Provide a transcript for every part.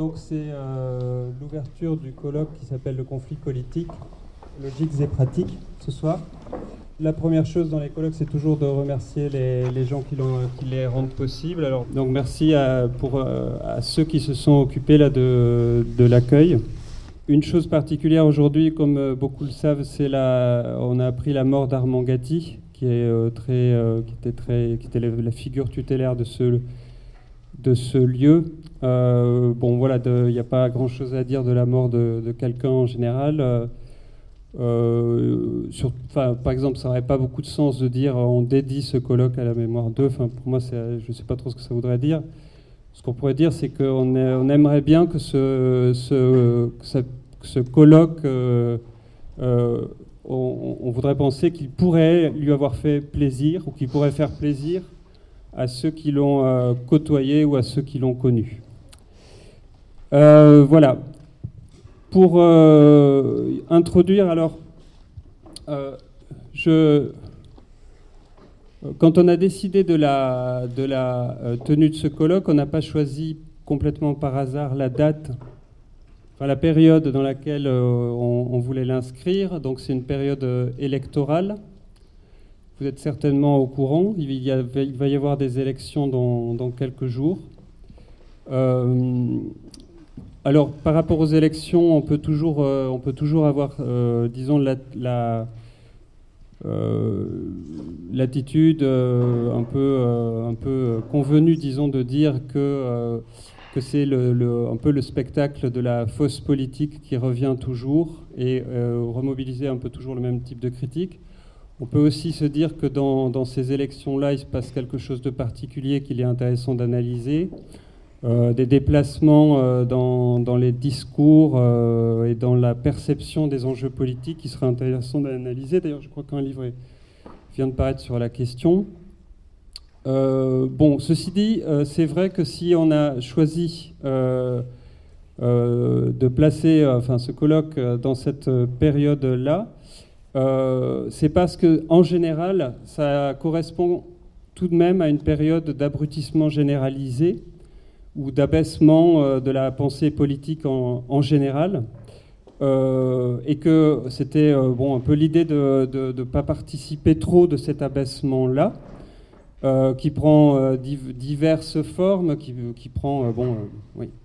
Donc c'est euh, l'ouverture du colloque qui s'appelle le conflit politique, logiques et pratiques ce soir. La première chose dans les colloques, c'est toujours de remercier les, gens qui, les rendent possibles. Alors, donc merci à, pour, euh, à ceux qui se sont occupés là, de, de l'accueil. Une chose particulière aujourd'hui, comme euh, beaucoup le savent, c'est la, on a appris la mort d'Armand Gatti, qui, est, très, qui était, très, qui était la figure tutélaire de ce, de ce lieu. Euh, bon, voilà, il n'y a pas grand-chose à dire de la mort de, quelqu'un en général. Euh, euh, par exemple, ça n'aurait pas beaucoup de sens de dire on dédie ce colloque à la mémoire d'eux. Pour moi, je ne sais pas trop ce que ça voudrait dire. Ce qu'on pourrait dire, c'est qu'on on aimerait bien que ce, colloque, on, voudrait penser qu'il pourrait lui avoir fait plaisir ou qu'il pourrait faire plaisir à ceux qui l'ont côtoyé ou à ceux qui l'ont connu. Euh, voilà. Pour euh, introduire, alors, je, quand on a décidé de la, tenue de ce colloque, on n'a pas choisi complètement par hasard la date, enfin la période dans laquelle on, voulait l'inscrire. Donc c'est une période électorale. Vous êtes certainement au courant, il, va y avoir des élections dans, quelques jours. Euh, alors, par rapport aux élections, on peut toujours, euh, on peut toujours avoir, euh, disons, l'attitude un, peu, un peu convenue, disons, de dire que, que c'est un peu le spectacle de la fausse politique qui revient toujours et remobiliser un peu toujours le même type de critique. On peut aussi se dire que dans, ces élections-là, il se passe quelque chose de particulier qu'il est intéressant d'analyser. Euh, des déplacements euh, dans, les discours euh, et dans la perception des enjeux politiques qui serait intéressant d'analyser. D'ailleurs, je crois qu'un livre vient de paraître sur la question. bon, ceci dit, c'est vrai que si on a choisi de placer enfin, ce colloque dans cette période-là, c'est parce que, en général, ça correspond tout de même à une période d'abrutissement généralisé ou d'abaissement euh, de la pensée politique en, général. Euh, et que c'était bon, un peu l'idée de ne pas participer trop de cet abaissement-là, qui prend diverses formes, qui, prend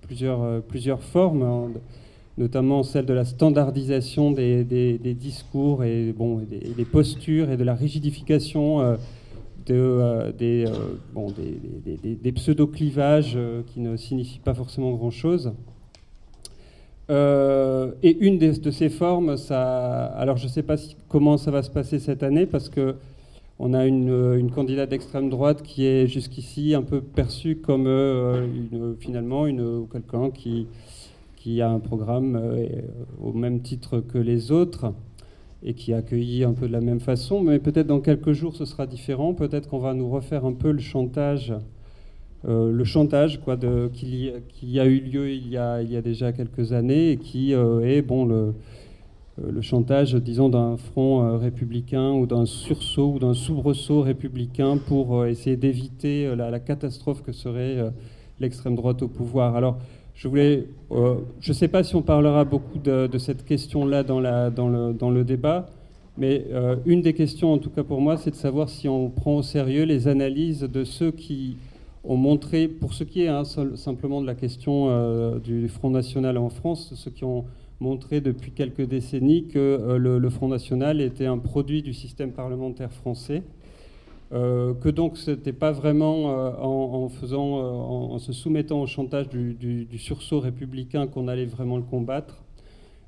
plusieurs, formes. Hein, notamment celle de la standardisation des, discours et bon, des, postures et de la rigidification euh, euh, des, euh, des, pseudo-clivages qui ne signifient pas forcément grand-chose. et une de, ces formes, alors je ne sais pas comment ça va se passer cette année parce que on a une, candidate d'extrême droite qui est jusqu'ici un peu perçue comme finalement une, quelqu'un qui, a un programme euh, au même titre que les autres et qui est accueilli un peu de la même façon, mais peut-être dans quelques jours ce sera différent, peut-être qu'on va nous refaire un peu le chantage, euh, le chantage quoi, qui, a eu lieu il y a, a déjà quelques années et qui euh, est bon, le, le chantage, disons, d'un front républicain ou d'un sursaut ou d'un soubresaut républicain pour essayer d'éviter la, la, catastrophe que serait l'extrême droite au pouvoir. Alors, je voulais, euh, ne sais pas si on parlera beaucoup de, cette question-là dans, dans, le, débat, mais euh, une des questions, en tout cas pour moi, c'est de savoir si on prend au sérieux les analyses de ceux qui ont montré, pour ce qui est hein, simplement de la question euh, du Front National en France, ceux qui ont montré depuis quelques décennies que le, Front National était un produit du système parlementaire français euh, que donc ce n'était pas vraiment euh, en, faisant, euh, en, se soumettant au chantage du, sursaut républicain qu'on allait vraiment le combattre,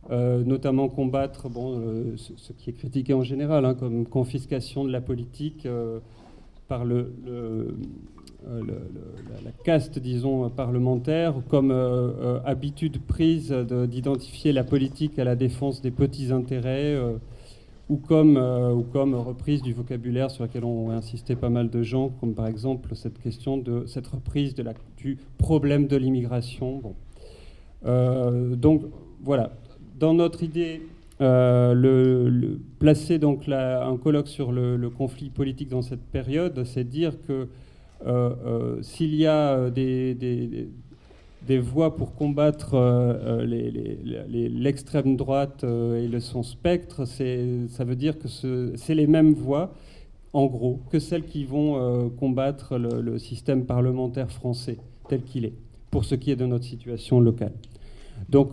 notamment combattre bon, ce, qui est critiqué en général hein, comme confiscation de la politique par le, la, caste, disons, parlementaire, comme habitude prise d'identifier la politique à la défense des petits intérêts ou comme, euh, ou comme reprise du vocabulaire sur lequel ont insisté pas mal de gens, comme par exemple cette question de cette reprise du problème de l'immigration. Bon. Euh, donc voilà, dans notre idée, euh, placer donc un colloque sur le, conflit politique dans cette période, c'est dire que s'il y a des voix pour combattre euh, euh, l'extrême droite euh, et son spectre, ça veut dire que c'est les mêmes voix, en gros, que celles qui vont combattre le, système parlementaire français tel qu'il est, pour ce qui est de notre situation locale. Donc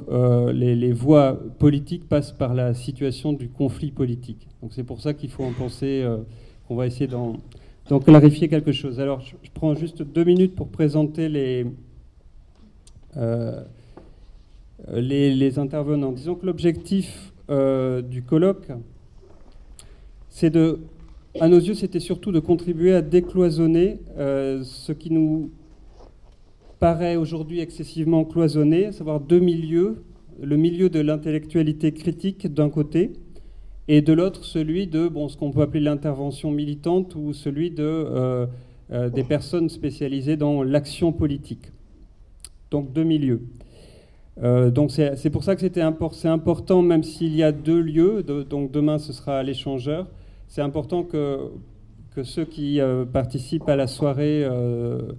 les, voix politiques passent par la situation du conflit politique. Donc c'est pour ça qu'il faut en penser, qu'on va essayer d'en clarifier quelque chose. Alors je, prends juste deux minutes pour présenter les, euh, les, intervenants. Disons que l'objectif euh, du colloque, c'est de, à nos yeux, c'était surtout de contribuer à décloisonner euh, ce qui nous paraît aujourd'hui excessivement cloisonné, à savoir deux milieux, le milieu de l'intellectualité critique d'un côté, et de l'autre celui de ce qu'on peut appeler l'intervention militante ou celui de, des personnes spécialisées dans l'action politique donc deux milieux. Euh, donc c'est pour ça que c'était important, même s'il y a deux lieux, donc demain ce sera à l'échangeur, c'est important que, que ceux qui euh, participent à la soirée, euh,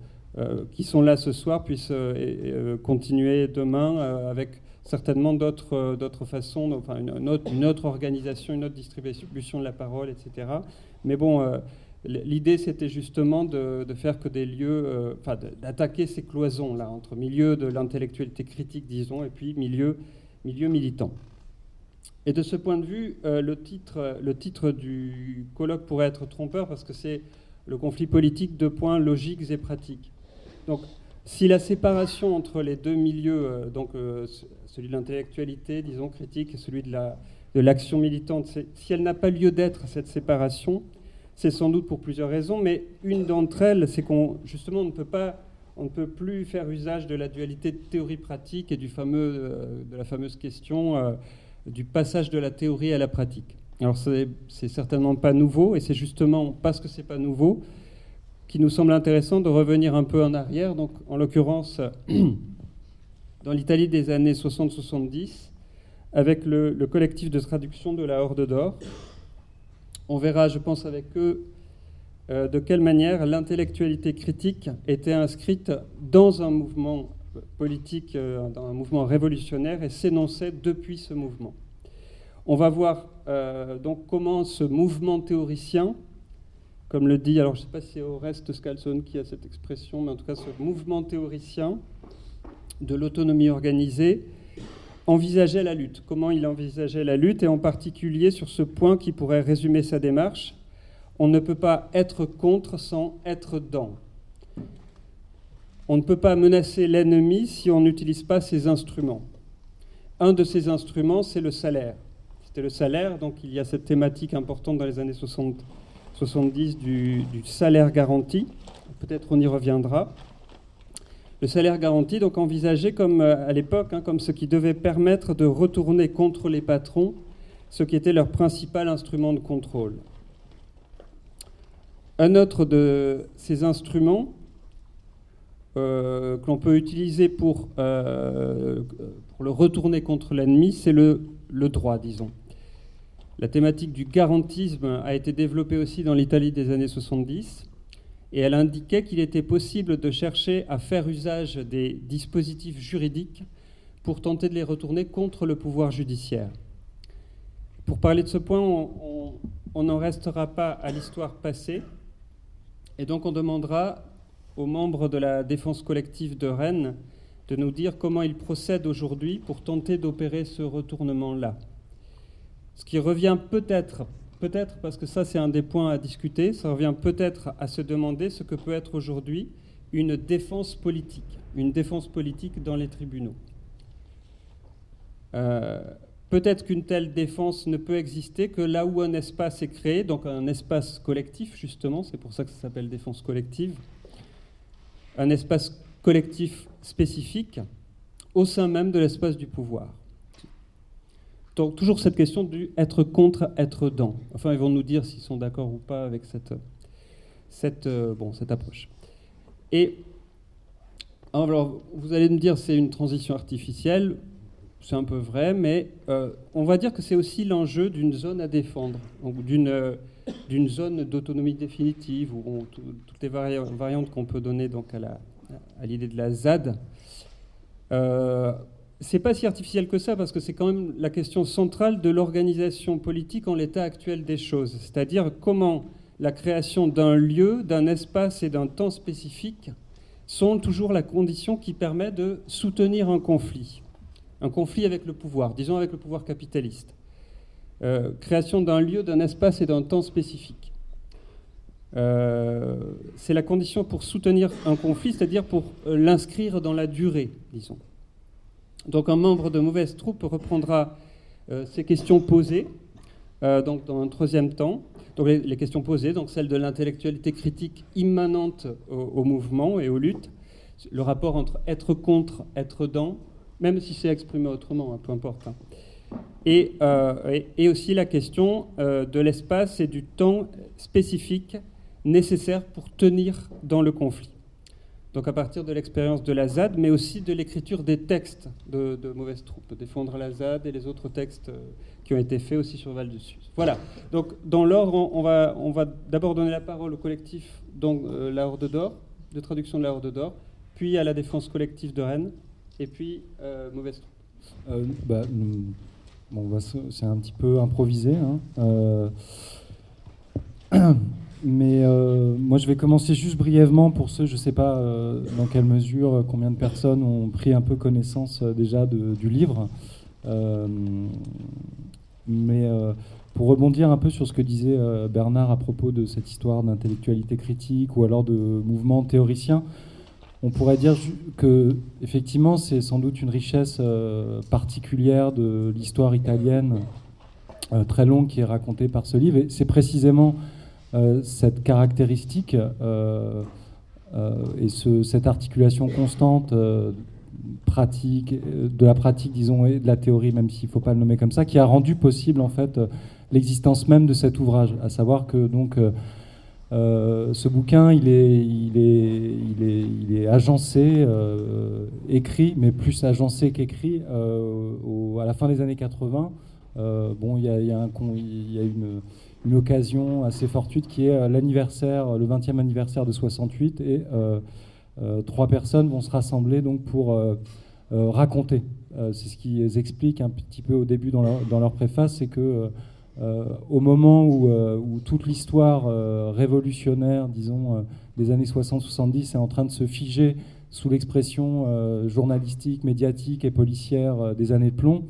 qui sont là ce soir, puissent continuer demain avec certainement d'autres façons, enfin une, autre, une, autre, organisation, une autre distribution de la parole, etc. Mais bon, L'idée, c'était justement de, faire que des lieux, euh, d'attaquer ces cloisons-là, entre milieu de l'intellectualité critique, disons, et puis milieu, milieu militant. Et de ce point de vue, euh, le, titre, le titre du colloque pourrait être trompeur parce que c'est le conflit politique de points logiques et pratiques. Donc, si la séparation entre les deux milieux, euh, donc celui de l'intellectualité, disons, critique, et celui de l'action militante, si elle n'a pas lieu d'être, cette séparation, c'est sans doute pour plusieurs raisons, mais une d'entre elles, c'est qu'on justement on ne peut pas, on ne peut plus faire usage de la dualité théorie-pratique et du fameux, euh, de la fameuse question euh, du passage de la théorie à la pratique. Alors c'est certainement pas nouveau, et c'est justement parce que c'est pas nouveau qu'il nous semble intéressant de revenir un peu en arrière. Donc en l'occurrence, dans l'Italie des années 60-70, avec le, le collectif de traduction de la Horde d'Or on verra, je pense, avec eux euh, de quelle manière l'intellectualité critique était inscrite dans un mouvement politique, euh, dans un mouvement révolutionnaire et s'énonçait depuis ce mouvement. On va voir euh, donc comment ce mouvement théoricien, comme le dit, alors je ne sais pas si c'est Oreste Scalzone qui a cette expression, mais en tout cas ce mouvement théoricien de l'autonomie organisée, envisageait la lutte, comment il envisageait la lutte, et en particulier sur ce point qui pourrait résumer sa démarche. On ne peut pas être contre sans être dans. On ne peut pas menacer l'ennemi si on n'utilise pas ses instruments. Un de ces instruments, c'est le salaire. C'était le salaire, donc il y a cette thématique importante dans les années 60, 70 du, du salaire garanti. Peut-être on y reviendra. Le salaire garanti, donc envisagé comme euh, à l'époque, hein, comme ce qui devait permettre de retourner contre les patrons, ce qui était leur principal instrument de contrôle. Un autre de ces instruments euh, que l'on peut utiliser pour, euh, pour, le retourner contre l'ennemi, c'est le, le droit, disons. La thématique du garantisme a été développée aussi dans l'Italie des années 70 et elle indiquait qu'il était possible de chercher à faire usage des dispositifs juridiques pour tenter de les retourner contre le pouvoir judiciaire. Pour parler de ce point, on n'en restera pas à l'histoire passée, et donc on demandera aux membres de la défense collective de Rennes de nous dire comment ils procèdent aujourd'hui pour tenter d'opérer ce retournement-là. Ce qui revient peut-être peut-être, parce que ça c'est un des points à discuter, ça revient peut-être à se demander ce que peut être aujourd'hui une défense politique, une défense politique dans les tribunaux. Euh, peut-être qu'une telle défense ne peut exister que là où un espace est créé, donc un espace collectif justement, c'est pour ça que ça s'appelle défense collective, un espace collectif spécifique au sein même de l'espace du pouvoir. Donc toujours cette question du être contre, être dans. Enfin, ils vont nous dire s'ils sont d'accord ou pas avec cette, cette, euh, approche. Et alors, vous allez me dire c'est une transition artificielle, c'est un peu vrai, mais euh, on va dire que c'est aussi l'enjeu d'une zone à défendre, d'une euh, d'une zone d'autonomie définitive, ou toutes les variantes qu'on peut donner donc à l'idée de la ZAD. C'est pas si artificiel que ça parce que c'est quand même la question centrale de l'organisation politique en l'état actuel des choses, c'est-à-dire comment la création d'un lieu, d'un espace et d'un temps spécifique sont toujours la condition qui permet de soutenir un conflit, un conflit avec le pouvoir, disons avec le pouvoir capitaliste. Euh, création d'un lieu, d'un espace et d'un temps spécifique. Euh, c'est la condition pour soutenir un conflit, c'est-à-dire pour euh, l'inscrire dans la durée, disons. Donc un membre de mauvaise troupe reprendra ces questions posées, donc dans un troisième temps. Donc les, questions posées, donc celles de l'intellectualité critique immanente au, mouvement et aux luttes, le rapport entre être contre, être dans, même si c'est exprimé autrement, hein, peu importe. Hein. Euh, et, aussi la question euh, de l'espace et du temps spécifique nécessaire pour tenir dans le conflit. Donc à partir de l'expérience de la ZAD, mais aussi de l'écriture des textes de, Mauvaise Troupe, Défendre la ZAD et les autres textes euh, qui ont été faits aussi sur Val de Sus. Voilà. Donc dans l'ordre, on, va, d'abord donner la parole au collectif donc, La Horde d'Or, de traduction de La Horde d'Or, puis à la Défense collective de Rennes, et puis Mauvaise Troupe. Bah, Bon, c'est un petit peu improvisé. Hein. Euh, mais euh, moi, je vais commencer juste brièvement pour ceux, je ne sais pas euh, dans quelle mesure, combien de personnes ont pris un peu connaissance déjà du livre. mais pour rebondir un peu sur ce que disait Bernard à propos de cette histoire d'intellectualité critique ou alors de mouvement théoricien, on pourrait dire que effectivement c'est sans doute une richesse euh, particulière de l'histoire italienne euh, très longue qui est racontée par ce livre. Et c'est précisément euh, cette caractéristique et cette articulation constante pratique, de la pratique, disons, et de la théorie, même s'il ne faut pas le nommer comme ça, qui a rendu possible en fait l'existence même de cet ouvrage. À savoir que donc euh, ce bouquin, il est, il est, il est, il est agencé, euh, écrit, mais plus agencé qu'écrit euh, à la fin des années 80. bon, il y a une, une, occasion assez fortuite qui est l'anniversaire, le 20e anniversaire de 68, et trois personnes vont se rassembler donc pour raconter. c'est ce qu'ils expliquent un petit peu au début dans leur, préface, c'est que euh, au moment où, euh, toute l'histoire euh, révolutionnaire, disons, des années 60-70 est en train de se figer sous l'expression journalistique, médiatique et policière des années de plomb,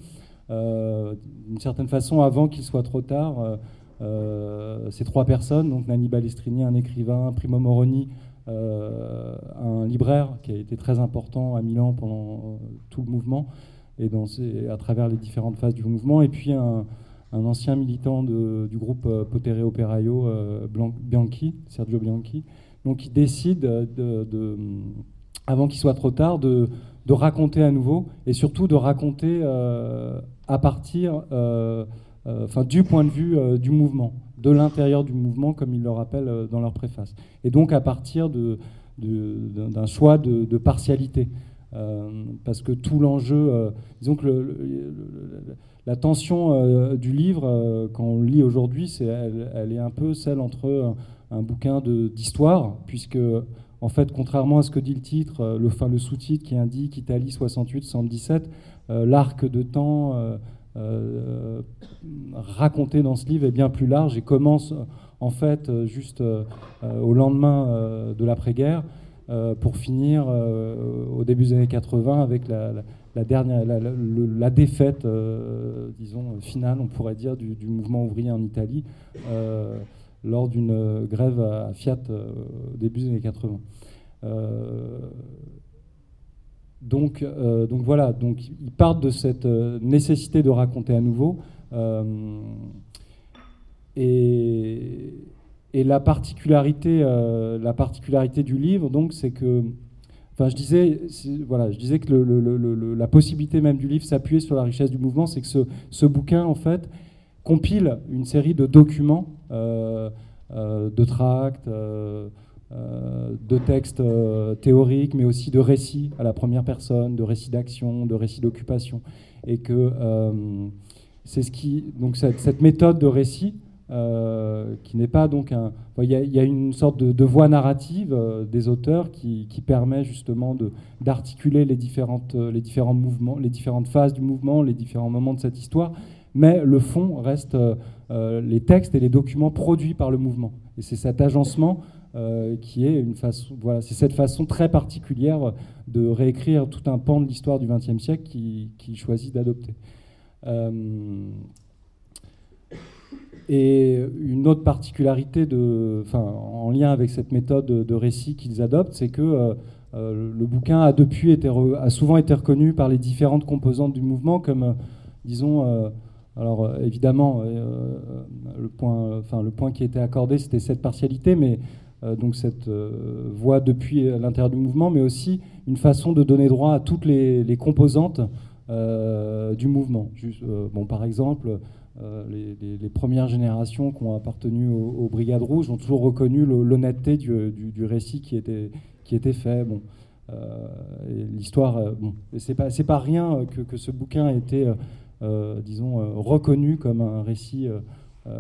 d'une certaine façon, avant qu'il soit trop tard, ces trois personnes, donc Nanni Balestrini, un écrivain, Primo Moroni, un libraire qui a été très important à Milan pendant tout le mouvement et à travers les différentes phases du mouvement, et puis un, ancien militant du groupe euh, Potere Operaio, euh, Bianchi, Sergio Bianchi. Donc il décide, de, avant qu'il soit trop tard, de, raconter à nouveau, et surtout de raconter euh, à partir, enfin, du point de vue du mouvement, de l'intérieur du mouvement, comme il le rappelle dans leur préface. Et donc à partir d'un choix de, partialité. parce que tout l'enjeu, disons que la tension euh, du livre, euh, quand on le lit aujourd'hui, c'est, elle, est un peu celle entre un, bouquin d'histoire, puisque, en fait, contrairement à ce que dit le titre, euh, le, le sous-titre qui indique Italie 68-77, l'arc de temps raconté dans ce livre est bien plus large et commence, en fait, juste au lendemain de l'après-guerre. pour finir au début des années 80 avec la, dernière, la, défaite, euh, disons, finale, on pourrait dire, du, mouvement ouvrier en Italie euh, lors d'une grève à Fiat euh, au début des années 80. Donc, donc voilà, donc ils partent de cette nécessité de raconter à nouveau. et, et la particularité, la particularité du livre, donc, c'est que Enfin, je disais, voilà, je disais que la possibilité même du livre s'appuyer sur la richesse du mouvement, c'est que ce, bouquin, en fait, compile une série de documents, euh, euh, de tracts, euh, de textes théoriques, mais aussi de récits à la première personne, de récits d'action, de récits d'occupation, et que c'est ce qui, donc cette, méthode de récit qui n'est pas donc un. Il y, a une sorte de, voie narrative des auteurs qui, permet justement d'articuler les, les différents mouvements, les différentes phases du mouvement, les différents moments de cette histoire, mais le fond reste les textes et les documents produits par le mouvement. Et c'est cet agencement euh, qui est une façon, voilà, c'est cette façon très particulière de réécrire tout un pan de l'histoire du XXe siècle qu'il qui choisit d'adopter. Euh, et une autre particularité de, en lien avec cette méthode de récit qu'ils adoptent, c'est que euh, le bouquin a depuis été a souvent été reconnu par les différentes composantes du mouvement comme, disons, alors évidemment, le, point, enfin, le point qui était accordé, c'était cette partialité, mais donc cette euh, voix depuis l'intérieur du mouvement, mais aussi une façon de donner droit à toutes les, composantes euh, du mouvement. bon, par exemple, les, premières générations qui ont appartenu aux, Brigades Rouges ont toujours reconnu l'honnêteté du, récit qui était, qui était fait. Bon, L'histoire, bon, c'est pas, pas rien que, ce bouquin ait été, disons, reconnu comme un récit euh,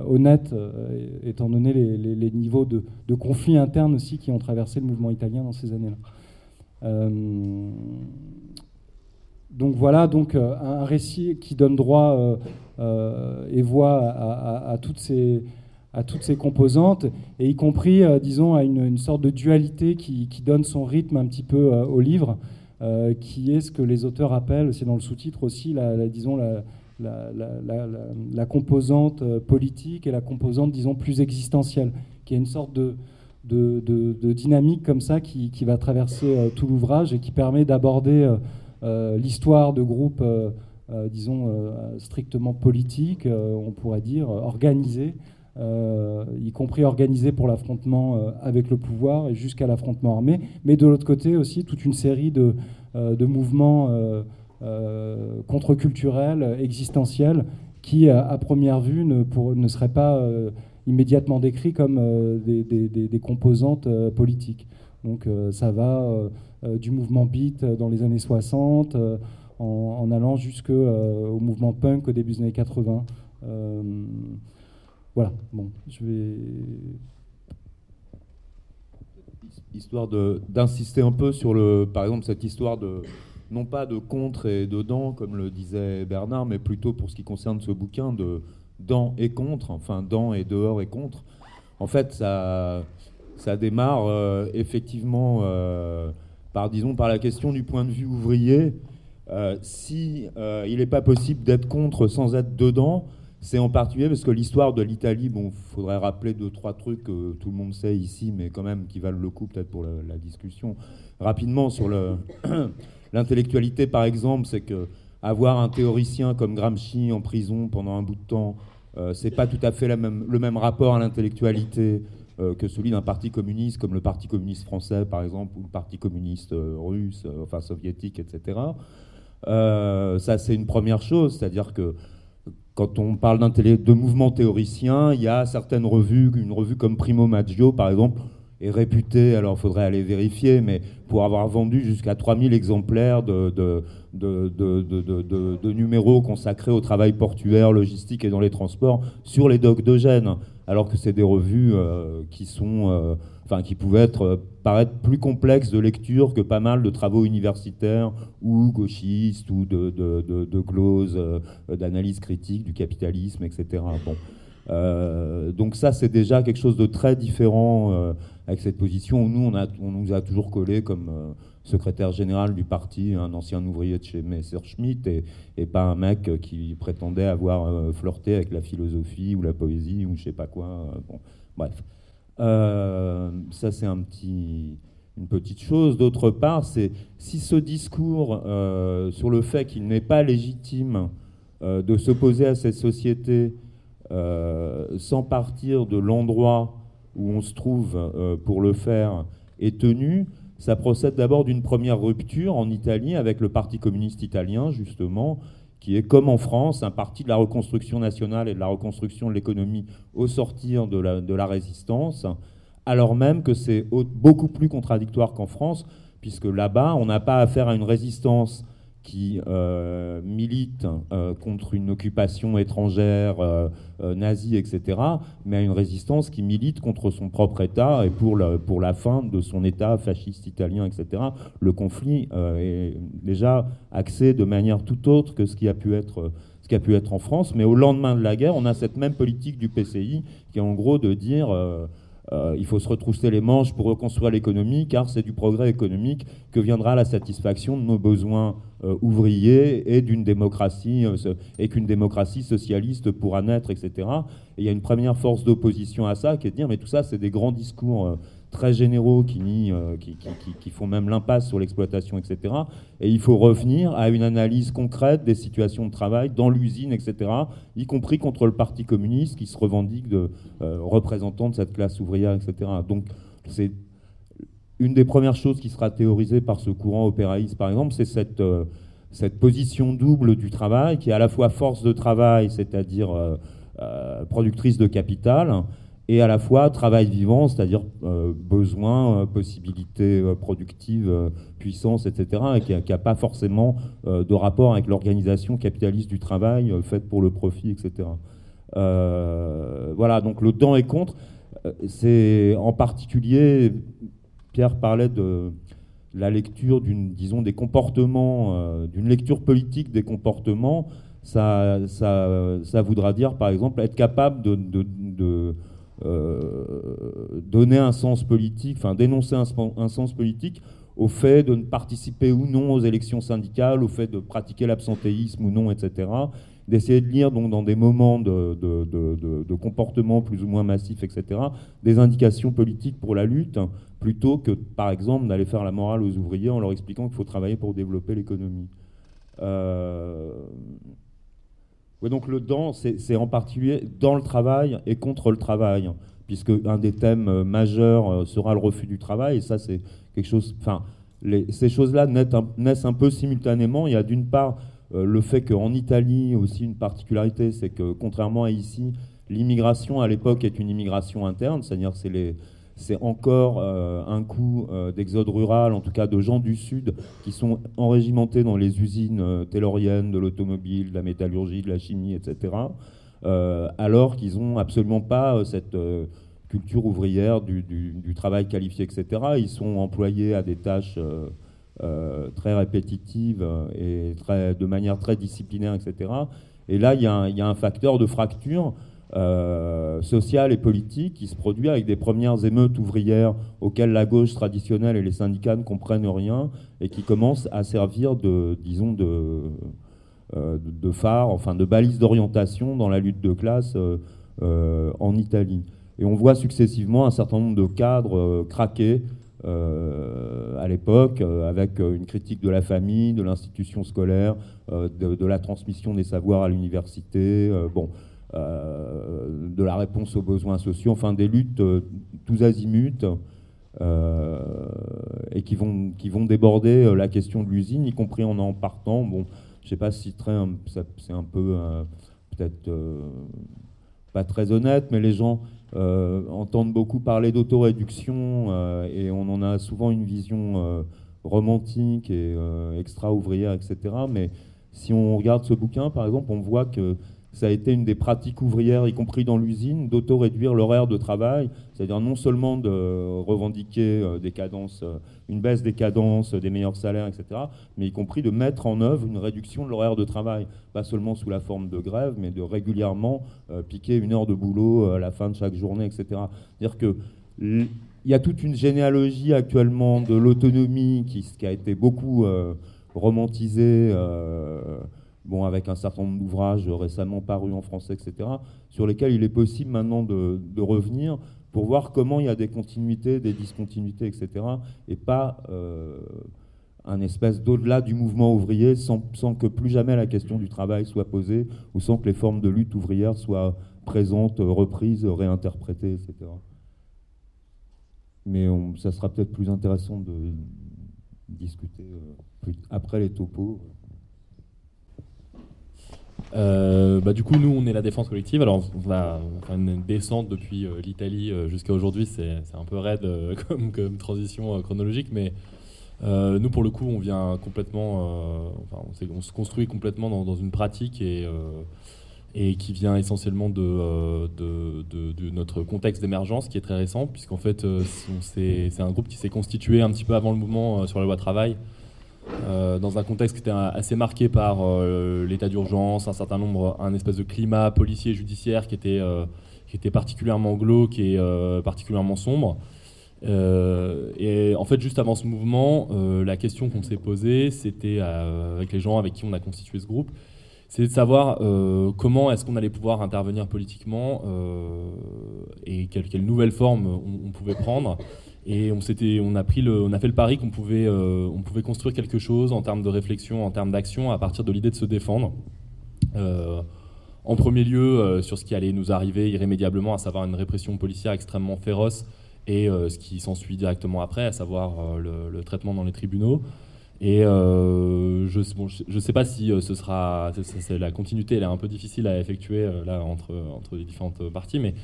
honnête, euh, étant donné les, niveaux de, conflits internes aussi qui ont traversé le mouvement italien dans ces années-là. Euh, donc voilà, donc un récit qui donne droit et voix à, toutes ces, à toutes composantes, et y compris, disons, à une, sorte de dualité qui, donne son rythme un petit peu au livre, qui est ce que les auteurs appellent, c'est dans le sous-titre aussi, disons, la, la, composante euh, politique et la composante, disons, plus existentielle, qui est une sorte de, dynamique comme ça qui, va traverser euh, tout l'ouvrage et qui permet d'aborder euh, l'histoire de groupes, disons, strictement politiques, on pourrait dire, organisés, y compris organisés pour l'affrontement avec le pouvoir et jusqu'à l'affrontement armé, mais de l'autre côté aussi toute une série de mouvements euh, contre-culturel, existentiel, qui, à, première vue, ne, pour, ne serait pas euh, immédiatement décrit comme euh, des, composantes politiques. Donc ça va du mouvement beat dans les années 60, en, allant jusqu'au mouvement punk au début des années 80. voilà, bon, je vais histoire d'insister un peu sur le, par exemple, cette histoire de, non pas de contre et dedans, comme le disait Bernard, mais plutôt pour ce qui concerne ce bouquin, de dans et contre, enfin dans et dehors et contre. En fait, ça, ça démarre euh, effectivement euh, par, disons, par la question du point de vue ouvrier. Euh, si il n'est pas possible d'être contre sans être dedans, c'est en particulier parce que l'histoire de l'Italie, bon, faudrait rappeler deux trois trucs que tout le monde sait ici, mais quand même qui valent le coup peut-être pour la discussion rapidement sur le L'intellectualité, par exemple, c'est que avoir un théoricien comme Gramsci en prison pendant un bout de temps, euh, c'est pas tout à fait le même rapport à l'intellectualité euh, que celui d'un parti communiste comme le Parti communiste français, par exemple, ou le Parti communiste euh, russe, enfin soviétique, etc. ça, c'est une première chose, c'est-à-dire que quand on parle de mouvement théoricien, il y a certaines revues, une revue comme Primo Maggio, par exemple, est réputé, alors il faudrait aller vérifier, mais pour avoir vendu jusqu'à 3000 exemplaires de, numéros consacrés au travail portuaire, logistique et dans les transports sur les docks de Gênes, alors que c'est des revues euh, qui sont, euh, enfin, qui pouvaient être, euh, paraître plus complexes de lecture que pas mal de travaux universitaires ou gauchistes ou de, de, de, d'analyse critique du capitalisme, etc. Bon. Donc ça, c'est déjà quelque chose de très différent avec cette position où nous, on, nous a toujours collé comme euh, secrétaire général du parti, un ancien ouvrier de chez Messerschmitt, et, et pas un mec qui prétendait avoir euh, flirté avec la philosophie ou la poésie ou je sais pas quoi. Euh, bref. ça, c'est un petit, une petite chose. D'autre part, c'est si ce discours sur le fait qu'il n'est pas légitime de s'opposer à cette société sans partir de l'endroit où on se trouve euh, pour le faire est tenu, ça procède d'abord d'une première rupture en Italie avec le Parti communiste italien, justement, qui est comme en France un parti de la reconstruction nationale et de la reconstruction de l'économie au sortir de la, de la résistance, alors même que c'est beaucoup plus contradictoire qu'en France, puisque là-bas, on n'a pas affaire à une résistance qui euh, milite euh, contre une occupation étrangère euh, nazie, etc., mais à une résistance qui milite contre son propre État et pour, pour la fin de son État fasciste italien, etc. Le conflit est déjà axé de manière tout autre que ce qui a pu être ce qui a pu être en France, mais au lendemain de la guerre, on a cette même politique du PCI qui est en gros de dire euh, il faut se retrousser les manches pour reconstruire l'économie, car c'est du progrès économique que viendra la satisfaction de nos besoins euh, ouvriers et d'une démocratie, euh, et qu'une démocratie socialiste pourra naître, etc. Et il y a une première force d'opposition à ça qui est de dire, mais tout ça, c'est des grands discours très généraux qui, euh, qui, font même l'impasse sur l'exploitation, etc. Et il faut revenir à une analyse concrète des situations de travail dans l'usine, etc., y compris contre le Parti communiste qui se revendique de euh, représentant de cette classe ouvrière, etc. Donc c'est une des premières choses qui sera théorisée par ce courant opéraïste, par exemple, c'est cette, euh, cette position double du travail, qui est à la fois force de travail, c'est-à-dire productrice de capital, et à la fois travail vivant, c'est-à-dire euh, besoin, euh, possibilités euh, productives, puissance, etc., et qui n'a pas forcément de rapport avec l'organisation capitaliste du travail faite pour le profit, etc. voilà, donc le dans et contre, c'est en particulier, Pierre parlait de la lecture disons, des comportements, d'une lecture politique des comportements, ça, ça, ça, voudra dire, par exemple, être capable de, donner un sens politique, enfin dénoncer un, sens politique au fait de ne participer ou non aux élections syndicales, au fait de pratiquer l'absentéisme ou non, etc. D'essayer de lire donc, dans des moments de, de, comportement plus ou moins massif, etc., des indications politiques pour la lutte, plutôt que, par exemple, d'aller faire la morale aux ouvriers en leur expliquant qu'il faut travailler pour développer l'économie. Euh, donc le dans, c'est en particulier dans le travail et contre le travail, puisque un des thèmes euh, majeurs euh, sera le refus du travail, et ça c'est quelque chose... Enfin, ces choses-là naissent un peu simultanément. Il y a d'une part euh, le fait qu'en Italie, aussi une particularité, c'est que contrairement à ici, l'immigration à l'époque est une immigration interne, c'est-à-dire c'est les c'est encore euh, un coup euh, d'exode rural, en tout cas de gens du Sud qui sont enrégimentés dans les usines euh, de l'automobile, de la métallurgie, de la chimie, etc., alors qu'ils n'ont absolument pas cette culture ouvrière du, travail qualifié, etc. Ils sont employés à des tâches très répétitives et de manière très disciplinaire, etc. Et là, il y, a un facteur de fracture euh, sociale et politique qui se produit avec des premières émeutes ouvrières auxquelles la gauche traditionnelle et les syndicats ne comprennent rien et qui commencent à servir de, disons, de, euh, phare, enfin de balise d'orientation dans la lutte de classe euh, en Italie. Et on voit successivement un certain nombre de cadres craquer à l'époque, avec une critique de la famille, de l'institution scolaire, de, de, la transmission des savoirs à l'université. bon, euh, de la réponse aux besoins sociaux, enfin des luttes euh, tous azimuts. Euh, et qui vont, qui vont déborder la question de l'usine, y compris en en partant. Bon, je ne sais pas si c'est un peu peut-être pas très honnête, mais les gens entendent beaucoup parler d'autoréduction et on en a souvent une vision romantique et extra-ouvrière, etc. Mais si on regarde ce bouquin, par exemple, on voit que ça a été une des pratiques ouvrières, y compris dans l'usine, d'auto-réduire l'horaire de travail, c'est-à-dire non seulement de revendiquer euh, des cadences, euh, une baisse des cadences, des meilleurs salaires, etc., mais y compris de mettre en œuvre une réduction de l'horaire de travail, pas seulement sous la forme de grève, mais de régulièrement euh, piquer une heure de boulot à la fin de chaque journée, etc. C'est-à-dire que il y a toute une généalogie actuellement de l'autonomie qui, a été beaucoup romantisée bon, avec un certain nombre d'ouvrages récemment parus en français, etc., sur lesquels il est possible maintenant de, revenir pour voir comment il y a des continuités, des discontinuités, etc., et pas euh, un espèce d'au-delà du mouvement ouvrier sans, que plus jamais la question du travail soit posée ou sans que les formes de lutte ouvrière soient présentes, reprises, réinterprétées, etc. Mais ça sera peut-être plus intéressant de discuter euh, après les topos. Euh, bah, du coup, nous, on est la défense collective. Alors, on a une descente depuis euh, l'Italie euh, jusqu'à aujourd'hui. C'est un peu raide comme, transition chronologique, mais nous, pour le coup, on vient complètement, on, se construit complètement dans, une pratique et, et qui vient essentiellement de, de, notre contexte d'émergence qui est très récent, puisqu'en fait, c'est un groupe qui s'est constitué un petit peu avant le mouvement sur la loi travail. Euh, dans un contexte qui était assez marqué par euh, l'état d'urgence, un certain nombre, un espèce de climat policier et judiciaire qui était, euh, qui était particulièrement glauque et particulièrement sombre. et en fait, juste avant ce mouvement, la question qu'on s'est posée, c'était avec les gens avec qui on a constitué ce groupe, c'est de savoir comment est-ce qu'on allait pouvoir intervenir politiquement et quelle, quelle, nouvelle forme on pouvait prendre. Et on, a fait le pari qu'on pouvait, euh, pouvait construire quelque chose en termes de réflexion, en termes d'action, à partir de l'idée de se défendre. Euh, en premier lieu, euh, sur ce qui allait nous arriver irrémédiablement, à savoir une répression policière extrêmement féroce, et ce qui s'ensuit directement après, à savoir le, traitement dans les tribunaux. Et je ne sais pas si ce sera. la continuité, elle est un peu difficile à effectuer là entre, entre les différentes parties, mais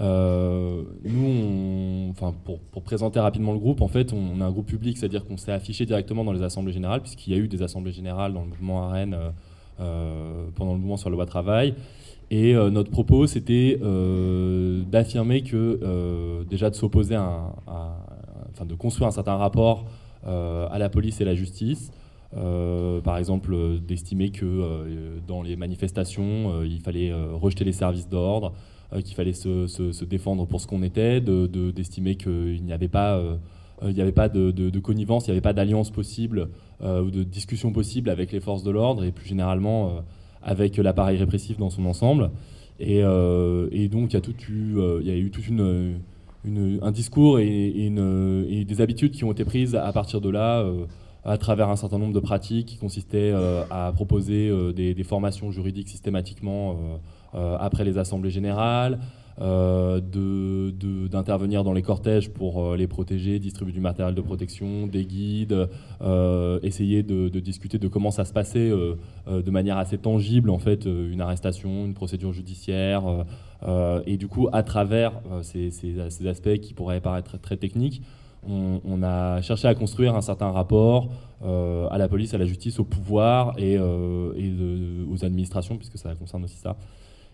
euh, nous, pour, présenter rapidement le groupe, en fait, on, a un groupe public, c'est-à-dire qu'on s'est affiché directement dans les assemblées générales, puisqu'il y a eu des assemblées générales dans le mouvement à euh, euh, pendant le mouvement sur le loi travail. Et notre propos, c'était d'affirmer que, déjà, de s'opposer enfin, de construire un certain rapport à la police et la justice. par exemple, d'estimer que dans les manifestations, il fallait rejeter les services d'ordre, qu'il fallait se, défendre pour ce qu'on était, d'estimer de, qu'il n'y avait pas, euh, il n'y avait pas de, connivence, il n'y avait pas d'alliance possible euh, ou de discussion possible avec les forces de l'ordre et plus généralement avec l'appareil répressif dans son ensemble. Et, donc il y a, eu, tout un discours et, des habitudes qui ont été prises à partir de là à travers un certain nombre de pratiques qui consistaient à proposer des, formations juridiques systématiquement euh, après les assemblées générales, euh, d'intervenir dans les cortèges pour euh, les protéger, distribuer du matériel de protection, des guides, essayer de, discuter de comment ça se passait de manière assez tangible, en fait, une arrestation, une procédure judiciaire. et du coup, à travers ces, aspects qui pourraient paraître très, techniques, on, a cherché à construire un certain rapport à la police, à la justice, au pouvoir et, aux administrations, puisque ça concerne aussi ça.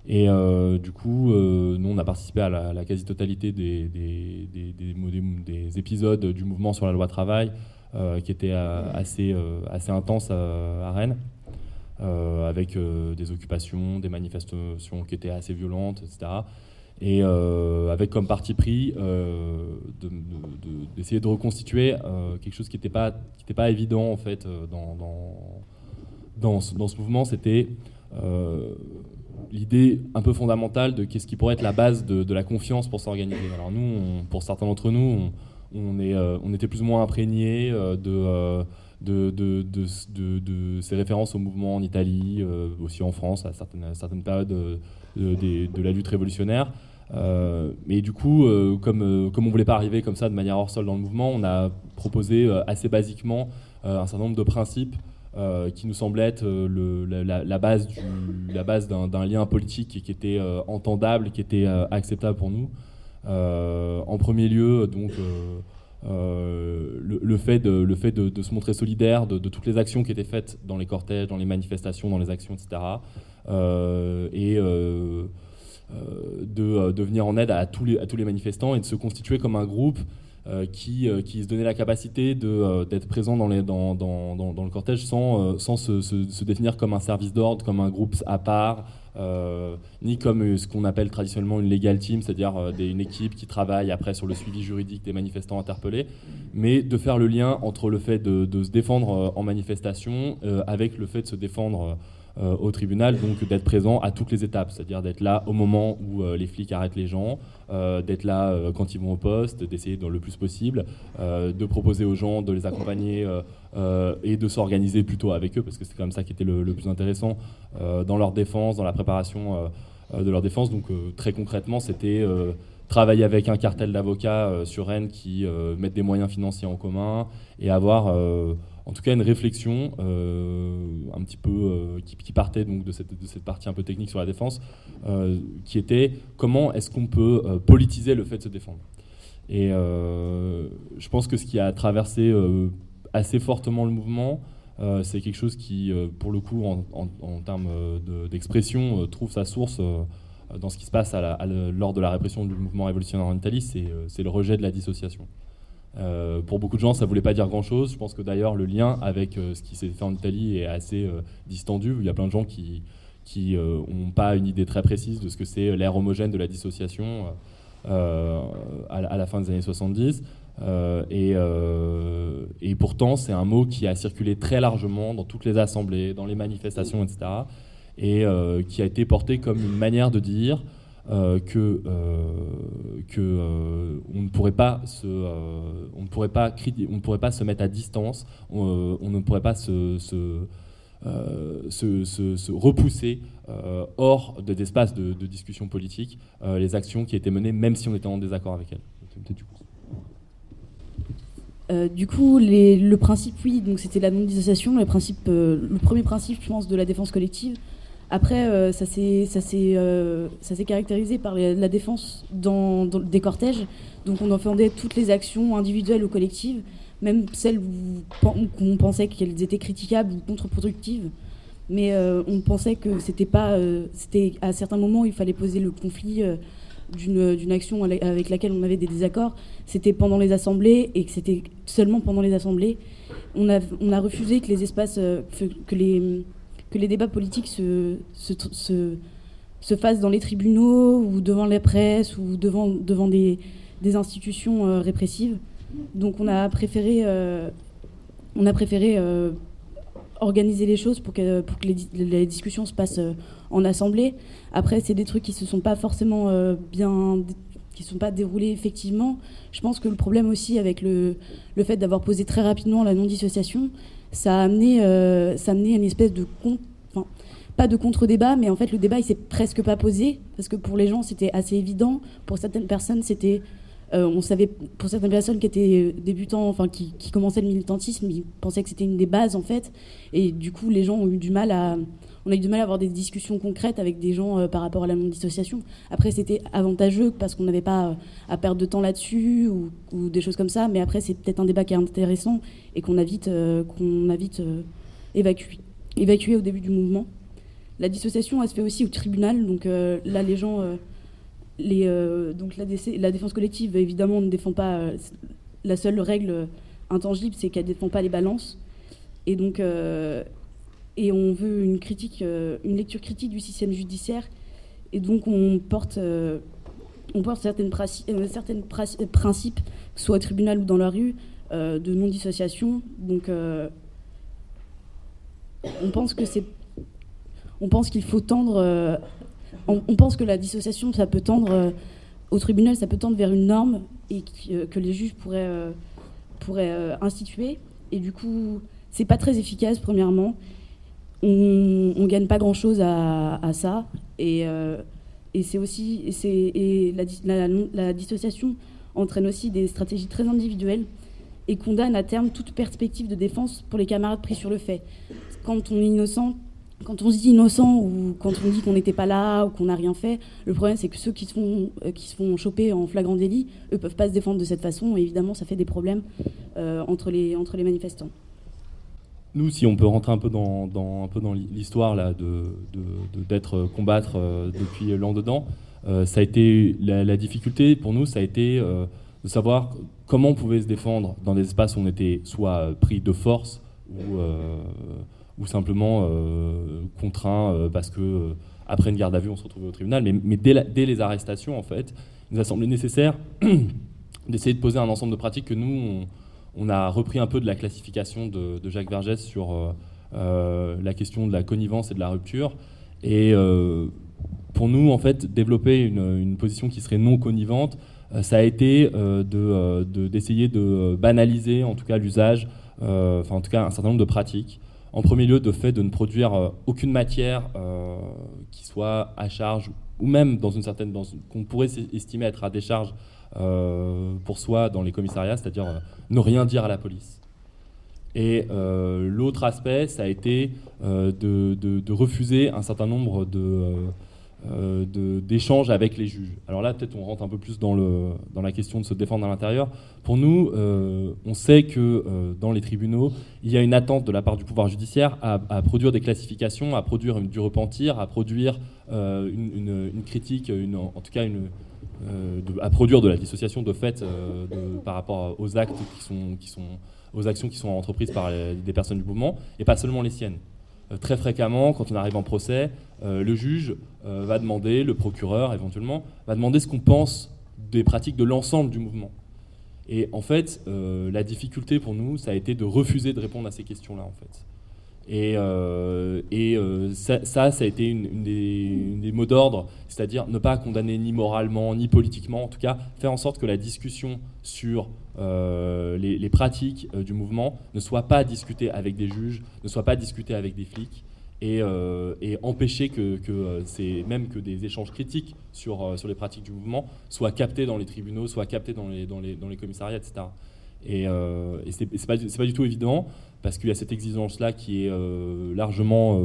Et euh, du coup, euh, nous, on a participé à la, quasi-totalité des, des, épisodes du mouvement sur la loi travail, euh, qui était assez, assez intense à, Rennes, avec des occupations, des manifestations qui étaient assez violentes, etc. Et avec comme parti pris d'essayer de, reconstituer quelque chose qui n'était pas, pas évident en fait dans, dans, dans, ce, dans ce, mouvement, c'était l'idée un peu fondamentale de qu'est-ce qui pourrait être la base de, la confiance pour s'organiser. Alors nous, pour certains d'entre nous, euh, on était plus ou moins imprégnés euh, euh, de, de, de, ces références au mouvement en Italie, aussi en France, à certaines, certaines périodes de, la lutte révolutionnaire. mais du coup, comme, comme on ne voulait pas arriver comme ça de manière hors sol dans le mouvement, on a proposé assez basiquement un certain nombre de principes euh, qui nous semblait être euh, la, base, d'un lien politique qui était euh, entendable, qui était acceptable pour nous. en premier lieu, donc, le, fait, de, se montrer solidaire de, toutes les actions qui étaient faites dans les cortèges, dans les manifestations, dans les actions, etc. et de, venir en aide à tous, les, manifestants et de se constituer comme un groupe euh, qui, euh, qui, se donnait la capacité euh, d'être présent dans, les, dans, dans, dans, le cortège sans, sans se, se, définir comme un service d'ordre, comme un groupe à part, ni comme ce qu'on appelle traditionnellement une legal team, c'est-à-dire une équipe qui travaille après sur le suivi juridique des manifestants interpellés, mais de faire le lien entre le fait de se défendre en manifestation avec le fait de se défendre euh, au tribunal, donc d'être présent à toutes les étapes, c'est-à-dire d'être là au moment où euh, les flics arrêtent les gens, euh, d'être là quand ils vont au poste, d'essayer le plus possible, de proposer aux gens de les accompagner et de s'organiser plutôt avec eux, parce que c'est comme ça qui était le, plus intéressant dans leur défense, dans la préparation de leur défense. Donc très concrètement, c'était travailler avec un cartel d'avocats sur Rennes qui mettent des moyens financiers en commun et avoir en tout cas une réflexion euh, un petit peu euh, qui, partait donc de cette, partie un peu technique sur la défense, euh, qui était comment est-ce qu'on peut politiser le fait de se défendre. Et je pense que ce qui a traversé assez fortement le mouvement. c'est quelque chose qui, pour le coup, en, termes d'expression, trouve sa source dans ce qui se passe lors de la répression du mouvement révolutionnaire en Italie, c'est le rejet de la dissociation. Euh, pour beaucoup de gens, ça voulait pas dire grand-chose. Je pense que d'ailleurs, le lien avec euh, ce qui s'est fait en Italie est assez euh, distendu. Il y a plein de gens qui n'ont pas une idée très précise de ce que c'est l'air homogène de la dissociation à, la fin des années 70. Et, et, pourtant, c'est un mot qui a circulé très largement dans toutes les assemblées, dans les manifestations, etc. Et qui a été porté comme une manière de dire euh, que, euh, euh, ne pourrait pas se, on ne pourrait pas on ne pourrait pas se mettre à distance, on, ne pourrait pas se, se, se, repousser hors des espaces de, discussion politique les actions qui étaient menées, même si on était en désaccord avec elles. du coup, le principe, oui, donc c'était la non-dissociation. Le premier principe, je pense, de la défense collective, après, euh, euh, ça s'est caractérisé par la défense des cortèges. Donc on défendait toutes les actions individuelles ou collectives, même celles qu'on pensait qu'elles étaient critiquables ou contre-productives. Mais euh, on pensait que c'était pas, c'était à certains moments il fallait poser le conflit d'une action avec laquelle on avait des désaccords. C'était pendant les assemblées et que c'était seulement pendant les assemblées. On a, on a refusé que les espaces, que les que les débats politiques se, se, se, fassent dans les tribunaux ou devant la presse ou devant, devant des, des institutions euh, répressives. Donc on a préféré, euh, on a préféré euh, organiser les choses pour que, pour que les, les discussions se passent en assemblée. Après, c'est des trucs qui ne se sont pas forcément bien qui sont pas déroulés effectivement. Je pense que le problème aussi avec le, le fait d'avoir posé très rapidement la non-dissociation, ça a amené, euh, ça a amené une espèce de enfin, pas de contre-débat, mais en fait le débat il s'est presque pas posé parce que pour les gens c'était assez évident, pour certaines personnes c'était, euh, on savait, pour certaines personnes qui étaient débutants, enfin qui commençaient le militantisme, ils pensaient que c'était une des bases en fait, et du coup les gens ont eu du mal à on a eu du mal à avoir des discussions concrètes avec des gens euh, par rapport à la non-dissociation. Après, c'était avantageux parce qu'on n'avait pas euh, à perdre de temps là-dessus ou, des choses comme ça. Mais après, c'est peut-être un débat qui est intéressant et qu'on a vite, euh, qu'on a vite évacué, au début du mouvement. La dissociation, elle se fait aussi au tribunal. Donc là, les gens. les, donc la, défense collective, évidemment, ne défend pas. la seule règle intangible, c'est qu'elle ne défend pas les balances. Et donc, et on veut une critique, euh, une lecture critique du système judiciaire. Et donc on porte, euh, on porte certaines, euh, certaines principes, soit au tribunal ou dans la rue, de non-dissociation. Donc on pense que c'est, on pense qu'il faut tendre, on, pense que la dissociation, ça peut tendre au tribunal, ça peut tendre vers une norme et que les juges pourraient, pourraient instituer. Et du coup, c'est pas très efficace, premièrement on, ne gagne pas grand chose à, ça. Et, euh, et c'est aussi et, la, dissociation entraîne aussi des stratégies très individuelles et condamne à terme toute perspective de défense pour les camarades pris sur le fait. Quand on est innocent, quand on se dit innocent ou quand on dit qu'on n'était pas là ou qu'on n'a rien fait, le problème c'est que ceux qui se font euh, choper en flagrant délit, eux peuvent pas se défendre de cette façon et évidemment ça fait des problèmes euh, entre les manifestants nous, si on peut rentrer un peu dans, un peu dans l'histoire là, de, d'être euh, combattre euh, depuis l'an dedans, euh, ça a été la, difficulté pour nous, ça a été de savoir comment on pouvait se défendre dans des espaces où on était soit pris de force ou, ou simplement contraint parce que après une garde à vue, on se retrouvait au tribunal. Mais, dès, dès, les arrestations, en fait, il nous a semblé nécessaire d'essayer de poser un ensemble de pratiques que nous on a repris un peu de la classification de, Jacques Vergès sur euh, euh, la question de la connivence et de la rupture. Et euh, pour nous, en fait, développer une, position qui serait non connivente, ça a été d'essayer de, banaliser, en tout cas, l'usage, enfin, en tout cas, un certain nombre de pratiques. En premier lieu, de fait de ne produire aucune matière qui soit à charge ou même dans une certaine, qu'on pourrait estimer être à décharge pour soi dans les commissariats, c'est-à-dire euh, ne rien dire à la police. Et euh, l'autre aspect, ça a été de, refuser un certain nombre de, euh, d'échanges avec les juges. Alors là, peut-être on rentre un peu plus dans, le, dans la question de se défendre à l'intérieur. Pour nous, euh, on sait que euh, dans les tribunaux, il y a une attente de la part du pouvoir judiciaire à, produire des classifications, à produire du repentir, à produire une, critique, en tout cas une, à produire de la dissociation de fait par rapport aux actes qui sont, aux actions qui sont entreprises par des personnes du mouvement, et pas seulement les siennes. Euh, très fréquemment, quand on arrive en procès, euh, le juge euh, va demander, le procureur éventuellement, va demander ce qu'on pense des pratiques de l'ensemble du mouvement. Et en fait, la difficulté pour nous, ça a été de refuser de répondre à ces questions-là, en fait. Et, ça, ça, a été une, des, mots d'ordre, c'est-à-dire ne pas condamner ni moralement, ni politiquement, en tout cas, faire en sorte que la discussion sur euh, les, pratiques euh, du mouvement ne soient pas discutées avec des juges, ne soient pas discutées avec des flics, et, euh, empêcher que, même que des échanges critiques sur, les pratiques du mouvement soient captés dans les tribunaux, soient captés dans les commissariats, etc. Et, et c'est pas, pas, du tout évident parce qu'il y a cette exigence-là qui est largement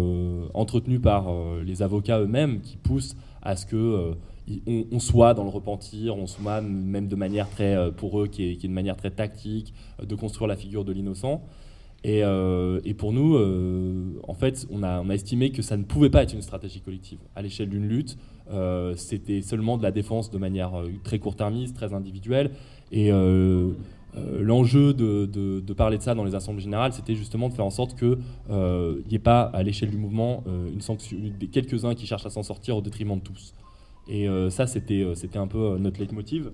entretenue par les avocats eux-mêmes qui poussent à ce que on, soit dans le repentir, on soit même de manière très, euh, pour eux, qui est, une manière très tactique, euh, de construire la figure de l'innocent. Et, euh, pour nous, en fait, on a, on a, estimé que ça ne pouvait pas être une stratégie collective. À l'échelle d'une lutte, c'était seulement de la défense de manière très court-termiste, très individuelle. Et l'enjeu de, parler de ça dans les assemblées générales, c'était justement de faire en sorte qu'il n'y ait pas, à l'échelle du mouvement, une sanction, quelques-uns qui cherchent à s'en sortir au détriment de tous. Et euh, ça, c'était, euh, un peu euh, notre leitmotiv.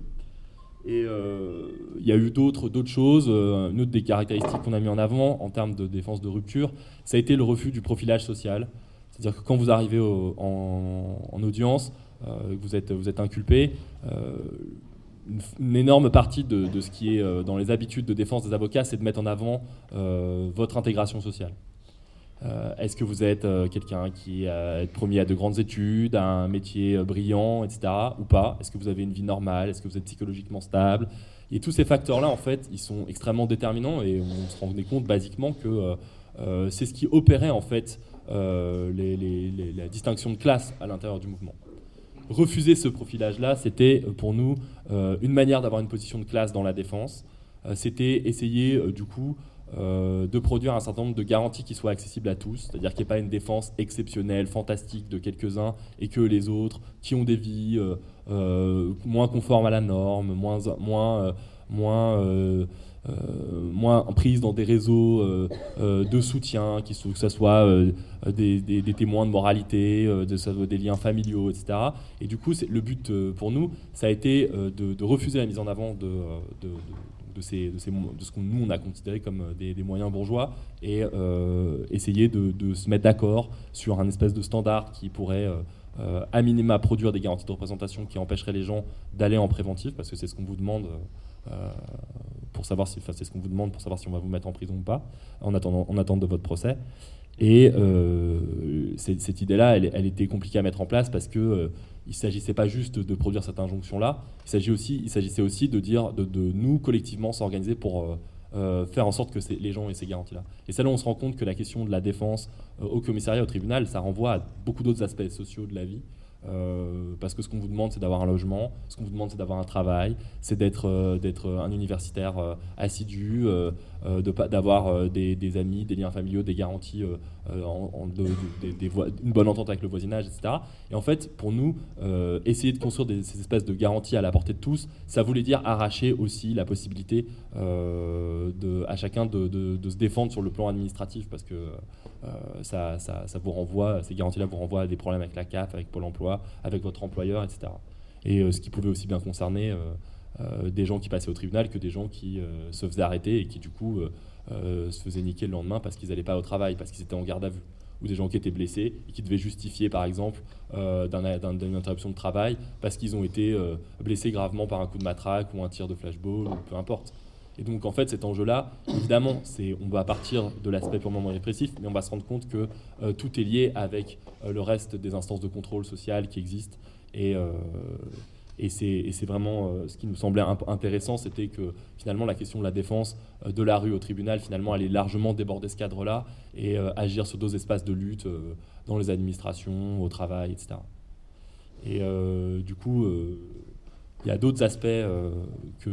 Et il y a eu d'autres, choses. une autre des caractéristiques qu'on a mis en avant en termes de défense de rupture, ça a été le refus du profilage social. C'est-à-dire que quand vous arrivez en, audience, vous êtes inculpé, une, énorme partie de, ce qui est dans les habitudes de défense des avocats, c'est de mettre en avant votre intégration sociale. Euh, est-ce que vous êtes euh, quelqu'un qui est promis à de grandes études, à un métier euh, brillant, etc. ou pas? Est-ce que vous avez une vie normale? Est-ce que vous êtes psychologiquement stable? Et tous ces facteurs-là, en fait, ils sont extrêmement déterminants et on se rendait compte basiquement que c'est ce qui opérait en fait la distinction de classe à l'intérieur du mouvement. Refuser ce profilage-là, c'était pour nous une manière d'avoir une position de classe dans la défense. c'était essayer du coup euh, de produire un certain nombre de garanties qui soient accessibles à tous, c'est-à-dire qu'il n'y ait pas une défense exceptionnelle, fantastique de quelques-uns, et que les autres, qui ont des vies euh, euh, moins conformes à la norme, moins, moins, moins prises dans des réseaux de soutien, qui, que ce soit des, témoins de moralité, de, des liens familiaux, etc. Et du coup, le but pour nous, ça a été de, refuser la mise en avant de de, ces, de, ce que nous on a considéré comme euh, des, moyens bourgeois et euh, essayer de, se mettre d'accord sur un espèce de standard qui pourrait euh, à minima produire des garanties de représentation qui empêcheraient les gens d'aller en préventif parce que c'est ce qu'on vous demande pour savoir si c'est ce qu'on vous demande pour savoir si on va vous mettre en prison ou pas en attendant en attente de votre procès et cette, idée-là, elle, était compliquée à mettre en place parce que il ne s'agissait pas juste de produire cette injonction-là, il s'agissait aussi, il aussi de dire, de, nous collectivement s'organiser pour euh, euh, faire en sorte que les gens aient ces garanties-là. Et c'est là où on se rend compte que la question de la défense euh, au commissariat, au tribunal, ça renvoie à beaucoup d'autres aspects sociaux de la vie. Euh, parce que ce qu'on vous demande, c'est d'avoir un logement, ce qu'on vous demande, c'est d'avoir un travail, c'est d'être euh, d'être un universitaire euh, assidu, d'avoir des, des, amis, des liens familiaux, des garanties, des, une bonne entente avec le voisinage, etc. Et en fait, pour nous, essayer de construire ces espèces de garanties à la portée de tous, ça voulait dire arracher aussi la possibilité de, à chacun de, se défendre sur le plan administratif, parce que ça, vous renvoie, ces garanties-là vous renvoient à des problèmes avec la CAF, avec Pôle Emploi avec votre employeur, etc. Et euh, ce qui pouvait aussi bien concerner euh, euh, des gens qui passaient au tribunal que des gens qui se faisaient arrêter et qui du coup se faisaient niquer le lendemain parce qu'ils n'allaient pas au travail, parce qu'ils étaient en garde à vue ou des gens qui étaient blessés et qui devaient justifier par exemple d'une interruption de travail parce qu'ils ont été blessés gravement par un coup de matraque ou un tir de flashball ou peu importe. Et donc en fait cet enjeu-là, évidemment, on va partir de l'aspect purement répressif, mais on va se rendre compte que euh, tout est lié avec euh, le reste des instances de contrôle social qui existent. Et, euh, et c'est vraiment ce qui nous semblait intéressant, c'était que finalement la question de la défense de la rue au tribunal, finalement, est largement déborder ce cadre-là et agir sur d'autres espaces de lutte dans les administrations, au travail, etc. Et du coup, il y a d'autres aspects que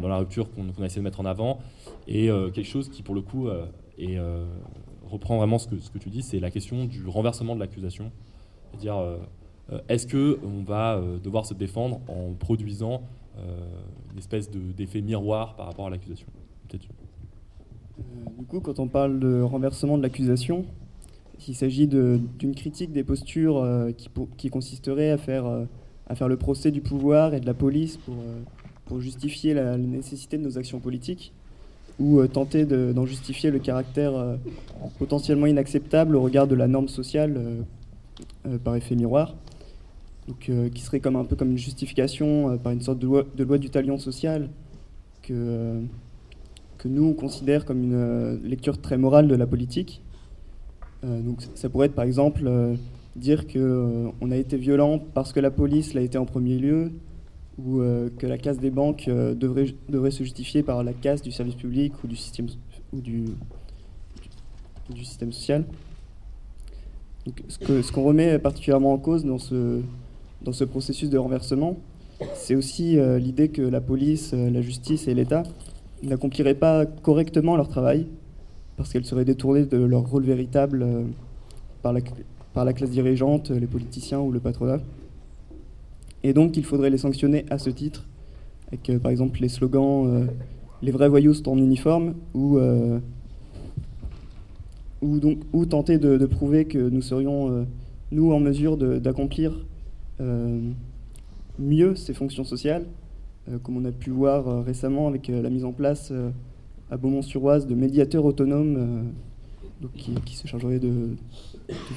dans la rupture qu'on a essayé de mettre en avant, et quelque chose qui, pour le coup, reprend vraiment ce que, ce que tu dis, c'est la question du renversement de l'accusation. C'est-à-dire, est-ce qu'on va devoir se défendre en produisant une espèce d'effet miroir par rapport à l'accusation? Euh, du coup, quand on parle de renversement de l'accusation, il s'agit d'une critique des postures euh, qui, qui, consisterait à faire, euh, le procès du pouvoir et de la police pour justifier la, nécessité de nos actions politiques ou tenter d'en justifier le caractère potentiellement inacceptable au regard de la norme sociale par effet miroir. Donc, qui serait comme un peu comme une justification par une sorte de loi, de loi du talion social que que nous, on considère comme une euh, lecture très morale de la politique. Euh, donc ça pourrait être par exemple euh, dire qu'on a été violent parce que la police l'a été en premier lieu, ou que la casse des banques devrait, devrait se justifier par la casse du service public ou du système, ou du, du système social. Donc, ce qu'on remet particulièrement en cause dans ce, dans ce processus de renversement, c'est aussi l'idée que la police, la justice et l'État n'accompliraient pas correctement leur travail, parce qu'elles seraient détournées de leur rôle véritable euh, par, la, classe dirigeante, les politiciens ou le patronat. Et donc il faudrait les sanctionner à ce titre, avec euh, par exemple les slogans euh, Les vrais voyous sont en uniforme ou, ou, donc, ou tenter de, prouver que nous serions, nous, en mesure d'accomplir mieux ces fonctions sociales euh, comme on a pu voir euh, récemment avec euh, la mise en place à Beaumont-sur-Oise de médiateurs autonomes qui, se chargeraient de,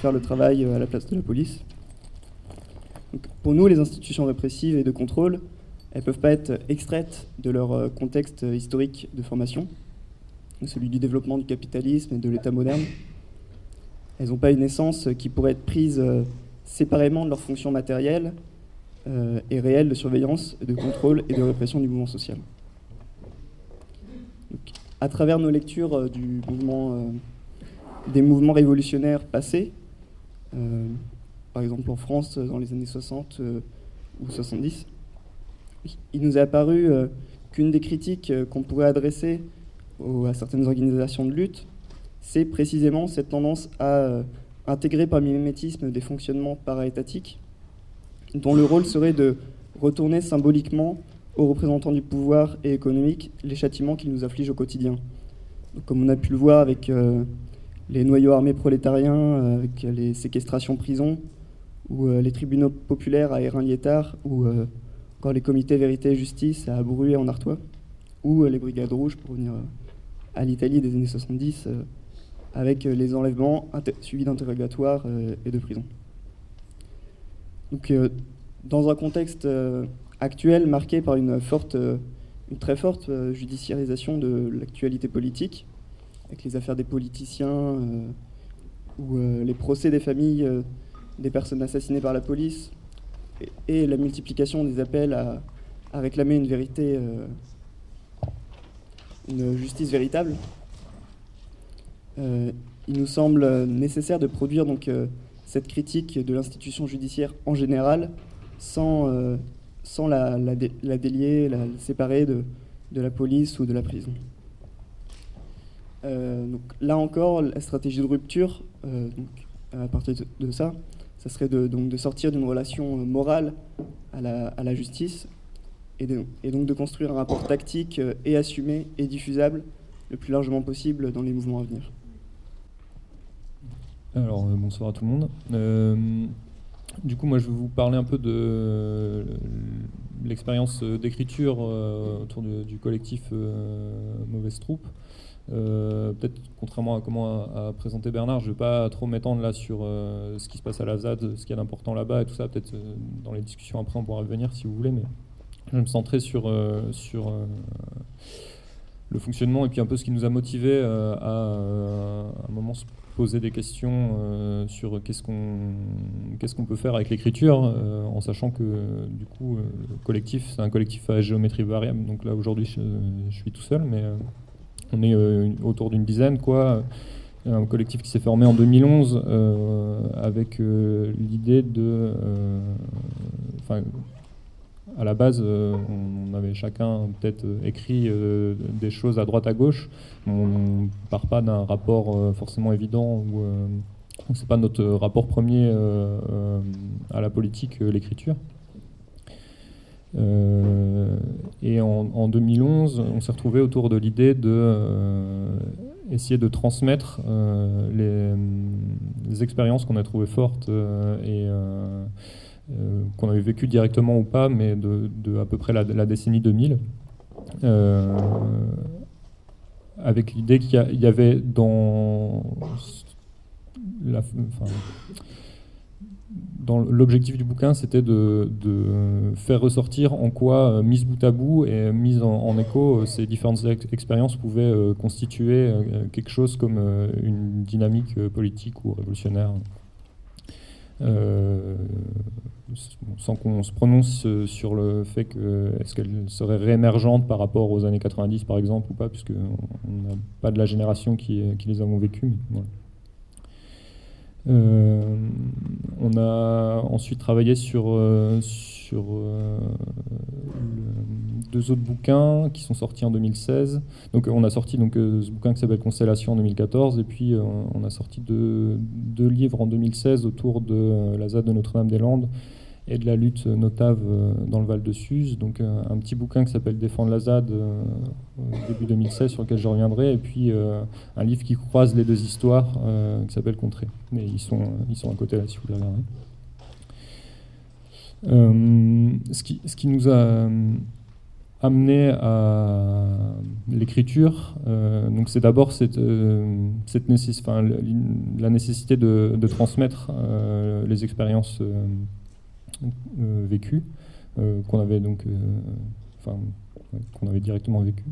faire le travail à la place de la police. pour nous, les institutions répressives et de contrôle, elles ne peuvent pas être extraites de leur contexte historique de formation, celui du développement du capitalisme et de l'État moderne. Elles n'ont pas une essence qui pourrait être prise séparément de leurs fonctions matérielles euh, et réelle de surveillance, de contrôle et de répression du mouvement social. à travers nos lectures euh, euh, des mouvements révolutionnaires passés, par exemple en France dans les années 60 ou 70, il nous est apparu qu'une des critiques qu'on pourrait adresser à certaines organisations de lutte, c'est précisément cette tendance à intégrer par mimétisme des fonctionnements para-étatiques dont le rôle serait de retourner symboliquement aux représentants du pouvoir et économique les châtiments qu'ils nous affligent au quotidien. comme on a pu le voir avec euh, les noyaux armés prolétariens, euh, avec les séquestrations prisons, ou euh, les tribunaux populaires à Hérin-Liétard, ou encore les comités vérité et justice à Bruy en Artois, ou les brigades rouges pour venir à l'Italie des années 70, avec les enlèvements suivis d'interrogatoires et de prisons. Donc, euh, dans un contexte euh, actuel marqué par une, forte, euh, une très forte judiciarisation de l'actualité politique, avec les affaires des politiciens ou les procès des familles des personnes assassinées par la police, et, la multiplication des appels à, réclamer une vérité, une justice véritable, il nous semble nécessaire de produire donc cette critique de l'institution judiciaire en général sans, euh, sans la, la, délier, la, séparer de, de, la police ou de la prison. Euh, donc, là encore, la stratégie de rupture, euh, donc, à partir de, ça, ça serait de, donc, de sortir d'une relation morale à la, à la justice et, et, donc de construire un rapport tactique et assumé et diffusable le plus largement possible dans les mouvements à venir. Alors, euh, bonsoir à tout le monde. Euh, du coup, moi, je vais vous parler un peu de l'expérience d'écriture euh, autour du collectif Mauvaise Troupe. Peut-être, contrairement à comment a, présenté Bernard, je ne vais pas trop m'étendre là sur ce qui se passe à la ZAD, ce qu'il y a d'important là-bas et tout ça. Peut-être dans les discussions après, on pourra revenir si vous voulez, mais je vais me centrer sur, sur le fonctionnement et puis un peu ce qui nous a motivé à, un moment poser des questions euh, sur qu'est-ce qu'on qu'est-ce qu'on peut faire avec l'écriture, euh, en sachant que du coup, euh, le collectif, c'est un collectif à géométrie variable. Donc là, aujourd'hui, je, suis tout seul, mais on est autour d'une dizaine, quoi. un collectif qui s'est formé en 2011 avec l'idée de... À la base, on avait chacun peut-être écrit des choses à droite à gauche. On ne part pas d'un rapport forcément évident ou c'est pas notre rapport premier euh, euh, à la politique, euh, l'écriture. et en, 2011, on s'est retrouvé autour de l'idée de essayer de transmettre les, expériences qu'on a trouvées fortes et qu'on avait vécues directement ou pas, mais de, à peu près la, décennie 2000 avec l'idée qu'il y, avait dans l'objectif du bouquin, c'était de, faire ressortir en quoi, euh, mise bout à bout et mise en, écho, euh, ces différentes expériences pouvaient euh, constituer quelque chose comme une dynamique politique ou révolutionnaire. Sans qu'on se prononce sur le fait que est-ce qu'elle serait réémergente par rapport aux années 90 par exemple ou pas, puisqu'on n'a pas de la génération qui, les avons vécues. Euh, on a ensuite travaillé sur, euh, sur euh, deux autres bouquins qui sont sortis en 2016. Donc on a sorti donc, ce bouquin qui s'appelle Constellation en 2014 et puis on a sorti deux, livres en 2016 autour de la ZAD de Notre-Dame-des-Landes et de la lutte notave euh, dans le Val de Suse. Donc euh, un petit bouquin qui s'appelle Défendre la ZAD euh, début 2016 sur lequel je reviendrai, et puis un livre qui croise les deux histoires qui s'appelle Contrée. Mais ils sont, ils sont à côté là si vous voulez regarder. Ce, qui, ce qui nous a amené à l'écriture, donc c'est d'abord cette, la nécessité de, transmettre les expériences euh, vécu, euh, qu'on avait donc, euh, qu'on avait directement vécu.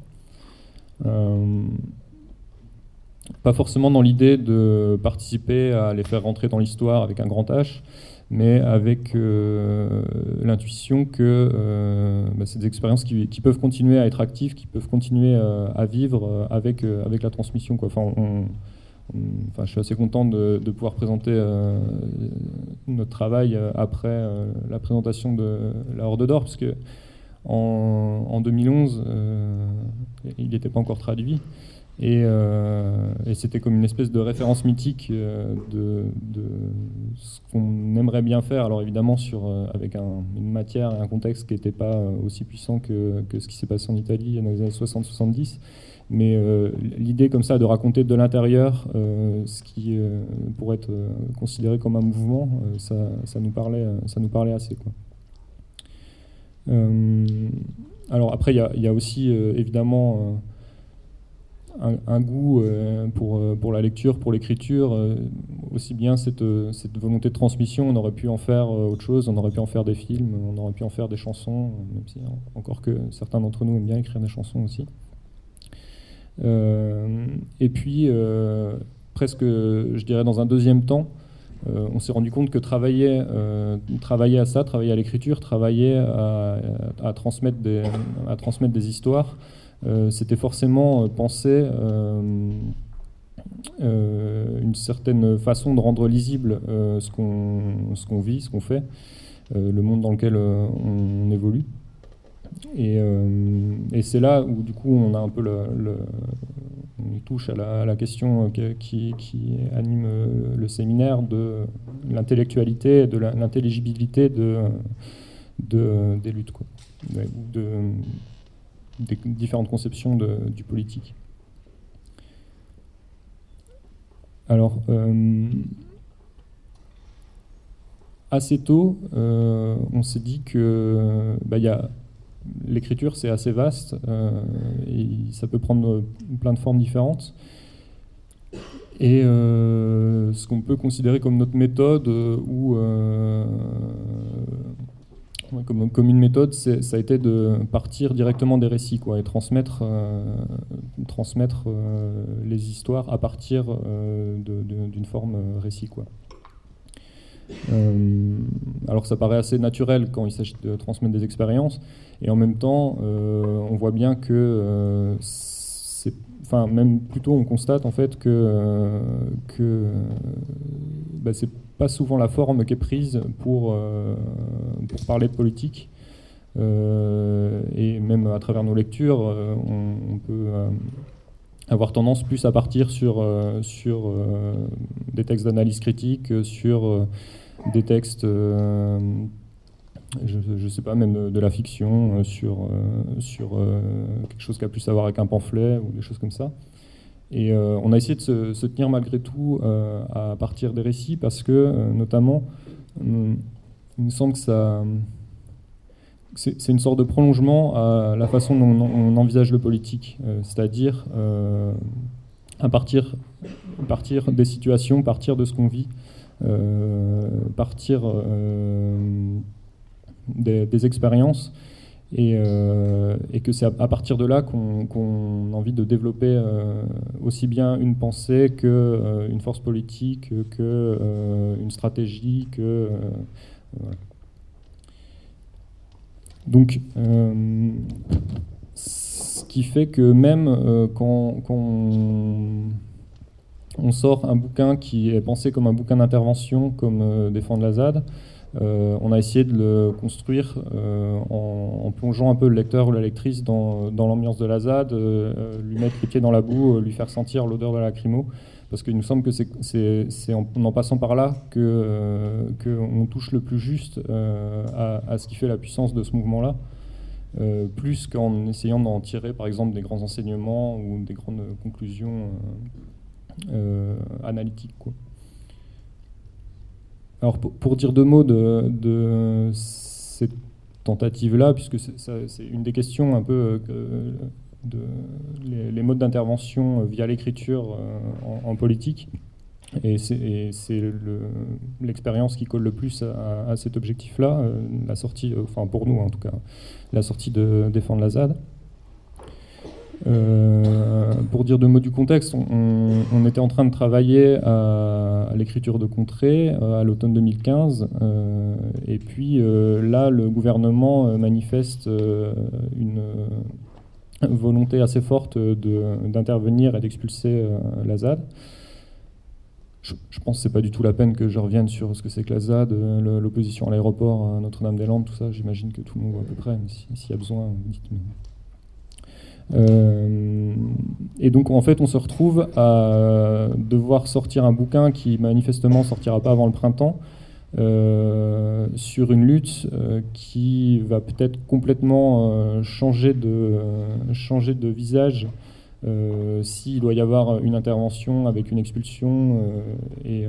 pas forcément dans l'idée de participer à les faire rentrer dans l'histoire avec un grand H, mais avec l'intuition que bah, c'est des expériences qui, peuvent continuer à être actives, qui peuvent continuer à vivre avec, avec la transmission. Enfin, je suis assez content de, pouvoir présenter euh, notre travail euh, après euh, la présentation de la Horde d'Or, parce que en, 2011, il n'était pas encore traduit. Et, c'était comme une espèce de référence mythique de, ce qu'on aimerait bien faire. Alors évidemment, sur, avec une matière et un contexte qui n'était pas aussi puissant que, ce qui s'est passé en Italie dans les années 60-70. Mais euh, l'idée comme ça de raconter de l'intérieur euh, ce qui euh, pourrait être considéré comme un mouvement, ça, nous parlait, ça nous parlait assez. Alors après, il y, a aussi évidemment un, goût pour, pour la lecture, pour l'écriture, aussi bien cette, cette, volonté de transmission, on aurait pu en faire autre chose, on aurait pu en faire des films, on aurait pu en faire des chansons, même si encore que certains d'entre nous aiment bien écrire des chansons aussi. Euh, et puis, euh, presque, je dirais, dans un deuxième temps, euh, on s'est rendu compte que travailler, travailler à ça, travailler à l'écriture, travailler à, transmettre des, à transmettre des histoires, c'était forcément penser une certaine façon de rendre lisible ce qu'on vit, ce qu'on fait, le monde dans lequel on évolue. Euh, et, c'est là où du coup on a un peu le, on touche à la, question qui, anime euh, le séminaire de l'intellectualité, de l'intelligibilité de, de, des luttes, quoi, des différentes conceptions du politique. Alors, euh, assez tôt, on s'est dit que bah, l'écriture, c'est assez vaste euh, et ça peut prendre plein de formes différentes. Et euh, ce qu'on peut considérer comme notre méthode euh, comme, une méthode, ça a été de partir directement des récits quoi, et transmettre, transmettre les histoires à partir d'une forme récit. Euh, alors ça paraît assez naturel quand il s'agit de transmettre des expériences, et en même temps, euh, on voit bien que euh, enfin même plutôt on constate en fait que, que bah, c'est pas souvent la forme qui est prise pour, pour parler de politique. et même à travers nos lectures, on, peut avoir tendance plus à partir sur, sur des textes d'analyse critique, sur des textes je ne sais pas, même de, la fiction, euh, sur, euh, sur euh, quelque chose qui a plus à voir avec un pamphlet ou des choses comme ça. Et on a essayé de se, tenir malgré tout à partir des récits parce que, notamment, il me semble que ça. C'est une sorte de prolongement à la façon dont on, envisage le politique, c'est-à-dire à partir, partir des situations, partir de ce qu'on vit, partir des, expériences. Euh, et, que c'est à, partir de là qu'on a envie de développer euh, aussi bien une pensée que euh, force politique, que une stratégie, que donc ce qui fait que même quand on, sort un bouquin qui est pensé comme un bouquin d'intervention, comme Défendre la ZAD, euh, on a essayé de le construire euh, en, plongeant un peu le lecteur ou la lectrice dans, l'ambiance de la ZAD, euh, lui mettre les pieds dans la boue, lui faire sentir l'odeur de la lacrymo, parce qu'il nous semble que c'est en, passant par là qu'on touche le plus juste à, ce qui fait la puissance de ce mouvement-là, plus qu'en essayant d'en tirer par exemple des grands enseignements ou des grandes conclusions analytiques. Alors pour, dire deux mots de, cette tentative-là, puisque c'est une des questions un peu euh, de les, modes d'intervention via l'écriture euh, en, politique. Et c'est l'expérience qui colle le plus à, cet objectif-là, euh, la sortie, enfin pour nous en tout cas, la sortie de Défendre la ZAD. Euh, pour dire deux mots du contexte, on, était en train de travailler à, l'écriture de Contrée euh, à l'automne 2015. Euh, et puis là, le gouvernement manifeste une volonté assez forte d'intervenir et d'expulser la ZAD. Je, pense que c'est pas du tout la peine que je revienne sur ce que c'est que la ZAD, l'opposition à l'aéroport Notre-Dame-des-Landes, tout ça. J'imagine que tout le monde voit à peu près, s'il y a besoin, dites-moi. Euh, et donc en fait on se retrouve à devoir sortir un bouquin qui manifestement sortira pas avant le printemps euh, sur une lutte euh, qui va peut-être complètement changer, de, changer de visage s'il doit y avoir une intervention avec une expulsion et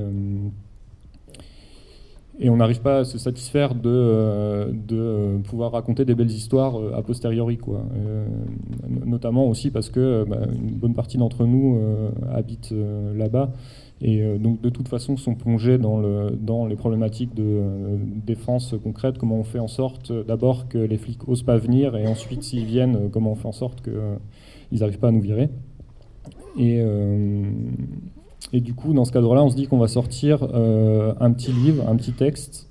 et on n'arrive pas à se satisfaire de, euh, euh, pouvoir raconter des belles histoires euh, a posteriori. Quoi. notamment aussi parce que bah, une bonne partie d'entre nous habitent là-bas et donc de toute façon sont plongés dans les problématiques de défense concrète. Comment on fait en sorte d'abord que les flics osent pas venir et ensuite s'ils viennent, comment on fait en sorte qu'ils n'arrivent pas à nous virer. Et, et du coup, dans ce cadre-là, on se dit qu'on va sortir euh, un petit livre, un petit texte,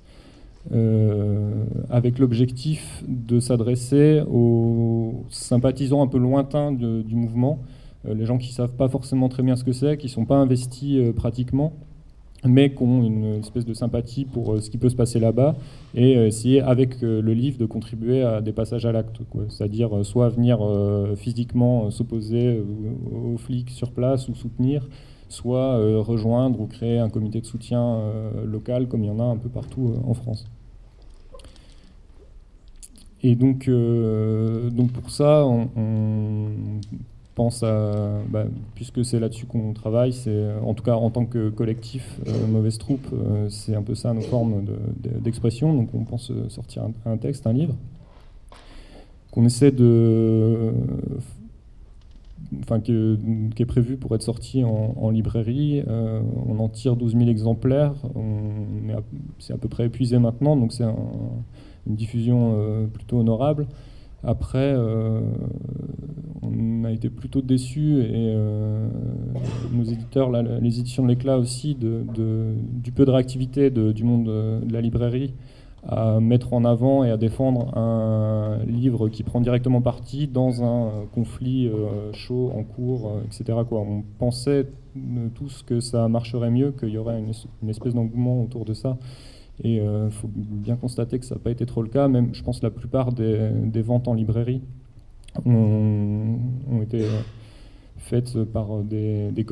euh, avec l'objectif de s'adresser aux sympathisants un peu lointains du mouvement, euh, les gens qui ne savent pas forcément très bien ce que c'est, qui ne sont pas investis pratiquement, mais qui ont une espèce de sympathie pour ce qui peut se passer là-bas, et essayer avec le livre de contribuer à des passages à l'acte, c'est-à-dire soit venir physiquement s'opposer aux flics sur place ou soutenir, soit euh, rejoindre ou créer un comité de soutien euh, local comme il y en a un peu partout euh, en France. Et donc, pour ça, on, pense à, bah, puisque c'est là-dessus qu'on travaille, c'est en tout cas en tant que collectif Mauvaise Troupe, c'est un peu ça nos formes d'expression. donc on pense sortir un, un texte, un livre, qu'on essaie de enfin, qui, est prévu pour être sorti en, librairie. Euh, on en tire 12 000 exemplaires. C'est à peu près épuisé maintenant, donc c'est une diffusion euh, plutôt honorable. Après, euh, on a été plutôt déçus et nos éditeurs, les éditions de l'éclat aussi, du peu de réactivité du monde de la librairie à mettre en avant et à défendre un livre qui prend directement parti dans un conflit chaud en cours, etc. Quoi. On pensait tous que ça marcherait mieux, qu'il y aurait une, espèce d'engouement autour de ça. Et il faut bien constater que ça n'a pas été trop le cas. Même, je pense, la plupart des, ventes en librairie ont été faites par des, des,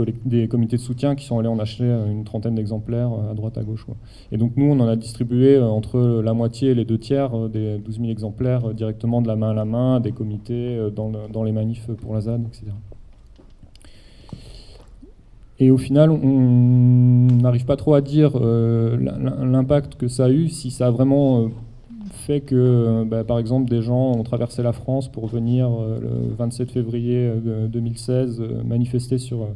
comités de soutien qui sont allés en acheter une trentaine d'exemplaires à droite à gauche. Et donc nous, on en a distribué euh, entre la moitié et les deux tiers euh, des 12 000 exemplaires euh, directement de la main à la main, des comités, dans, dans les manifs pour la ZAD, etc. Et au final, on n'arrive pas trop à dire l'impact que ça a eu, si ça a vraiment fait que, euh, bah, par exemple, des gens ont traversé la France pour venir euh, le 27 février 2016 euh, manifester sur,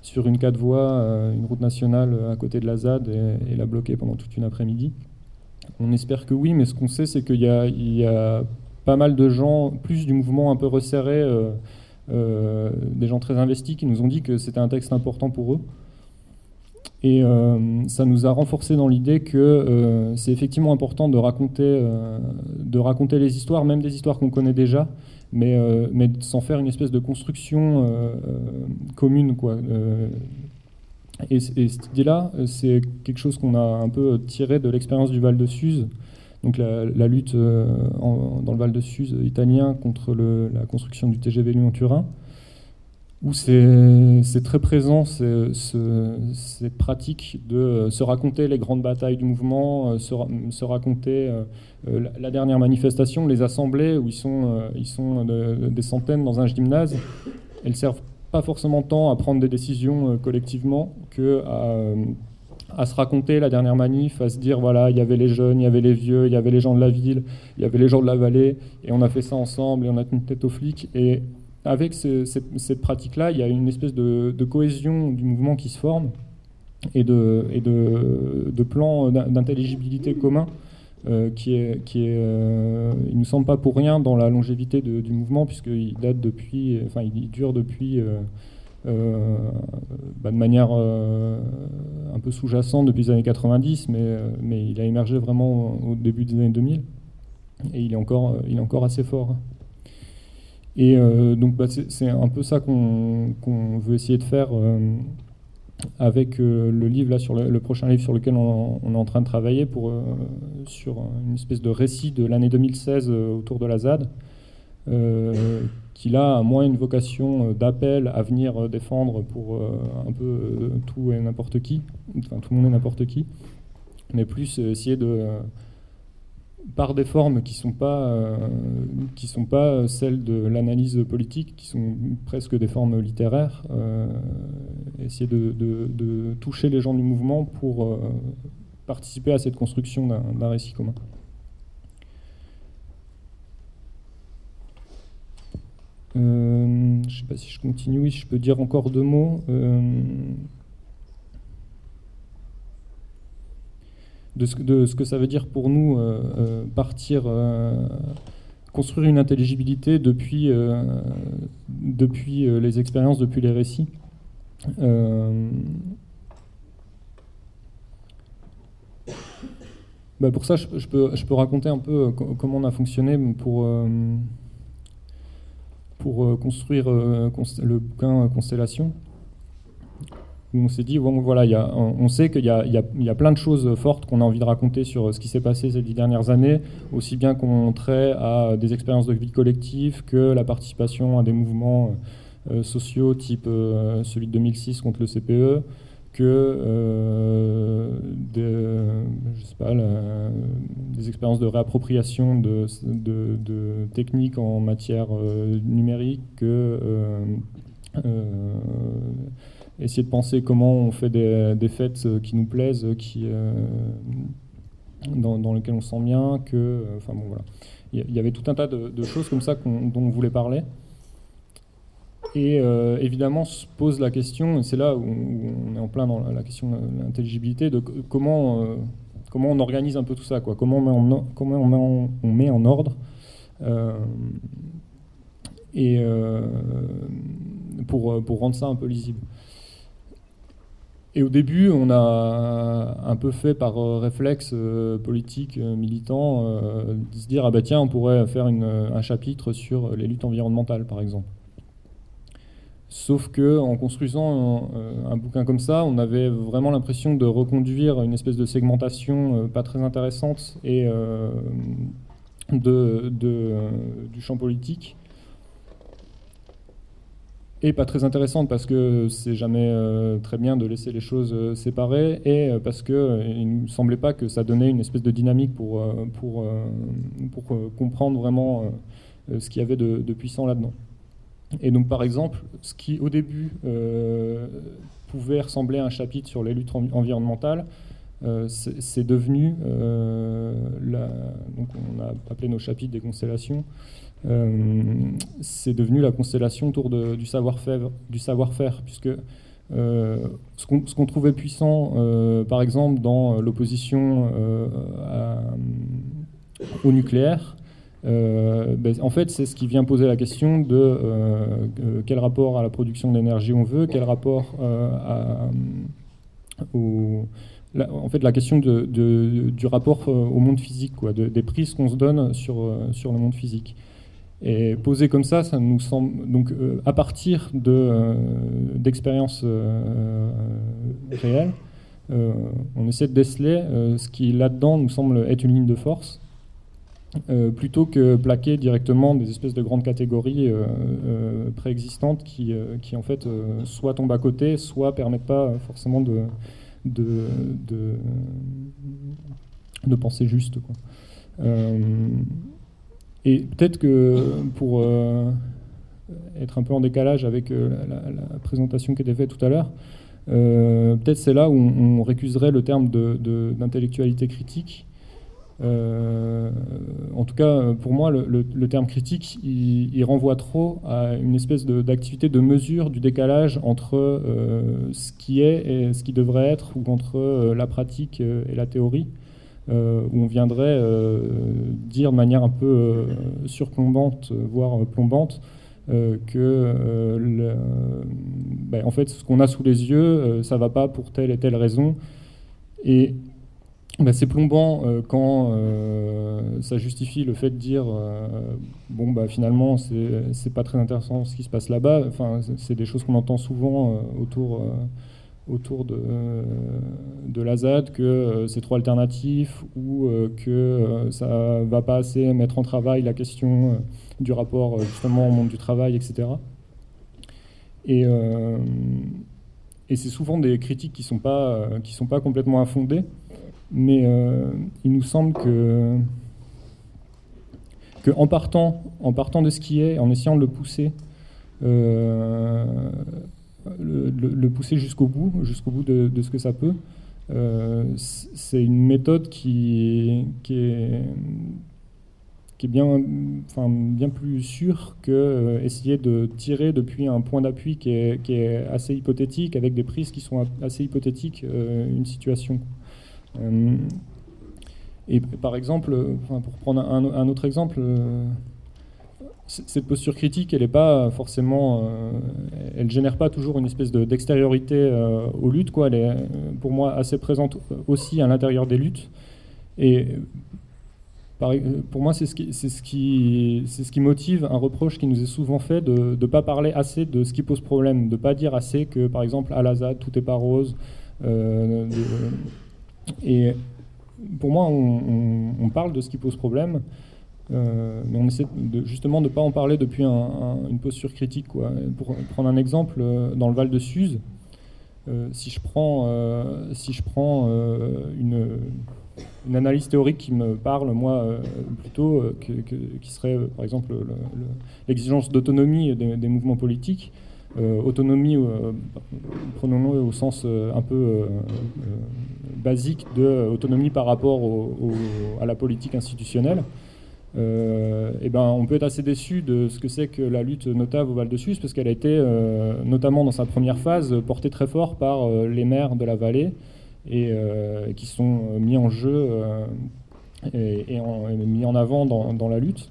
sur une quatre voies, une route nationale à côté de la ZAD et, la bloquer pendant toute une après-midi. On espère que oui, mais ce qu'on sait, c'est qu'il y, y, a pas mal de gens, plus du mouvement un peu resserré, des gens très investis qui nous ont dit que c'était un texte important pour eux. Et euh, ça nous a renforcé dans l'idée que euh, c'est effectivement important de raconter, euh, de raconter les histoires, même des histoires qu'on connaît déjà, mais, sans faire une espèce de construction commune. Et, cette idée-là, c'est quelque chose qu'on a un peu tiré de l'expérience du Val de Suse, donc la, lutte dans le Val de Suse italien contre la construction du TGV Lyon-Turin où c'est très présent cette pratique de se raconter les grandes batailles du mouvement, euh, se, raconter euh, euh, la dernière manifestation, les assemblées où ils sont, ils sont des centaines dans un gymnase. Elles servent pas forcément tant à prendre des décisions collectivement que à, se raconter la dernière manif, à se dire voilà, il y avait les jeunes, il y avait les vieux, il y avait les gens de la ville, il y avait les gens de la vallée, et on a fait ça ensemble, et on a tenu tête aux flics. Et avec cette, pratique-là, il y a une espèce de, cohésion du mouvement qui se forme et de, et de, plan d'intelligibilité commun euh, qui est, qui est euh, il nous semble pas pour rien dans la longévité du mouvement puisqu'il date depuis, enfin il dure depuis euh, bah, de manière un peu sous-jacente depuis les années 90, mais, mais il a émergé vraiment au début des années 2000 et il est encore, il est encore assez fort. Et euh, donc bah, c'est un peu ça qu'on veut essayer de faire euh, avec euh, le livre là sur le, prochain livre sur lequel on, est en train de travailler pour sur une espèce de récit de l'année 2016 autour de la ZAD qui a moins une vocation d'appel à venir défendre pour un peu tout et n'importe qui, enfin tout le monde et n'importe qui, mais plus essayer de par des formes qui ne sont, pas, euh, sont pas celles de l'analyse politique, qui sont presque des formes littéraires, euh, essayer de, toucher les gens du mouvement pour euh, participer à cette construction d'un récit commun. je ne sais pas si je continue, oui, je peux dire encore deux mots de ce, que ça veut dire pour nous euh, euh, partir, euh, construire une intelligibilité depuis, les expériences, depuis les récits. Bah, pour ça, je, peux, je peux raconter un peu comment on a fonctionné pour, pour construire le bouquin Constellation on s'est dit, bon, voilà, on sait qu'il y, a plein de choses fortes qu'on a envie de raconter sur ce qui s'est passé ces dix dernières années, aussi bien qu'on trait à des expériences de vie collective que la participation à des mouvements euh, sociaux type euh, celui de 2006 contre le CPE, que euh, des, expériences de réappropriation de, de, techniques en matière numérique, que essayer de penser comment on fait des, fêtes euh, qui nous plaisent, euh, qui, euh, dans, lesquelles on se sent bien, que, enfin bon voilà. Il y avait tout un tas de, choses comme ça dont on voulait parler. Et évidemment se pose la question, c'est là où on est en plein dans la question de l'intelligibilité, de comment, comment on organise un peu tout ça, quoi. comment on met en, comment on met en ordre. et pour, pour rendre ça un peu lisible. Et au début, on a un peu fait par euh, réflexe euh, politique, euh, militant, de se dire ah bah tiens, on pourrait faire un chapitre sur les luttes environnementales, par exemple. Sauf que en construisant un, bouquin comme ça, on avait vraiment l'impression de reconduire une espèce de segmentation pas très intéressante et de, du champ politique et pas très intéressante parce que c'est jamais euh, très bien de laisser les choses euh, séparées et euh, parce que il ne semblait pas que ça donnait une espèce de dynamique pour, pour, pour comprendre vraiment ce qu'il y avait de, puissant là-dedans. Et donc par exemple, ce qui au début pouvait ressembler à un chapitre sur les luttes envi- environnementales, c'est devenu, la- donc on a appelé nos chapitres des constellations, c'est devenu la constellation autour de- du savoir-faire, savoir-faire, puisque euh, ce qu'on trouvait puissant, euh, par exemple, dans l'opposition euh, au nucléaire, euh, ben, en fait, c'est ce qui vient poser la question de euh, euh, quel rapport à la production d'énergie on veut, quel rapport euh, à, la- en fait, la question de- du rapport euh, au monde physique, quoi, de- des prises qu'on se donne sur, euh, sur le monde physique. Et posé comme ça, ça nous semble donc euh, à partir de euh, d'expériences euh, réelles, on essaie de déceler ce qui là-dedans nous semble être une ligne de force, plutôt que plaquer directement des espèces de grandes catégories préexistantes qui, qui en fait soit tombent à côté, soit permettent pas forcément de, de, de, de penser juste. Quoi. Et peut-être que pour euh, être un peu en décalage avec euh, la, présentation qui était faite tout à l'heure, euh, peut-être c'est là où on, récuserait le terme d'intellectualité critique. En tout cas, pour moi, le, terme critique, il, renvoie trop à une espèce d'activité de, mesure du décalage entre ce qui est et ce qui devrait être, ou entre la pratique et la théorie, où on viendrait euh, dire de manière un peu euh, surplombante, voire euh, plombante, euh, que euh, ben, en fait, ce qu'on a sous les yeux, euh, ça va pas pour telle et telle raison. Et bah, c'est plombant euh, quand euh, ça justifie le fait de dire euh, bon bah finalement c'est pas très intéressant ce qui se passe là-bas. Enfin c'est- des choses qu'on entend souvent euh, autour euh, autour de de la ZAD que euh, c'est trop alternatif ou euh, que euh, ça va pas assez mettre en travail la question du rapport justement au monde du travail etc. Et et c'est souvent des critiques qui sont pas sont pas complètement infondées mais il nous semble que, que en, partant, en partant de ce qui est, en essayant de le pousser, le, pousser jusqu'au bout, jusqu'au bout de, ce que ça peut, euh, c'est une méthode qui, qui est, qui est bien, enfin, bien plus sûre que euh, essayer de tirer depuis un point d'appui qui est, qui est assez hypothétique, avec des prises qui sont assez hypothétiques, euh, une situation. Et par exemple, pour prendre un, autre exemple, cette posture critique, elle n'est pas forcément, euh, elle génère pas toujours une espèce de- d'extériorité euh, aux luttes. Quoi. Elle est, euh, pour moi, assez présente aussi à l'intérieur des luttes. Et euh, euh, pour moi, c'est ce, qui, motive un reproche qui nous est souvent fait de ne pas parler assez de ce qui pose problème, de ne pas dire assez que, par exemple, à la ZAD, tout n'est pas rose. euh, et pour moi, on parle de ce qui pose problème, euh, mais on essaie justement de ne pas en parler depuis un- un- une posture critique. Pour prendre un exemple, euh, dans le Val de Suse, euh, si je prends, si je prends une, analyse théorique qui me parle, moi, plutôt, qui serait, par exemple, le- le- l'exigence d'autonomie des, mouvements politiques, autonomie, prenons-le au sens un peu basique de autonomie par rapport à la politique institutionnelle. Euh, eh ben, on peut être assez déçu de ce que c'est que la lutte notable au Val de Suse, parce qu'elle a été, euh, notamment dans sa première phase, portée très fort par euh, les maires de la vallée, et euh, qui sont euh, mis en jeu euh, et, mis en avant dans, la lutte.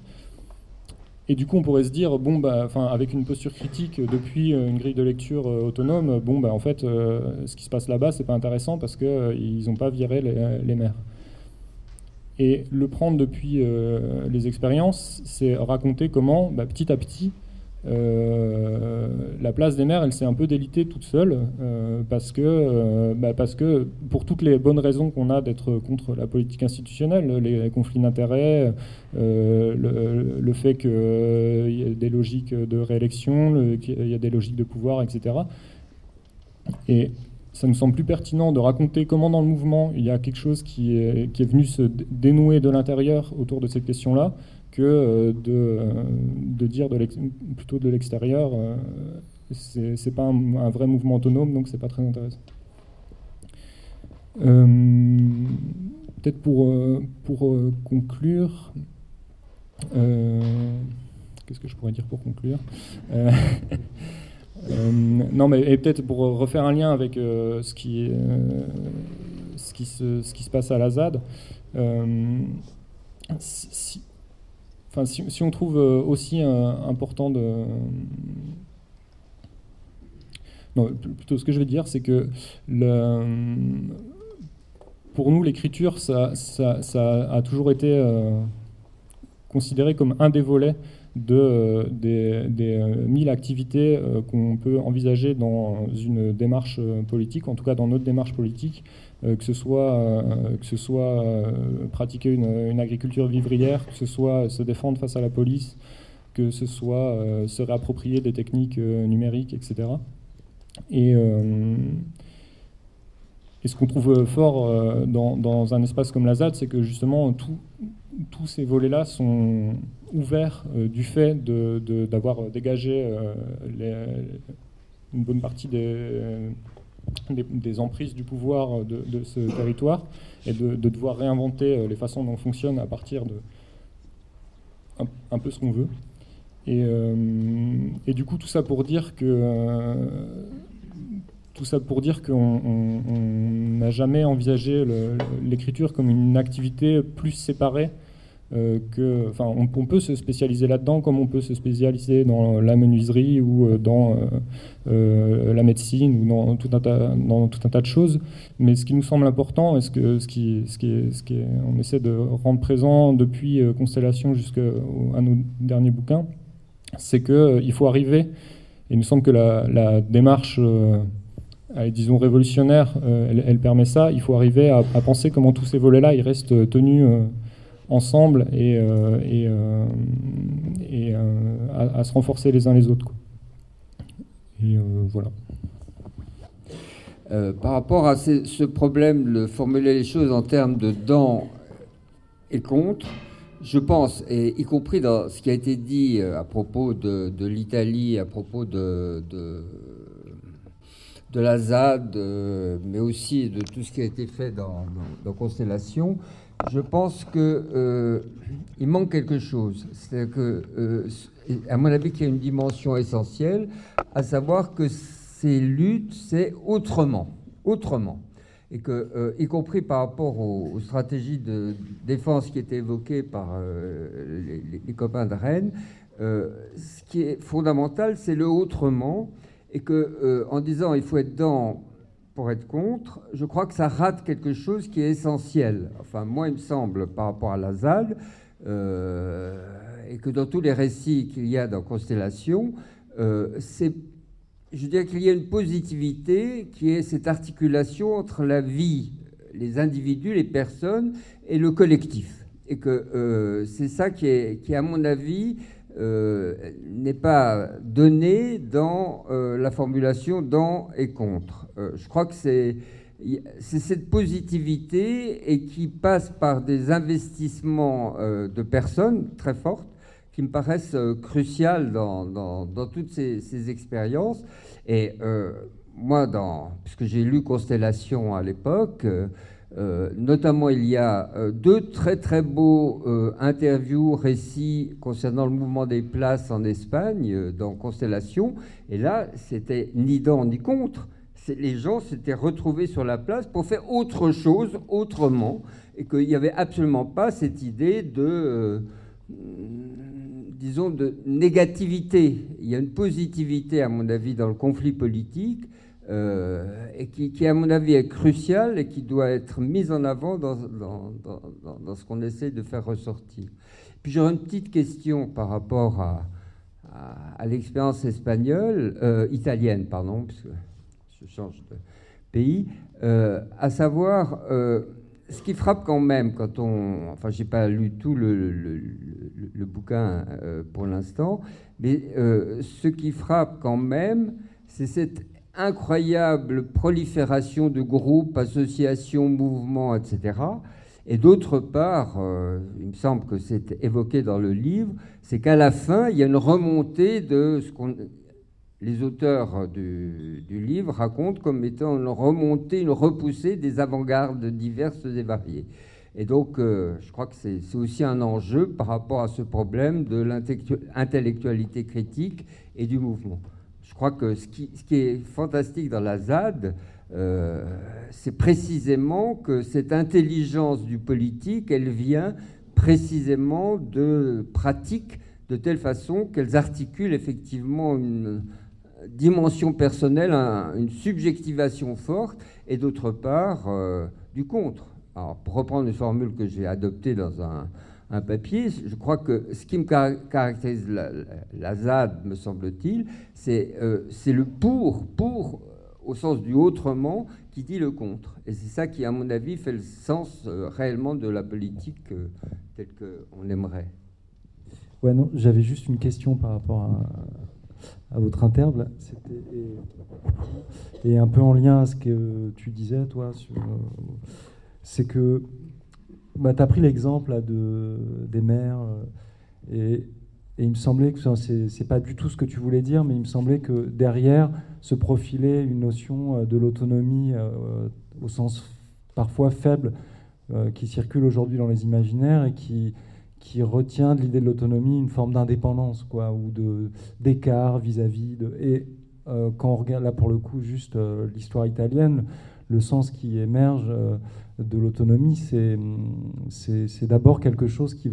et du coup, on pourrait se dire, bon, bah, avec une posture critique depuis une grille de lecture autonome, bon, bah, en fait, ce qui se passe là-bas, c'est pas intéressant parce qu'ils n'ont pas viré les, maires. Et le prendre depuis les expériences, c'est raconter comment, bah, petit à petit, euh, la place des maires, elle s'est un peu délitée toute seule euh, parce, que, euh, bah, parce que pour toutes les bonnes raisons qu'on a d'être contre la politique institutionnelle, les, conflits d'intérêts, le, fait qu'il y a des logiques de réélection, qu'il y a des logiques de pouvoir, etc. Et ça nous semble plus pertinent de raconter comment dans le mouvement il y a quelque chose qui est, qui est venu se dénouer de l'intérieur autour de cette question-là, que euh, de, euh, de, dire plutôt de l'extérieur, euh, c'est pas un, vrai mouvement autonome, donc c'est pas très intéressant. Peut-être pour, pour conclure, qu'est-ce que je pourrais dire pour conclure? non, mais et peut-être pour refaire un lien avec ce, qui, ce, qui se, ce qui se passe à la ZAD, si, si, on trouve euh, aussi euh, important de. Non, plutôt ce que je vais dire, c'est que pour nous, l'écriture, ça, a toujours été euh, considéré comme un des volets de, des, des mille activités qu'on peut envisager dans une démarche politique, en tout cas dans notre démarche politique, euh, que ce soit, euh, que ce soit euh, pratiquer une, agriculture vivrière, que ce soit se défendre face à la police, que ce soit se réapproprier des techniques numériques, etc. Et, ce qu'on trouve fort dans, un espace comme la ZAD, c'est que justement tous ces volets-là sont ouverts du fait d'avoir de, dégagé une bonne partie des, emprises du pouvoir de, ce territoire et de, devoir réinventer euh, les façons dont on fonctionne à partir de un, peu ce qu'on veut. Euh, et, du coup, tout ça pour dire que euh, tout ça pour dire qu'on n'a jamais envisagé l'écriture comme une activité plus séparée euh, que, enfin, on, peut se spécialiser là-dedans comme on peut se spécialiser dans la menuiserie ou euh, dans euh, la médecine ou dans tout, un tas, de choses. Mais ce qui nous semble important et ce, que, ce, qui, ce, qui est, qui est, essaie de rendre présent depuis Constellation jusqu'à nos derniers bouquins, c'est qu'il faut arriver, et il nous semble que la, démarche disons révolutionnaire, elle, permet ça. Il faut arriver à, à penser comment tous ces volets-là, ils restent tenus ensemble et, euh, euh, euh, à, se renforcer les uns les autres. Et voilà. par rapport à ce, problème de formuler les choses en termes de dans et contre, je pense, et y compris dans ce qui a été dit à propos de, l'Italie, à propos de, de, de, la ZAD, mais aussi de tout ce qui a été fait dans Constellation, je pense qu'il euh, manque quelque chose. C'est que, euh, à mon avis, qu'il y a une dimension essentielle, à savoir que ces luttes, c'est autrement, autrement, et que, euh, y compris par rapport aux, stratégies de défense qui étaient évoquées par les, les, copains de Rennes, ce qui est fondamental, c'est le autrement, et que, en disant il faut être dans pour être contre, je crois que ça rate quelque chose qui est essentiel. Enfin, moi, il me semble, par rapport à la ZAD, euh, et que dans tous les récits qu'il y a dans Constellation, euh, c'est, je dirais qu'il y a une positivité qui est cette articulation entre la vie, les individus, les personnes, et le collectif. Et que euh, c'est ça qui est, qui, à mon avis, euh, n'est pas donné dans euh, la formulation dans et contre. Euh, je crois que c'est cette positivité et qui passe par des investissements de personnes très fortes qui me paraissent cruciales dans, toutes ces, ces, expériences. Et moi, dans, puisque j'ai lu Constellation à l'époque, euh, notamment, il y a euh, deux très très beaux euh, interviews, récits concernant le mouvement des places en Espagne dans Constellation. Et là, c'était ni dans ni contre. Les gens s'étaient retrouvés sur la place pour faire autre chose, autrement, et qu'il n'y avait absolument pas cette idée de disons, de négativité. Il y a une positivité, à mon avis, dans le conflit politique, euh, et qui, à mon avis, est cruciale et qui doit être mise en avant dans, ce qu'on essaie de faire ressortir. Puis j'aurais une petite question par rapport à, l'expérience espagnole, euh, italienne, pardon, puisque je change de pays, euh, à savoir ce qui frappe quand même quand on... Enfin, j'ai pas lu tout le, bouquin pour l'instant, mais ce qui frappe quand même, c'est cette incroyable prolifération de groupes, associations, mouvements, etc. Et d'autre part, euh, il me semble que c'est évoqué dans le livre, c'est qu'à la fin, il y a une remontée de ce qu'on les auteurs du, livre racontent comme étant une remontée, une repoussée des avant-gardes diverses et variées. Et donc, euh, je crois que c'est aussi un enjeu par rapport à ce problème de l'intellectualité critique et du mouvement je crois que ce qui, est fantastique dans la ZAD, euh, c'est précisément que cette intelligence du politique, elle vient précisément de pratiques de telle façon qu'elles articulent effectivement une dimension personnelle, une subjectivation forte, et d'autre part euh, du contre. Alors, pour reprendre une formule que j'ai adoptée dans un, un papier. Je crois que ce qui me caractérise la, ZAD, me semble-t-il, euh, c'est le pour, pour euh, au sens du autrement, qui dit le contre. Et c'est ça qui, à mon avis, fait le sens euh, réellement de la politique telle qu'on aimerait. Ouais, non, j'avais juste une question par rapport à, votre interble. Et, et, un peu en lien à ce que tu disais, toi, c'est que bah, tu as pris l'exemple de, des maires, euh, et, il me semblait que c'est pas du tout ce que tu voulais dire, mais il me semblait que derrière se profilait une notion euh, de l'autonomie euh, au sens parfois faible qui circule aujourd'hui dans les imaginaires et qui, qui retient de l'idée de l'autonomie une forme d'indépendance, quoi, ou d'écart vis-à-vis de. Et quand on regarde là pour le coup juste l'histoire italienne, le sens qui émerge de l'autonomie, c'est d'abord quelque chose qui,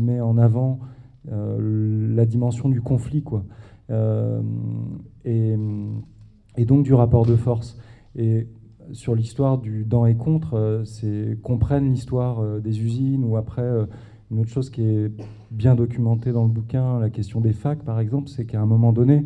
met en avant euh, la dimension du conflit. Euh, et, donc du rapport de force. Et sur l'histoire du dans et contre, euh, c'est qu'on prenne l'histoire des usines ou après une autre chose qui est bien documentée dans le bouquin, la question des facs par exemple, c'est qu'à un moment donné,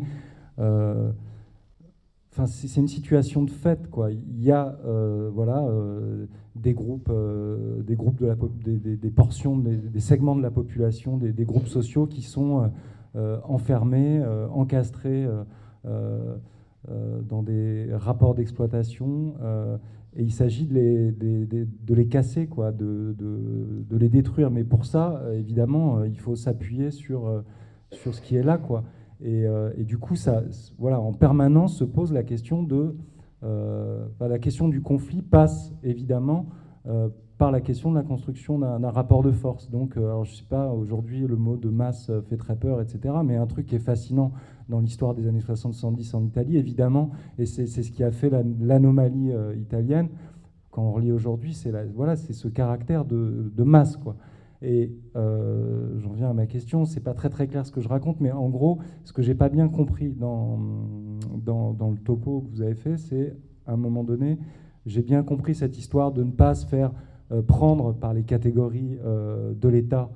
c'est une situation de fait, quoi. Il y a, euh, voilà, euh, des groupes, euh, des groupes de la, des, portions, des, segments de la population, des, groupes sociaux qui sont enfermés, encastrés dans des rapports d'exploitation. et il s'agit de les, de les, casser, quoi, de, de, les détruire. Mais pour ça, évidemment, il faut s'appuyer sur, sur ce qui est là, quoi. Euh, et, du coup, ça, voilà, en permanence se pose la question de euh, la question du conflit passe évidemment euh, par la question de la construction d'un rapport de force. Donc, je sais pas, aujourd'hui, le mot de masse fait très peur, etc. Mais un truc qui est fascinant dans l'histoire des années 60-70 en Italie, évidemment, et c'est ce qui a fait l'anomalie italienne, quand on relit aujourd'hui, c'est voilà, ce caractère de, de masse. Quoi. Et euh, j'en viens à ma question, c'est pas très très clair ce que je raconte, mais en gros, ce que j'ai pas bien compris dans, dans, le topo que vous avez fait, c'est à un moment donné, j'ai bien compris cette histoire de ne pas se faire euh, prendre par les catégories euh, de l'État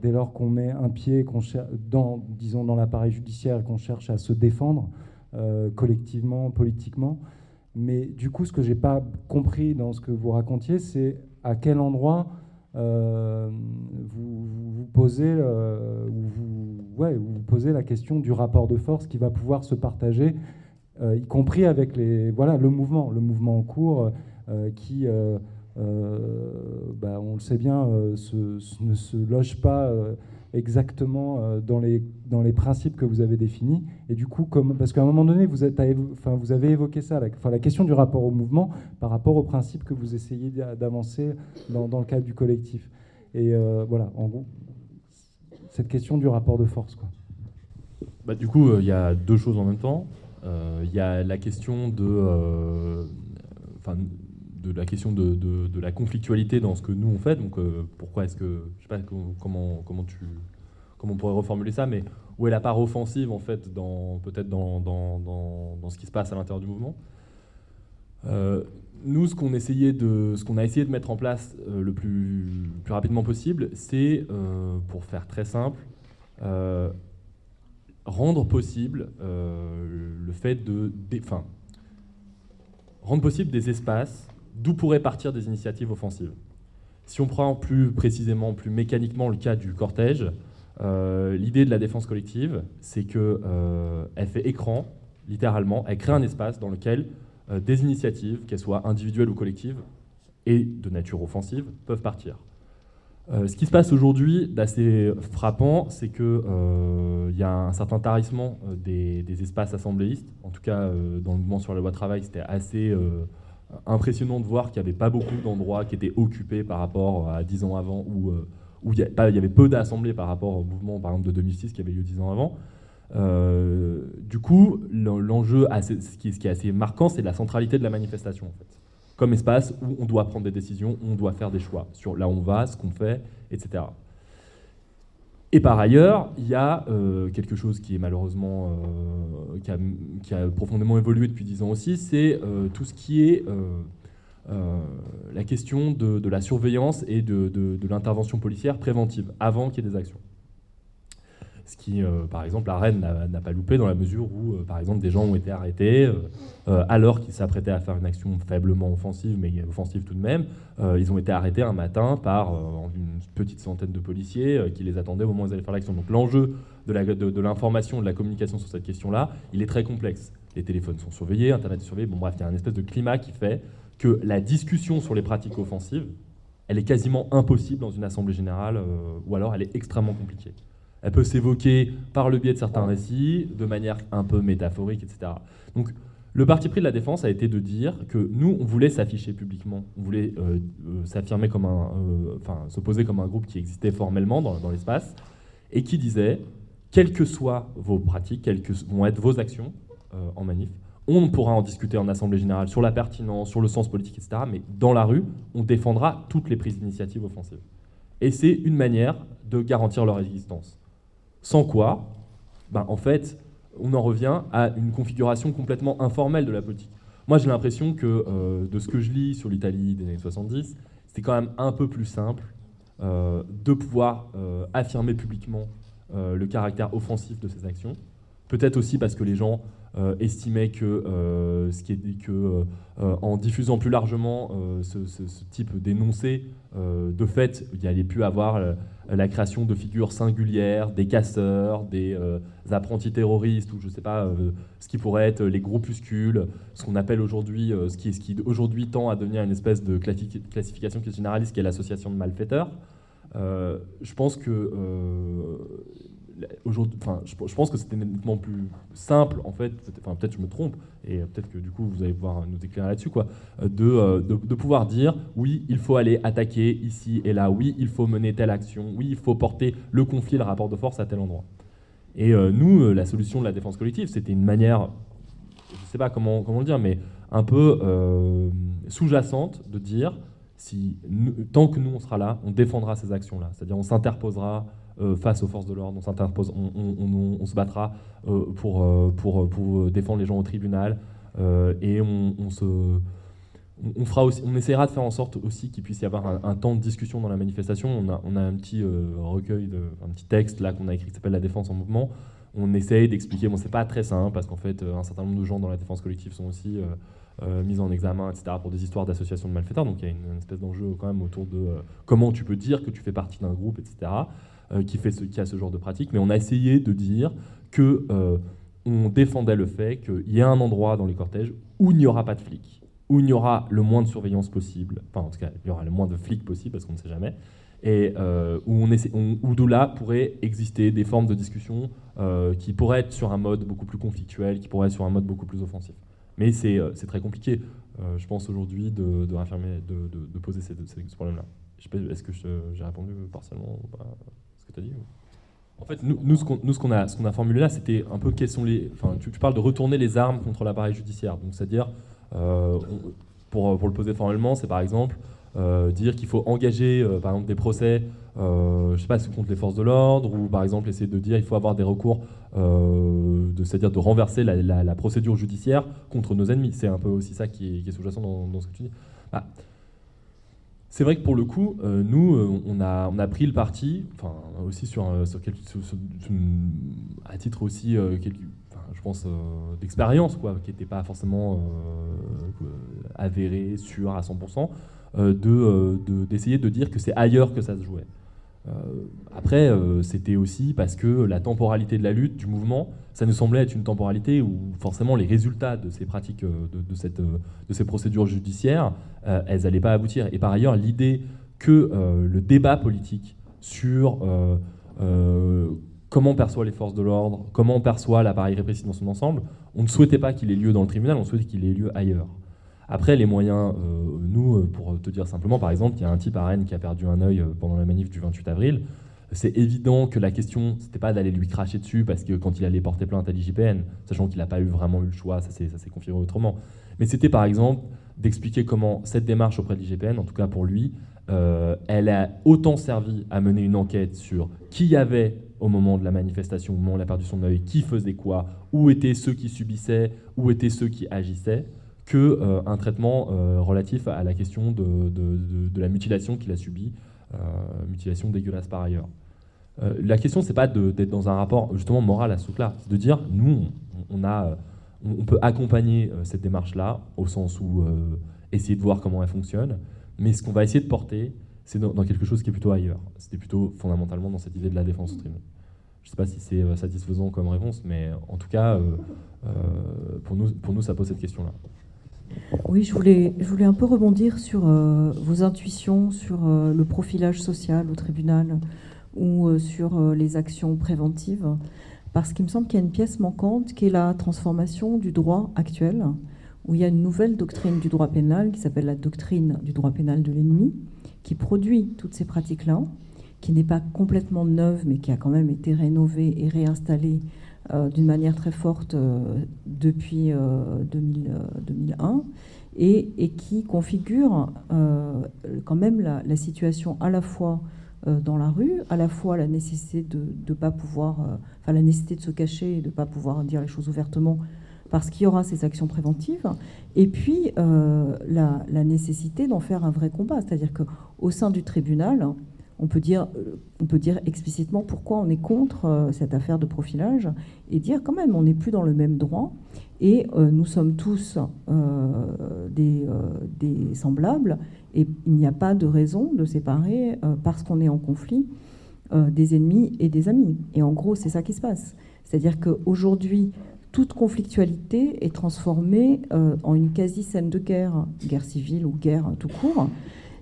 dès lors qu'on met un pied dans, disons, dans l'appareil judiciaire et qu'on cherche à se défendre collectivement, politiquement. Mais du coup, ce que j'ai pas compris dans ce que vous racontiez, c'est à quel endroit euh, vous, vous, posez, euh, vous, posez la question du rapport de force qui va pouvoir se partager, euh, y compris avec les, voilà, le mouvement, le mouvement en cours qui, bah, on le sait bien, ne se loge pas exactement euh, dans, les, dans les principes que vous avez définis. Et du coup, comme, parce qu'à un moment donné, vous, êtes enfin, vous avez évoqué ça, la, question du rapport au mouvement par rapport aux principes que vous essayez d'avancer dans, le cadre du collectif. Et euh, voilà, en gros, cette question du rapport de force. Quoi. Bah, du coup, euh, il y a deux choses en même temps. Il y a la question de, de la question de, de, la conflictualité dans ce que nous on fait. Donc pourquoi est-ce que je sais pas comment comment tu comment on pourrait reformuler ça, mais où est la part offensive en fait, dans peut-être dans, dans, dans, dans, ce qui se passe à l'intérieur du mouvement? Euh, nous, ce qu'on de, ce qu'on a essayé de mettre en place euh, le plus, plus, rapidement possible, c'est, euh, pour faire très simple, rendre possible le fait de, enfin, rendre possible des espaces d'où pourraient partir des initiatives offensives. Si on prend plus précisément, plus mécaniquement le cas du cortège, euh, l'idée de la défense collective, c'est qu'elle euh, fait écran, littéralement, elle crée un espace dans lequel euh, des initiatives, qu'elles soient individuelles ou collectives, et de nature offensive, peuvent partir. ce qui se passe aujourd'hui d'assez frappant, c'est qu'il y a un certain tarissement des, des, espaces assembléistes. En tout cas, dans le mouvement sur la loi travail, c'était assez impressionnant de voir qu'il n'y avait pas beaucoup d'endroits qui étaient occupés par rapport à dix ans avant où il y, avait peu d'assemblées par rapport au mouvement, par exemple, de 2006 qui avait lieu dix ans avant. Euh, du coup, l'enjeu, ce, qui est, assez marquant, c'est la centralité de la manifestation, en fait. Comme espace où on doit prendre des décisions, on doit faire des choix sur là où on va, ce qu'on fait, etc. Et par ailleurs, il y a euh, quelque chose qui est malheureusement euh, qui, a, profondément évolué depuis dix ans aussi, c'est tout ce qui est euh, la question de, la surveillance et de, l'intervention policière préventive avant qu'il y ait des actions. Ce qui, euh, par exemple, la reine n'a pas loupé dans la mesure où, euh, par exemple, des gens ont été arrêtés alors qu'ils s'apprêtaient à faire une action faiblement offensive, mais offensive tout de même. ils ont été arrêtés un matin par une petite centaine de policiers qui les attendaient au moment où ils allaient faire l'action. Donc l'enjeu de l'information, de, la communication sur cette question-là, il est très complexe. Les téléphones sont surveillés, Internet est surveillé. Bon, bref, il y a un espèce de climat qui fait que la discussion sur les pratiques offensives, elle est quasiment impossible dans une assemblée générale, euh, ou alors elle est extrêmement compliquée. Elle peut s'évoquer par le biais de certains récits, de manière un peu métaphorique, etc. Donc, le parti pris de la défense a été de dire que nous, on voulait s'afficher publiquement, on voulait euh, euh, s'affirmer comme un, enfin, s'opposer comme un groupe qui existait formellement dans, dans l'espace, et qui disait, quelles que soient vos pratiques, quelles que vont être vos actions en manif, on pourra en discuter en Assemblée générale sur la pertinence, sur le sens politique, etc. Mais dans la rue, on défendra toutes les prises d'initiative offensives. Et c'est une manière de garantir leur existence. Sans quoi, ben, en fait, on en revient à une configuration complètement informelle de la politique. Moi, j'ai l'impression que euh, de ce que je lis sur l'Italie des années 70, c'est quand même un peu plus simple euh, de pouvoir euh, affirmer publiquement le caractère offensif de ces actions. Peut-être aussi parce que les gens estimait que, en diffusant plus largement ce, type d'énoncé, de fait, il n'y allait plus avoir la création de figures singulières, des casseurs, des apprentis terroristes, ou je ne sais pas, ce qui pourrait être les groupuscules, ce qu'on appelle aujourd'hui, ce qui, ce qui aujourd'hui tend à devenir une espèce de classification qui est généraliste, qui est l'association de malfaiteurs. je pense que aujourd'hui, enfin, je, pense que c'était nettement plus simple, en fait, enfin, peut-être je me trompe, et peut-être que du coup vous allez pouvoir nous éclairer là-dessus, quoi, euh, euh, de, de, pouvoir dire oui, il faut aller attaquer ici et là, oui, il faut mener telle action, oui, il faut porter le conflit, le rapport de force à tel endroit. Et euh, nous, la solution de la défense collective, c'était une manière, je ne sais pas comment, comment le dire, mais un peu sous-jacente de dire si tant que nous on sera là, on défendra ces actions-là, c'est-à-dire on s'interposera face aux forces de l'ordre, on s'interpose, on, se battra euh, pour, euh, pour, pour, défendre les gens au tribunal et on, se on, fera aussi, on essaiera de faire en sorte aussi qu'il puisse y avoir un, temps de discussion dans la manifestation. On a, on a un petit recueil, de, un petit texte là qu'on a écrit qui s'appelle La défense en mouvement. On essaye d'expliquer. Bon, c'est pas très simple parce qu'en fait, un certain nombre de gens dans la défense collective sont aussi mis en examen, etc., pour des histoires d'associations de malfaiteurs. Donc il y a une, espèce d'enjeu quand même autour de comment tu peux dire que tu fais partie d'un groupe, etc. Euh, qui, fait ce, qui a ce genre de pratique, mais on a essayé de dire que euh, on défendait le fait qu'il y a un endroit dans les cortèges où il n'y aura pas de flics, où il y aura le moins de surveillance possible, enfin en tout cas il y aura le moins de flics possible parce qu'on ne sait jamais, et euh, où, on essaie, où de là pourraient exister des formes de discussion qui pourraient être sur un mode beaucoup plus conflictuel, qui pourraient être sur un mode beaucoup plus offensif. Mais c'est très compliqué, je pense aujourd'hui, de, de, de, poser ces, ces problèmes-là. Est-ce que j'ai répondu partiellement en fait, nous, ce qu'on a, formulé là, c'était un peu quels sont les. Enfin, tu, parles de retourner les armes contre l'appareil judiciaire. Donc, c'est-à-dire, euh, pour, le poser formellement, c'est par exemple dire qu'il faut engager, par exemple, des procès, je sais pas, contre les forces de l'ordre, ou par exemple essayer de dire qu'il faut avoir des recours, c'est-à-dire de renverser la, procédure judiciaire contre nos ennemis. C'est un peu aussi ça qui est, sous-jacent dans, ce que tu dis. Bah, c'est vrai que pour le coup, euh, nous, euh, on, a, on a pris le parti, enfin aussi sur, euh, à titre aussi, je pense, d'expérience, quoi, qui n'était pas forcément avéré, sûr à 100%, de, d'essayer de, dire que c'est ailleurs que ça se jouait. Euh, après, euh, c'était aussi parce que la temporalité de la lutte, du mouvement, ça nous semblait être une temporalité où forcément les résultats de ces pratiques, euh, de, cette, de ces procédures judiciaires, elles n'allaient pas aboutir. Et par ailleurs, l'idée que le débat politique sur comment perçoit les forces de l'ordre, comment on perçoit l'appareil répressif dans son ensemble, on ne souhaitait pas qu'il ait lieu dans le tribunal, on souhaitait qu'il ait lieu ailleurs. Après, les moyens, euh, nous, euh, pour te dire simplement, par exemple, il y a un type à Rennes qui a perdu un œil euh, pendant la manif du 28 avril. C'est évident que la question, c'était pas d'aller lui cracher dessus parce que quand il allait porter plainte à l'IGPN, sachant qu'il n'a pas eu vraiment eu le choix, ça s'est confirmé autrement. Mais c'était par exemple d'expliquer comment cette démarche auprès de l'IGPN, en tout cas pour lui, elle a autant servi à mener une enquête sur qui y avait au moment de la manifestation, au moment où il a perdu son œil, qui faisait quoi, où étaient ceux qui subissaient, où étaient ceux qui agissaient, qu'un euh, un traitement euh, relatif à la question de, la mutilation qu'il a subie, euh, mutilation dégueulasse par ailleurs. La question, c'est pas d'être dans un rapport justement moral à ce truc-là, c'est de dire, nous, on, a, on peut accompagner cette démarche-là, au sens où essayer de voir comment elle fonctionne, mais ce qu'on va essayer de porter, c'est dans, quelque chose qui est plutôt ailleurs. C'était plutôt fondamentalement dans cette idée de la défense au tribunal. Je ne sais pas si c'est satisfaisant comme réponse, mais en tout cas, pour, nous, pour nous, ça pose cette question-là. Oui, je voulais, je voulais un peu rebondir sur euh, vos intuitions sur euh, le profilage social au tribunal ou euh, sur les actions préventives, parce qu'il me semble qu'il y a une pièce manquante qui est la transformation du droit actuel, où il y a une nouvelle doctrine du droit pénal qui s'appelle la doctrine du droit pénal de l'ennemi, qui produit toutes ces pratiques-là, qui n'est pas complètement neuve, mais qui a quand même été rénovée et réinstallée euh, d'une manière très forte euh, depuis 2001 euh, et, qui configure quand même la, situation à la fois dans la rue, à la fois la nécessité de ne pas pouvoir, enfin la nécessité de se cacher et de ne pas pouvoir dire les choses ouvertement parce qu'il y aura ces actions préventives, et puis la, la, nécessité d'en faire un vrai combat, c'est-à-dire qu'au sein du tribunal, on peut dire, euh, on peut dire explicitement pourquoi on est contre euh, cette affaire de profilage et dire quand même on n'est plus dans le même droit et euh, nous sommes tous des, semblables et il n'y a pas de raison de séparer parce qu'on est en conflit des ennemis et des amis. Et en gros, c'est ça qui se passe. C'est-à-dire qu'aujourd'hui, toute conflictualité est transformée en une quasi-scène de guerre, guerre civile ou guerre tout court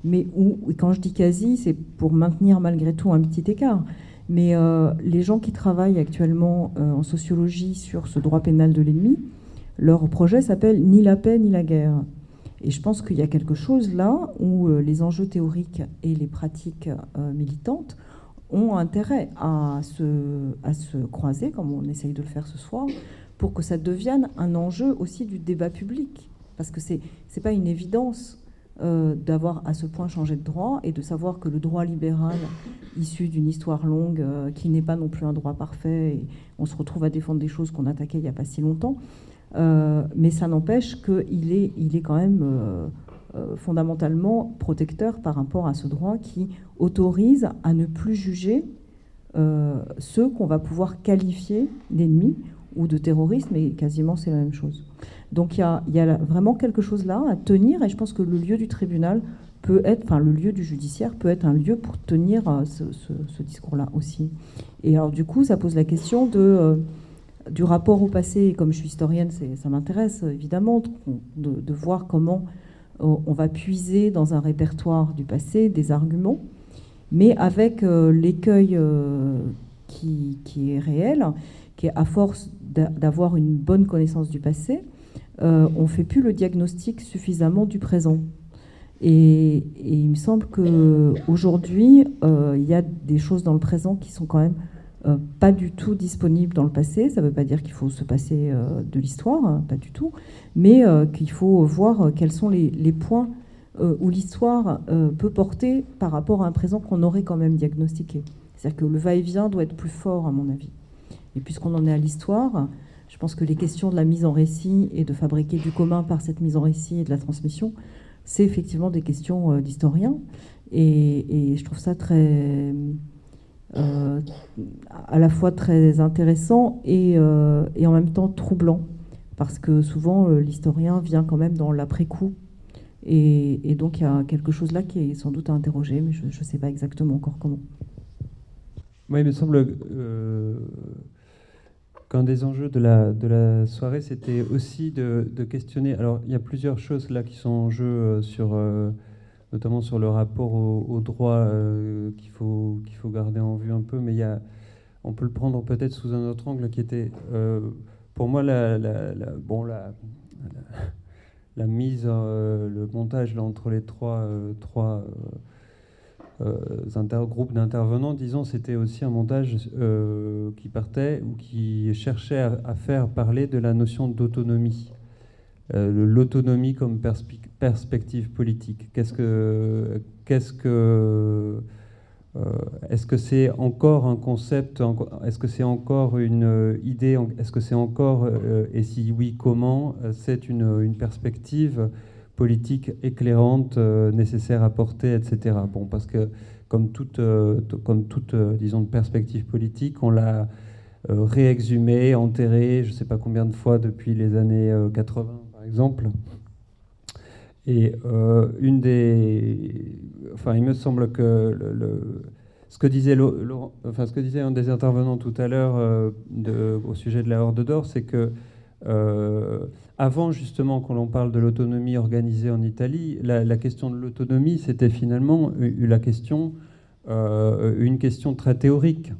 mais où, quand je dis quasi, c'est pour maintenir malgré tout un petit écart. Mais euh, les gens qui travaillent actuellement euh, en sociologie sur ce droit pénal de l'ennemi, leur projet s'appelle Ni la paix ni la guerre. Et je pense qu'il y a quelque chose là où euh, les enjeux théoriques et les pratiques militantes ont intérêt à se, croiser, comme on essaye de le faire ce soir, pour que ça devienne un enjeu aussi du débat public. Parce que ce n'est pas une évidence euh, d'avoir à ce point changé de droit et de savoir que le droit libéral, issu d'une histoire longue, euh, qui n'est pas non plus un droit parfait, et on se retrouve à défendre des choses qu'on attaquait il n'y a pas si longtemps, euh, mais ça n'empêche qu'il est, il est quand même fondamentalement protecteur par rapport à ce droit qui autorise à ne plus juger ceux qu'on va pouvoir qualifier d'ennemis ou de terrorisme, et quasiment c'est la même chose. Donc il y a, vraiment quelque chose là à tenir, et je pense que le lieu du tribunal peut être, enfin le lieu du judiciaire peut être un lieu pour tenir euh, ce, discours-là aussi. Et alors du coup, ça pose la question de, euh, du rapport au passé, et comme je suis historienne, ça m'intéresse évidemment de, voir comment euh, on va puiser dans un répertoire du passé des arguments, mais avec l'écueil qui, qui, est réel, qui est à force d'avoir une bonne connaissance du passé, euh, on ne fait plus le diagnostic suffisamment du présent. Et, il me semble qu'aujourd'hui, euh, il y a des choses dans le présent qui sont quand même euh, pas du tout disponibles dans le passé. Ça ne veut pas dire qu'il faut se passer de l'histoire, hein, pas du tout, mais qu'il faut voir quels sont les, points où l'histoire peut porter par rapport à un présent qu'on aurait quand même diagnostiqué. C'est-à-dire que le va-et-vient doit être plus fort, à mon avis. Et puisqu'on en est à l'histoire, je pense que les questions de la mise en récit et de fabriquer du commun par cette mise en récit et de la transmission, c'est effectivement des questions euh, d'historiens. Et, je trouve ça très, euh, à la fois très intéressant euh, et, en même temps troublant, parce que souvent l'historien vient quand même dans l'après-coup. Et, et, donc il y a quelque chose là qui est sans doute à interroger, mais je ne sais pas exactement encore comment. Moi, il me semble qu'un des enjeux de la, de la soirée, c'était aussi de, questionner. Alors, il y a plusieurs choses là qui sont en jeu, euh, sur, euh, notamment sur le rapport au, droit euh, qu'il faut, qu'il faut garder en vue un peu, mais il y a, on peut le prendre peut-être sous un autre angle qui était, pour moi, la, la, bon, la, la, mise, le montage là, entre les trois. trois euh, groupe d'intervenants, disons, c'était aussi un montage euh, qui partait ou qui cherchait à, faire parler de la notion d'autonomie. Euh, l'autonomie comme perspective politique. Qu'est-ce que, qu'est-ce que, est-ce que c'est encore un concept Est-ce que c'est encore une idée Est-ce que c'est encore, et si oui, comment C'est une, perspective politique éclairante euh, nécessaire à porter, etc. Bon, parce que comme toute, euh, comme toute euh, disons, perspective politique, on l'a réexhumé, enterré, je ne sais pas combien de fois depuis les années 80, par exemple. Et une des, enfin, il me semble que ce que disait enfin, ce que disait un des intervenants tout à l'heure au sujet de la Horde d'Or, c'est que avant justement qu'on l'on parle de l'autonomie organisée en Italie, la, question de l'autonomie, c'était finalement la question, euh, une question très théorique.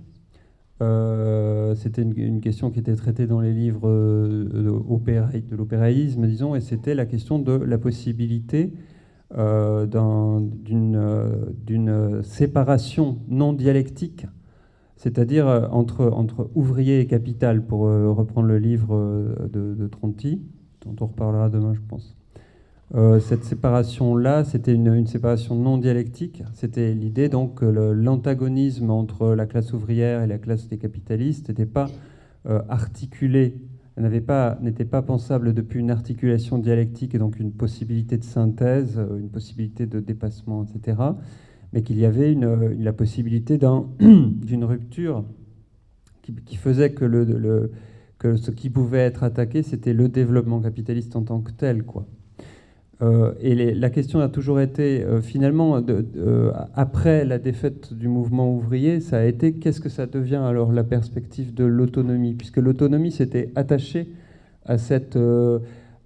Euh, c'était une, question qui était traitée dans les livres euh, de l'opéraïsme, disons, et c'était la question de la possibilité d'une séparation non dialectique, c'est-à-dire entre, ouvrier et capital, pour reprendre le livre de Tronti, dont on reparlera demain, je pense. Euh, cette séparation-là, c'était une, séparation non dialectique. C'était l'idée donc que l'antagonisme entre la classe ouvrière et la classe des capitalistes n'était pas euh, articulé, n'était pas, pensable depuis une articulation dialectique et donc une possibilité de synthèse, euh, une possibilité de dépassement, etc. Mais qu'il y avait la possibilité d'une rupture qui, faisait que que ce qui pouvait être attaqué, c'était le développement capitaliste en tant que tel. Quoi. Euh, et la question a toujours été, euh, finalement, euh, après la défaite du mouvement ouvrier, ça a été qu'est-ce que ça devient alors la perspective de l'autonomie? Puisque l'autonomie s'était attachée à, cette,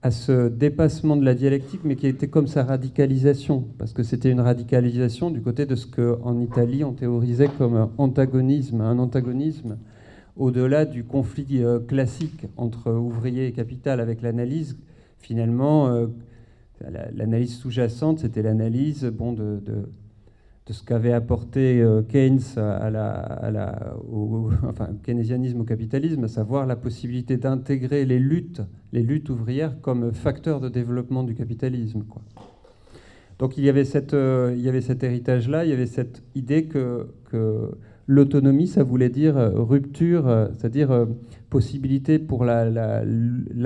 à ce dépassement de la dialectique, mais qui était comme sa radicalisation, parce que c'était une radicalisation du côté de ce qu'en Italie on théorisait comme un antagonisme, un antagonisme au-delà du conflit classique entre ouvrier et capital avec l'analyse, finalement, l'analyse sous-jacente, c'était l'analyse bon, de, de, ce qu'avait apporté euh, Keynes à la, au, enfin, keynésianisme au capitalisme, à savoir la possibilité d'intégrer les luttes, les luttes ouvrières comme facteur de développement du capitalisme. Quoi. Donc il y avait, cette, il y avait cet héritage-là, il y avait cette idée que, que L'autonomie, ça voulait dire euh, rupture, euh, c'est-à-dire euh, possibilité pour la,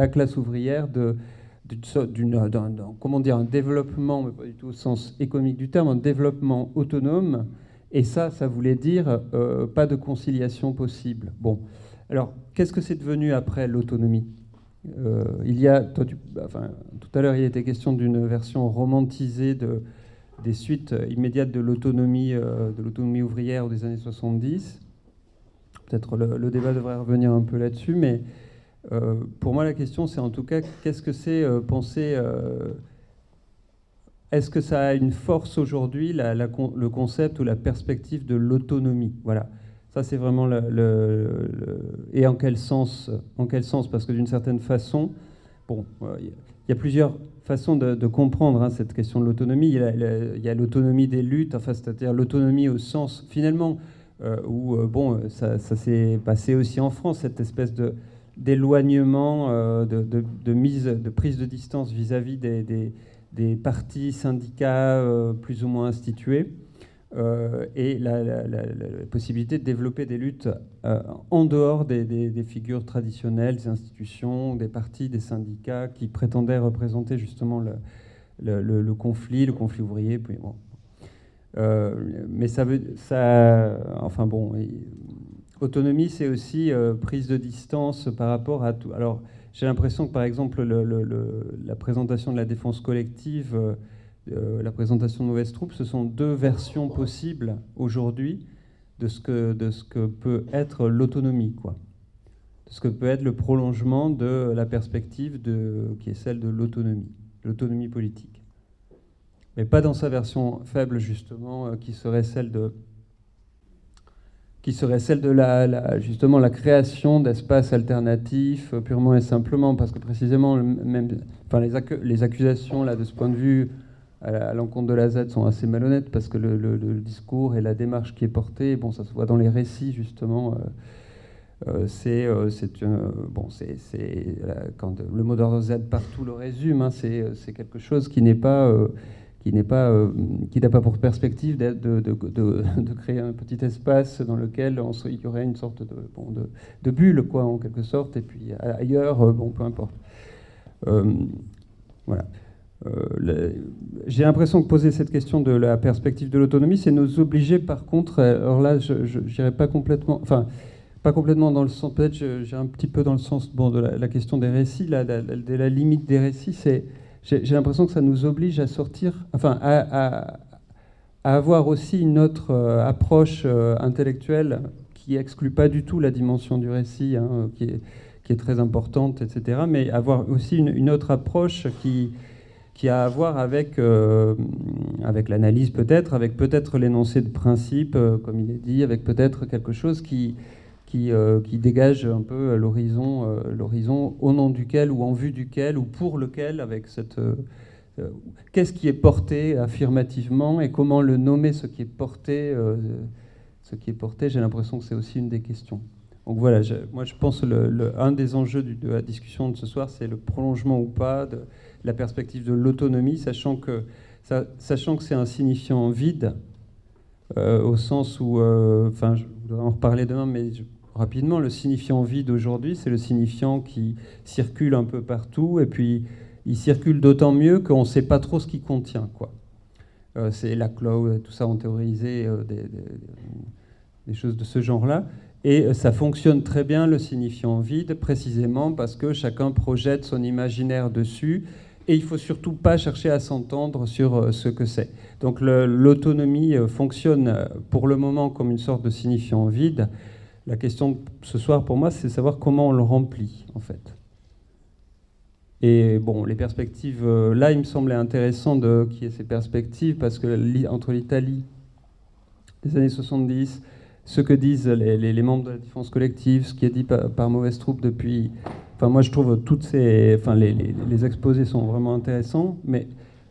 classe ouvrière de, d'un, comment dire, un développement, mais pas du tout au sens économique du terme, un développement autonome. Et ça, ça voulait dire pas de conciliation possible. Bon, alors qu'est-ce que c'est devenu après l'autonomie? Il y a, tout à l'heure, il était question d'une version romantisée de, des suites euh, immédiates de l'autonomie, euh, de l'autonomie ouvrière des années 70. Peut-être le, débat devrait revenir un peu là-dessus, mais euh, pour moi la question c'est en tout cas qu'est-ce que c'est penser est-ce que ça a une force aujourd'hui, le concept ou la perspective de l'autonomie? Voilà. Ça, c'est vraiment le, Et en quel sens En quel sens? Parce que d'une certaine façon, bon, il y a plusieurs façon de, comprendre hein, cette question de l'autonomie. Il y a l'autonomie des luttes, enfin, c'est-à-dire l'autonomie au sens, finalement, euh, où, euh, bon, ça, s'est passé aussi en France, cette espèce de d'éloignement, euh, de, mise, de prise de distance vis-à-vis des, des partis syndicats plus ou moins institués. et la, possibilité de développer des luttes en dehors des, figures traditionnelles, des institutions, des partis, des syndicats qui prétendaient représenter justement le, conflit, le conflit ouvrier. Mais ça veut, ça, enfin bon, autonomie, c'est aussi prise de distance par rapport à tout. Alors, j'ai l'impression que, par exemple, la présentation de la défense collective, euh, euh, la présentation de mauvaises troupes, ce sont deux versions possibles aujourd'hui de, ce que, de ce que peut être l'autonomie, quoi. De ce que peut être le prolongement de la perspective de, qui est celle de l'autonomie, l'autonomie politique. Mais pas dans sa version faible, justement, euh, qui serait celle de qui serait celle de la, justement la création d'espaces alternatifs euh, purement et simplement, parce que précisément, même, les, les accusations là, de ce point de vue à l'encontre de la Z sont assez malhonnêtes, parce que le, discours et la démarche qui est portée, bon, ça se voit dans les récits justement. Euh, euh, c'est c'est bon c'est quand le mot d'ordre Z partout le résume hein, c'est quelque chose qui n'est pas qui n'est pas, euh, qui n'a pas pour perspective de, de, de, créer un petit espace dans lequel on, il y aurait une sorte de, bon, de, bulle, quoi, en quelque sorte, et puis ailleurs, euh, bon, peu importe. Euh, voilà. J'ai l'impression que poser cette question de la perspective de l'autonomie, c'est nous obliger, par contre, alors là, je n'irai pas complètement, enfin, pas complètement dans le sens, peut-être j'ai un petit peu dans le sens bon, de la, question des récits, là, de la limite des récits, c'est j'ai l'impression que ça nous oblige à sortir, enfin, à, avoir aussi une autre euh, approche euh, intellectuelle qui exclut pas du tout la dimension du récit, hein, qui, est, très importante, etc., mais avoir aussi une, autre approche qui, qui a à voir avec, euh, avec l'analyse peut-être, avec peut-être l'énoncé de principe, comme il est dit, avec peut-être quelque chose qui, euh, qui dégage un peu l'horizon, euh, l'horizon au nom duquel ou en vue duquel ou pour lequel, avec cette euh, qu'est-ce qui est porté affirmativement et comment le nommer ce qui est porté. ce qui est porté, j'ai l'impression que c'est aussi une des questions. Donc voilà, moi je pense que le, un des enjeux de la discussion de ce soir, c'est le prolongement ou pas de la perspective de l'autonomie, sachant que, sachant que c'est un signifiant vide, au sens où, enfin, je voudrais en reparler demain, mais je rapidement, le signifiant vide aujourd'hui, c'est le signifiant qui circule un peu partout, et puis il circule d'autant mieux qu'on ne sait pas trop ce qu'il contient. Quoi. Euh, c'est la cloud, tout ça ont théorisé euh, des, choses de ce genre-là. Et euh, ça fonctionne très bien, le signifiant vide, précisément parce que chacun projette son imaginaire dessus, et il faut surtout pas chercher à s'entendre sur ce que c'est. Donc l'autonomie fonctionne pour le moment comme une sorte de signifiant vide, la question ce soir pour moi, c'est savoir comment on le remplit, en fait. Et bon, les perspectives, euh, là, il me semblait intéressant qu'il y ait ces perspectives, parce que entre l'Italie des années 70, ce que disent les, membres de la défense collective, ce qui est dit par, Mauvaise Troupe depuis. Enfin, moi, je trouve toutes ces. Enfin, les, exposés sont vraiment intéressants, mais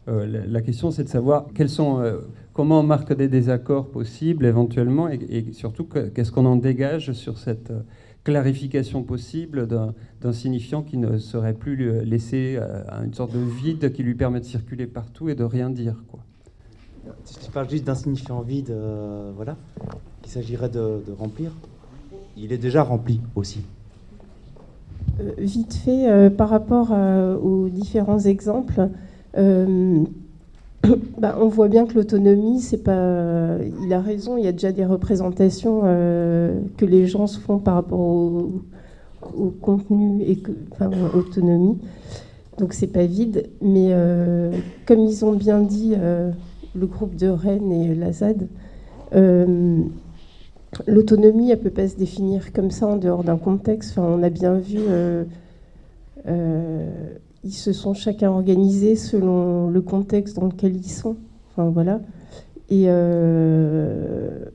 euh, la, question, c'est de savoir quels sont. Euh, comment on marque des désaccords possibles éventuellement et, surtout qu'est-ce qu'on en dégage sur cette euh, clarification possible d'un signifiant qui ne serait plus laissé euh, à une sorte de vide qui lui permet de circuler partout et de rien dire. Quoi. Si tu parles juste d'un signifiant vide, euh, voilà, qu'il s'agirait de, remplir, il est déjà rempli aussi. vite fait, par rapport aux différents exemples, bah, on voit bien que l'autonomie, c'est pas. Il a raison. Il y a déjà des représentations euh, que les gens se font par rapport au, contenu et que, enfin, autonomie. Donc c'est pas vide, mais euh, comme ils ont bien dit, euh, le groupe de Rennes et la ZAD, l'autonomie, elle peut pas se définir comme ça en dehors d'un contexte. On a bien vu ils se sont chacun organisés selon le contexte dans lequel ils sont. Enfin, voilà. Et, euh,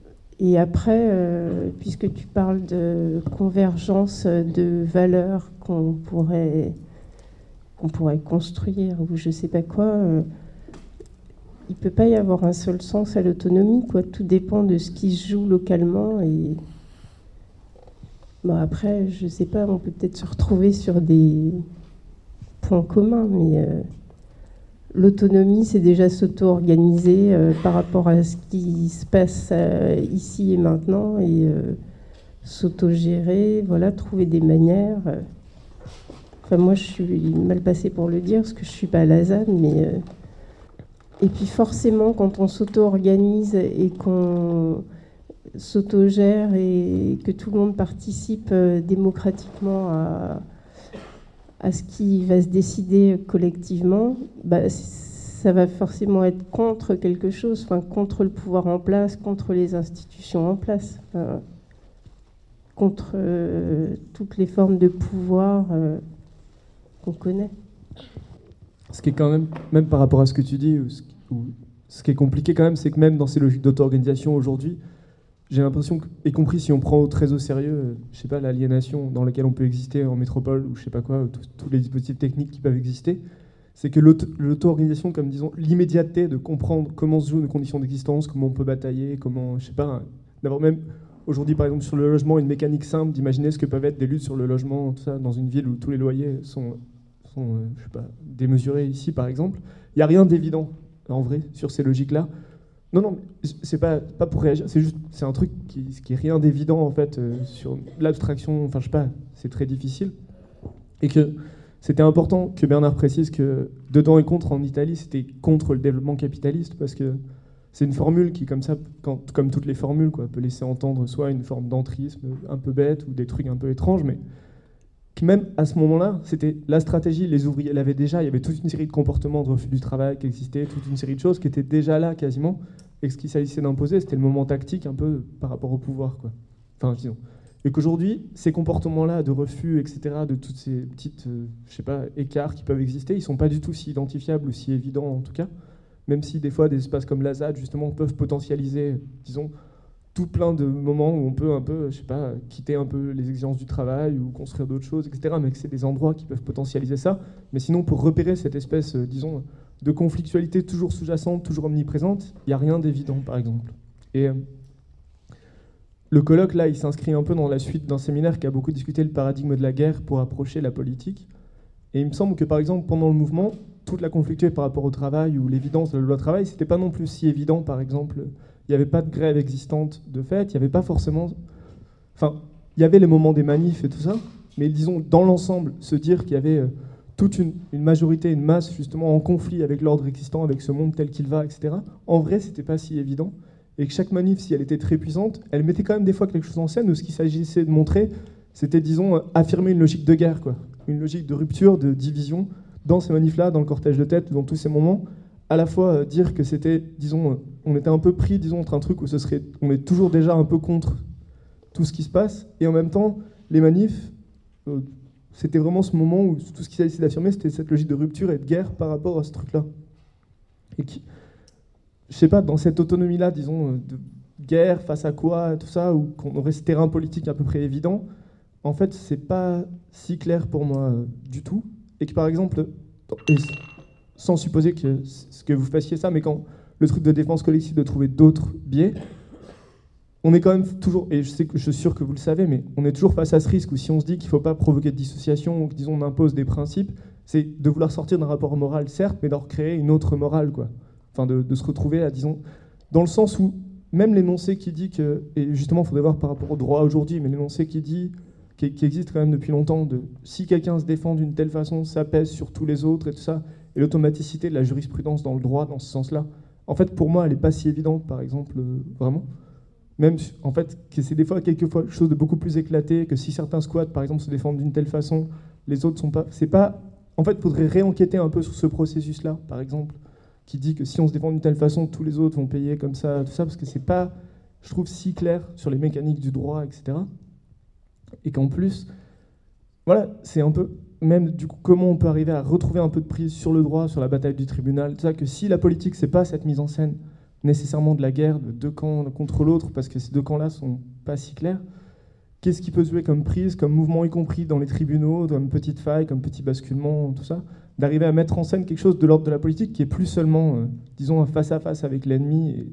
après, euh, puisque tu parles de convergence de valeurs qu'on pourrait, qu'on pourrait construire ou je ne sais pas quoi, euh, il ne peut pas y avoir un seul sens à l'autonomie. Tout dépend de ce qui se joue localement. Et bon, après, je ne sais pas, on peut peut-être se retrouver sur des, point commun, mais euh, l'autonomie, c'est déjà s'auto-organiser par rapport à ce qui se passe ici et maintenant et s'auto-gérer, voilà, trouver des manières. Enfin, moi, je suis mal passée pour le dire parce que je suis pas à la mais et puis forcément, quand on s'auto-organise et qu'on s'autogère et que tout le monde participe euh, démocratiquement à, à, ce qui va se décider collectivement, bah, ça va forcément être contre quelque chose, enfin, contre le pouvoir en place, contre les institutions en place, contre euh, toutes les formes de pouvoir euh, qu'on connaît. Ce qui est quand même, même par rapport à ce que tu dis, ce qui est compliqué quand même, c'est que même dans ces logiques d'auto-organisation aujourd'hui, j'ai l'impression, y compris si on prend très au sérieux, euh, je sais pas, l'aliénation dans laquelle on peut exister en métropole ou je sais pas quoi, tous les dispositifs techniques qui peuvent exister, c'est que l'auto-organisation, comme disons, l'immédiateté de comprendre comment se jouent nos conditions d'existence, comment on peut batailler, comment, je sais pas, d'avoir même aujourd'hui par exemple sur le logement une mécanique simple d'imaginer ce que peuvent être des luttes sur le logement, tout ça, dans une ville où tous les loyers sont, sont euh, je sais pas, démesurés ici par exemple, il n'y a rien d'évident en vrai sur ces logiques-là. Non, non, c'est pas, pas pour réagir, c'est juste, c'est un truc qui, qui est rien d'évident en fait euh, sur l'abstraction, enfin je sais pas, c'est très difficile. Et que c'était important que Bernard précise que dedans et contre en Italie, c'était contre le développement capitaliste parce que c'est une formule qui, comme ça, comme toutes les formules, quoi, peut laisser entendre soit une forme d'entrisme un peu bête ou des trucs un peu étranges, mais même à ce moment-là, c'était la stratégie, les ouvriers l'avaient déjà, il y avait toute une série de comportements de refus du travail qui existaient, toute une série de choses qui étaient déjà là quasiment, et ce qu'il s'agissait d'imposer, c'était le moment tactique un peu par rapport au pouvoir. Quoi. Enfin, disons. Et qu'aujourd'hui, ces comportements-là de refus, etc., de toutes ces petites, euh, je sais pas, écarts qui peuvent exister, ils sont pas du tout si identifiables ou si évidents en tout cas, même si des fois des espaces comme l'Azad, justement, peuvent potentialiser, disons, tout plein de moments où on peut un peu, je sais pas, quitter un peu les exigences du travail ou construire d'autres choses, etc. Mais que c'est des endroits qui peuvent potentialiser ça. Mais sinon, pour repérer cette espèce, euh, disons, de conflictualité toujours sous-jacente, toujours omniprésente, il n'y a rien d'évident, par exemple. Et euh, le colloque, là, il s'inscrit un peu dans la suite d'un séminaire qui a beaucoup discuté le paradigme de la guerre pour approcher la politique. Et il me semble que, par exemple, pendant le mouvement, toute la conflictualité par rapport au travail ou l'évidence de la loi travail, c'était pas non plus si évident, par exemple, il n'y avait pas de grève existante de fait, il n'y avait pas forcément... Enfin, il y avait les moments des manifs et tout ça, mais disons, dans l'ensemble, se dire qu'il y avait euh, toute une, majorité, une masse justement en conflit avec l'ordre existant, avec ce monde tel qu'il va, etc., en vrai, c'était pas si évident. Et que chaque manif, si elle était très puissante, elle mettait quand même des fois quelque chose en scène où ce qu'il s'agissait de montrer, c'était, disons, affirmer une logique de guerre, quoi. Une logique de rupture, de division, dans ces manifs-là, dans le cortège de tête, dans tous ces moments, à la fois euh, dire que c'était, disons, euh, on était un peu pris, disons, entre un truc où ce serait, on est toujours déjà un peu contre tout ce qui se passe, et en même temps, les manifs, euh, c'était vraiment ce moment où tout ce qui s'agissait d'affirmer, c'était cette logique de rupture et de guerre par rapport à ce truc-là. Et qui, je sais pas, dans cette autonomie-là, disons, de guerre face à quoi, tout ça, ou qu'on aurait ce terrain politique à peu près évident, en fait, c'est pas si clair pour moi du tout. Et que par exemple, sans supposer que, que vous fassiez ça, mais quand le truc de défense collective de trouver d'autres biais, on est quand même toujours, et je suis sûr que vous le savez, mais on est toujours face à ce risque où si on se dit qu'il ne faut pas provoquer de dissociation ou que disons on impose des principes, c'est de vouloir sortir d'un rapport moral certes, mais d'en recréer une autre morale, quoi. Enfin, de, se retrouver à, disons, dans le sens où même l'énoncé qui dit que, et justement, il faudrait voir par rapport au droit aujourd'hui, mais l'énoncé qui dit, qui, qui, existe quand même depuis longtemps, de si quelqu'un se défend d'une telle façon, ça pèse sur tous les autres et tout ça, et l'automaticité de la jurisprudence dans le droit dans ce sens-là, en fait, pour moi, elle n'est pas si évidente, par exemple, euh, vraiment. Même, en fait, c'est des fois, quelquefois, quelque chose de beaucoup plus éclaté, que si certains squats, par exemple, se défendent d'une telle façon, les autres sont pas. C'est pas. En fait, il faudrait réenquêter un peu sur ce processus-là, par exemple, qui dit que si on se défend d'une telle façon, tous les autres vont payer comme ça, tout ça, parce que c'est pas, je trouve, si clair sur les mécaniques du droit, etc. Et qu'en plus, voilà, c'est un peu même du coup, comment on peut arriver à retrouver un peu de prise sur le droit, sur la bataille du tribunal, tout ça, que si la politique, c'est pas cette mise en scène nécessairement de la guerre de deux camps contre l'autre, parce que ces deux camps-là sont pas si clairs, qu'est-ce qui peut jouer comme prise, comme mouvement, y compris dans les tribunaux, comme petite faille, comme petit basculement, tout ça, d'arriver à mettre en scène quelque chose de l'ordre de la politique qui est plus seulement, euh, disons, un face-à-face avec l'ennemi,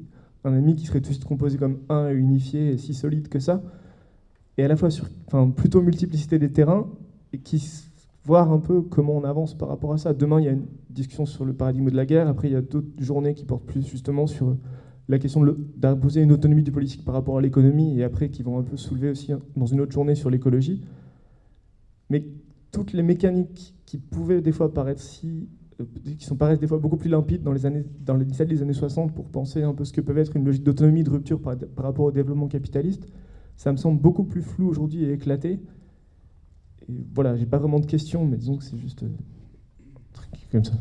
un ennemi qui serait tout de suite composé comme un et unifié et si solide que ça, et à la fois sur, enfin, plutôt multiplicité des terrains, et qui voir un peu comment on avance par rapport à ça. Demain, il y a une discussion sur le paradigme de la guerre. Après, il y a d'autres journées qui portent plus justement sur la question d'imposer une autonomie du politique par rapport à l'économie et après qui vont un peu soulever aussi dans une autre journée sur l'écologie. Mais toutes les mécaniques qui pouvaient des fois paraître si euh, qui sont paraissent des fois beaucoup plus limpides dans les années dans les 17 des années 60 pour penser un peu ce que peut être une logique d'autonomie de rupture par, rapport au développement capitaliste ça me semble beaucoup plus flou aujourd'hui et éclaté et voilà j'ai pas vraiment de questions mais disons que c'est juste euh, comme ça.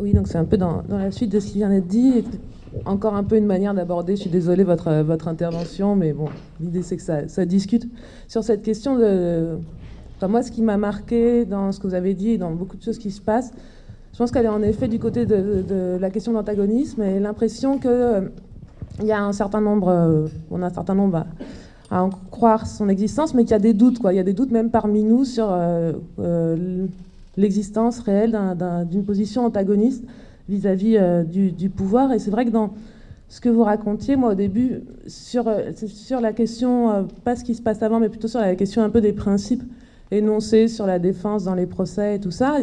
Oui donc c'est un peu dans, la suite de ce qui vient d'être dit. Encore un peu une manière d'aborder je suis désolée votre, votre intervention mais bon l'idée c'est que ça, discute. Sur cette question de moi, ce qui m'a marqué dans ce que vous avez dit et dans beaucoup de choses qui se passent, je pense qu'elle est en effet du côté de, la question d'antagonisme et l'impression qu'il euh, y a un certain nombre, euh, on a un certain nombre à, en croire son existence, mais qu'il y a des doutes, quoi. Il y a des doutes même parmi nous sur euh, l'existence réelle d'une position antagoniste vis-à-vis du, du, pouvoir. Et c'est vrai que dans ce que vous racontiez, moi au début, sur, sur la question, pas ce qui se passe avant, mais plutôt sur la question un peu des principes énoncés sur la défense dans les procès et tout ça,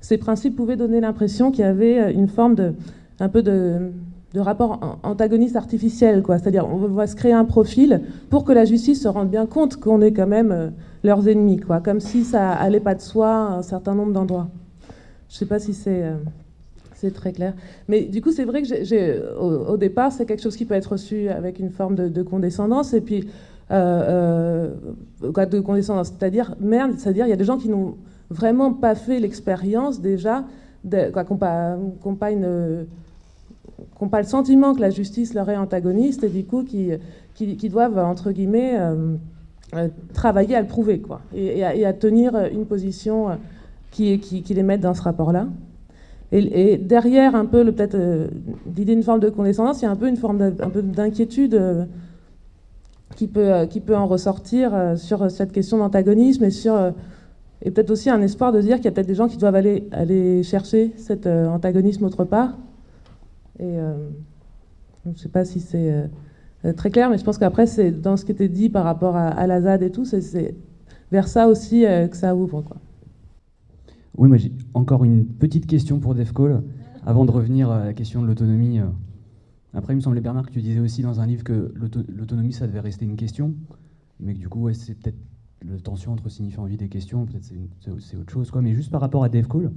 ces principes pouvaient donner l'impression qu'il y avait euh, une forme de, un peu de, rapport antagoniste artificiel. C'est-à-dire, on va se créer un profil pour que la justice se rende bien compte qu'on est quand même euh, leurs ennemis, quoi. Comme si ça allait pas de soi à un certain nombre d'endroits. Je sais pas si c'est euh, c'est très clair. Mais du coup, c'est vrai que au, départ, c'est quelque chose qui peut être reçu avec une forme de, de condescendance. Et puis, euh, de condescendance. C'est-à-dire, merde, c'est-à-dire, il y a des gens qui n'ont vraiment pas fait l'expérience déjà, de, quoi, qu'on pas, pas, pas, le sentiment que la justice leur est antagoniste et du coup qui, qui, doivent, entre guillemets, euh, travailler à le prouver quoi, et, à, tenir une position qui, qui, qui les mette dans ce rapport-là. Et, derrière un peu peut-être l'idée d'une forme de condescendance, il y a un peu une forme d'inquiétude qui peut, euh, qui peut en ressortir euh, sur cette question d'antagonisme et sur euh, et peut-être aussi un espoir de dire qu'il y a peut-être des gens qui doivent aller, aller chercher cet antagonisme autre part. Et je ne sais pas si c'est très clair, mais je pense qu'après, c'est dans ce qui était dit par rapport à, à la et tout, c'est vers ça aussi que ça ouvre. Quoi. Oui, moi j'ai encore une petite question pour DEFCOL, avant de revenir à la question de l'autonomie après, il me semblait, Bernard, que tu disais aussi dans un livre que l'autonomie, ça devait rester une question, mais que du coup, c'est peut-être la tension entre signifiant vie des questions, peut-être c'est autre chose. Quoi. Mais juste par rapport à DevCall,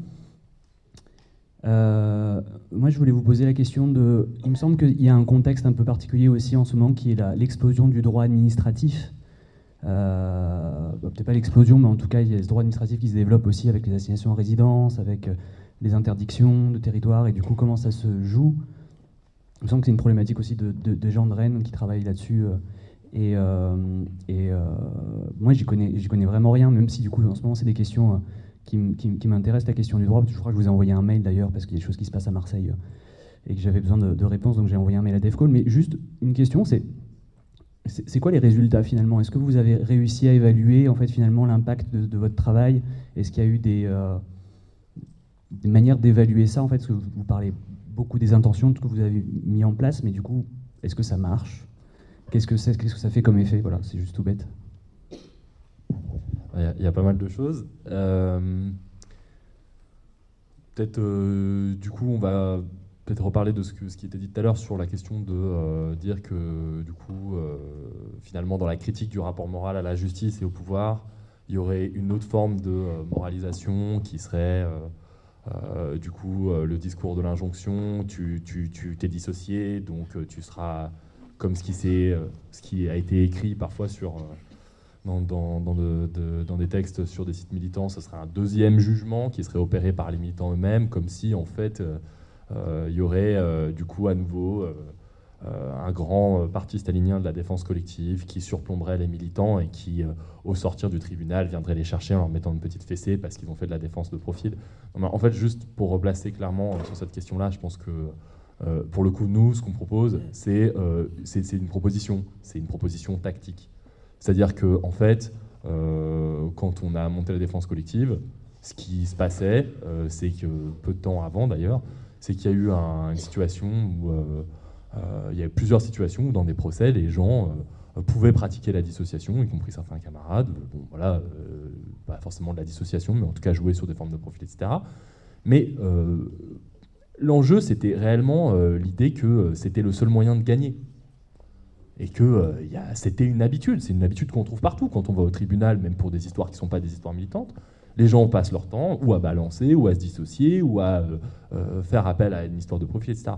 euh, moi, je voulais vous poser la question de. Il me semble qu'il y a un contexte un peu particulier aussi en ce moment qui est l'explosion du droit administratif. Euh, bah, peut-être pas l'explosion, mais en tout cas, il y a ce droit administratif qui se développe aussi avec les assignations en résidence, avec euh, les interdictions de territoire, et du coup, comment ça se joue? Il me semble que c'est une problématique aussi de, gens de Rennes qui travaillent là-dessus. Et, moi, j'y connais vraiment rien, même si du coup, en ce moment, c'est des questions qui, m'intéressent, la question du droit. je crois que je vous ai envoyé un mail d'ailleurs, parce qu'il y a des choses qui se passent à Marseille et que j'avais besoin de, réponses, donc j'ai envoyé un mail à DEFCON. Mais juste une question, c'est c'est quoi les résultats finalement? Est-ce que vous avez réussi à évaluer en fait finalement l'impact de, votre travail? Est-ce qu'il y a eu des, des manières d'évaluer ça en fait? Parce que vous parlez beaucoup des intentions de ce que vous avez mis en place, mais du coup, est-ce que ça marche? Qu'est-ce que ça fait comme effet? Voilà, c'est juste tout bête. Il y, a, pas mal de choses. Euh, peut-être, euh, du coup, on va peut-être reparler de ce, que, ce qui était dit tout à l'heure sur la question de euh, dire que, du coup, finalement, dans la critique du rapport moral à la justice et au pouvoir, il y aurait une autre forme de moralisation qui serait du coup, le discours de l'injonction, tu, t'es dissocié, donc tu seras comme ce qui, ce qui a été écrit parfois sur, dans, dans, des textes sur des sites militants, ce serait un deuxième jugement qui serait opéré par les militants eux-mêmes, comme si en fait il y aurait du coup à nouveau euh, un grand euh, parti stalinien de la défense collective qui surplomberait les militants et qui, euh, au sortir du tribunal, viendrait les chercher en leur mettant une petite fessée parce qu'ils ont fait de la défense de profil. en fait, juste pour replacer clairement sur cette question-là, je pense que pour le coup, nous, ce qu'on propose, c'est une proposition, c'est une proposition tactique. C'est-à-dire que, en fait, quand on a monté la défense collective, ce qui se passait, c'est que peu de temps avant d'ailleurs, c'est qu'il y a eu une situation où euh, il y a plusieurs situations où dans des procès, les gens euh, pouvaient pratiquer la dissociation, y compris certains camarades. Bon, voilà, pas forcément de la dissociation, mais en tout cas jouer sur des formes de profil, etc. Mais l'enjeu, c'était réellement l'idée que c'était le seul moyen de gagner et que c'était une habitude. C'est une habitude qu'on trouve partout quand on va au tribunal, même pour des histoires qui ne sont pas des histoires militantes. Les gens passent leur temps ou à balancer, ou à se dissocier, ou à euh, euh, faire appel à une histoire de profit, etc.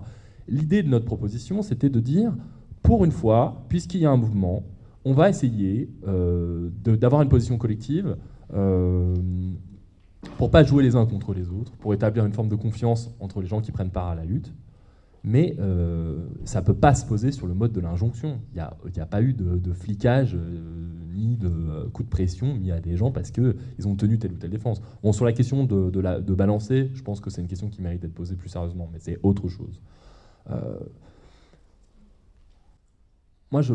L'idée de notre proposition, c'était de dire, pour une fois, puisqu'il y a un mouvement, on va essayer euh, d'avoir une position collective pour pas jouer les uns contre les autres, pour établir une forme de confiance entre les gens qui prennent part à la lutte, mais euh, ça ne peut pas se poser sur le mode de l'injonction. Il n'y a, pas eu de, flicage euh, ni de euh, coup de pression mis à des gens parce qu'ils ont tenu telle ou telle défense. Sur la question de, balancer, je pense que c'est une question qui mérite d'être posée plus sérieusement, mais c'est autre chose. moi, je,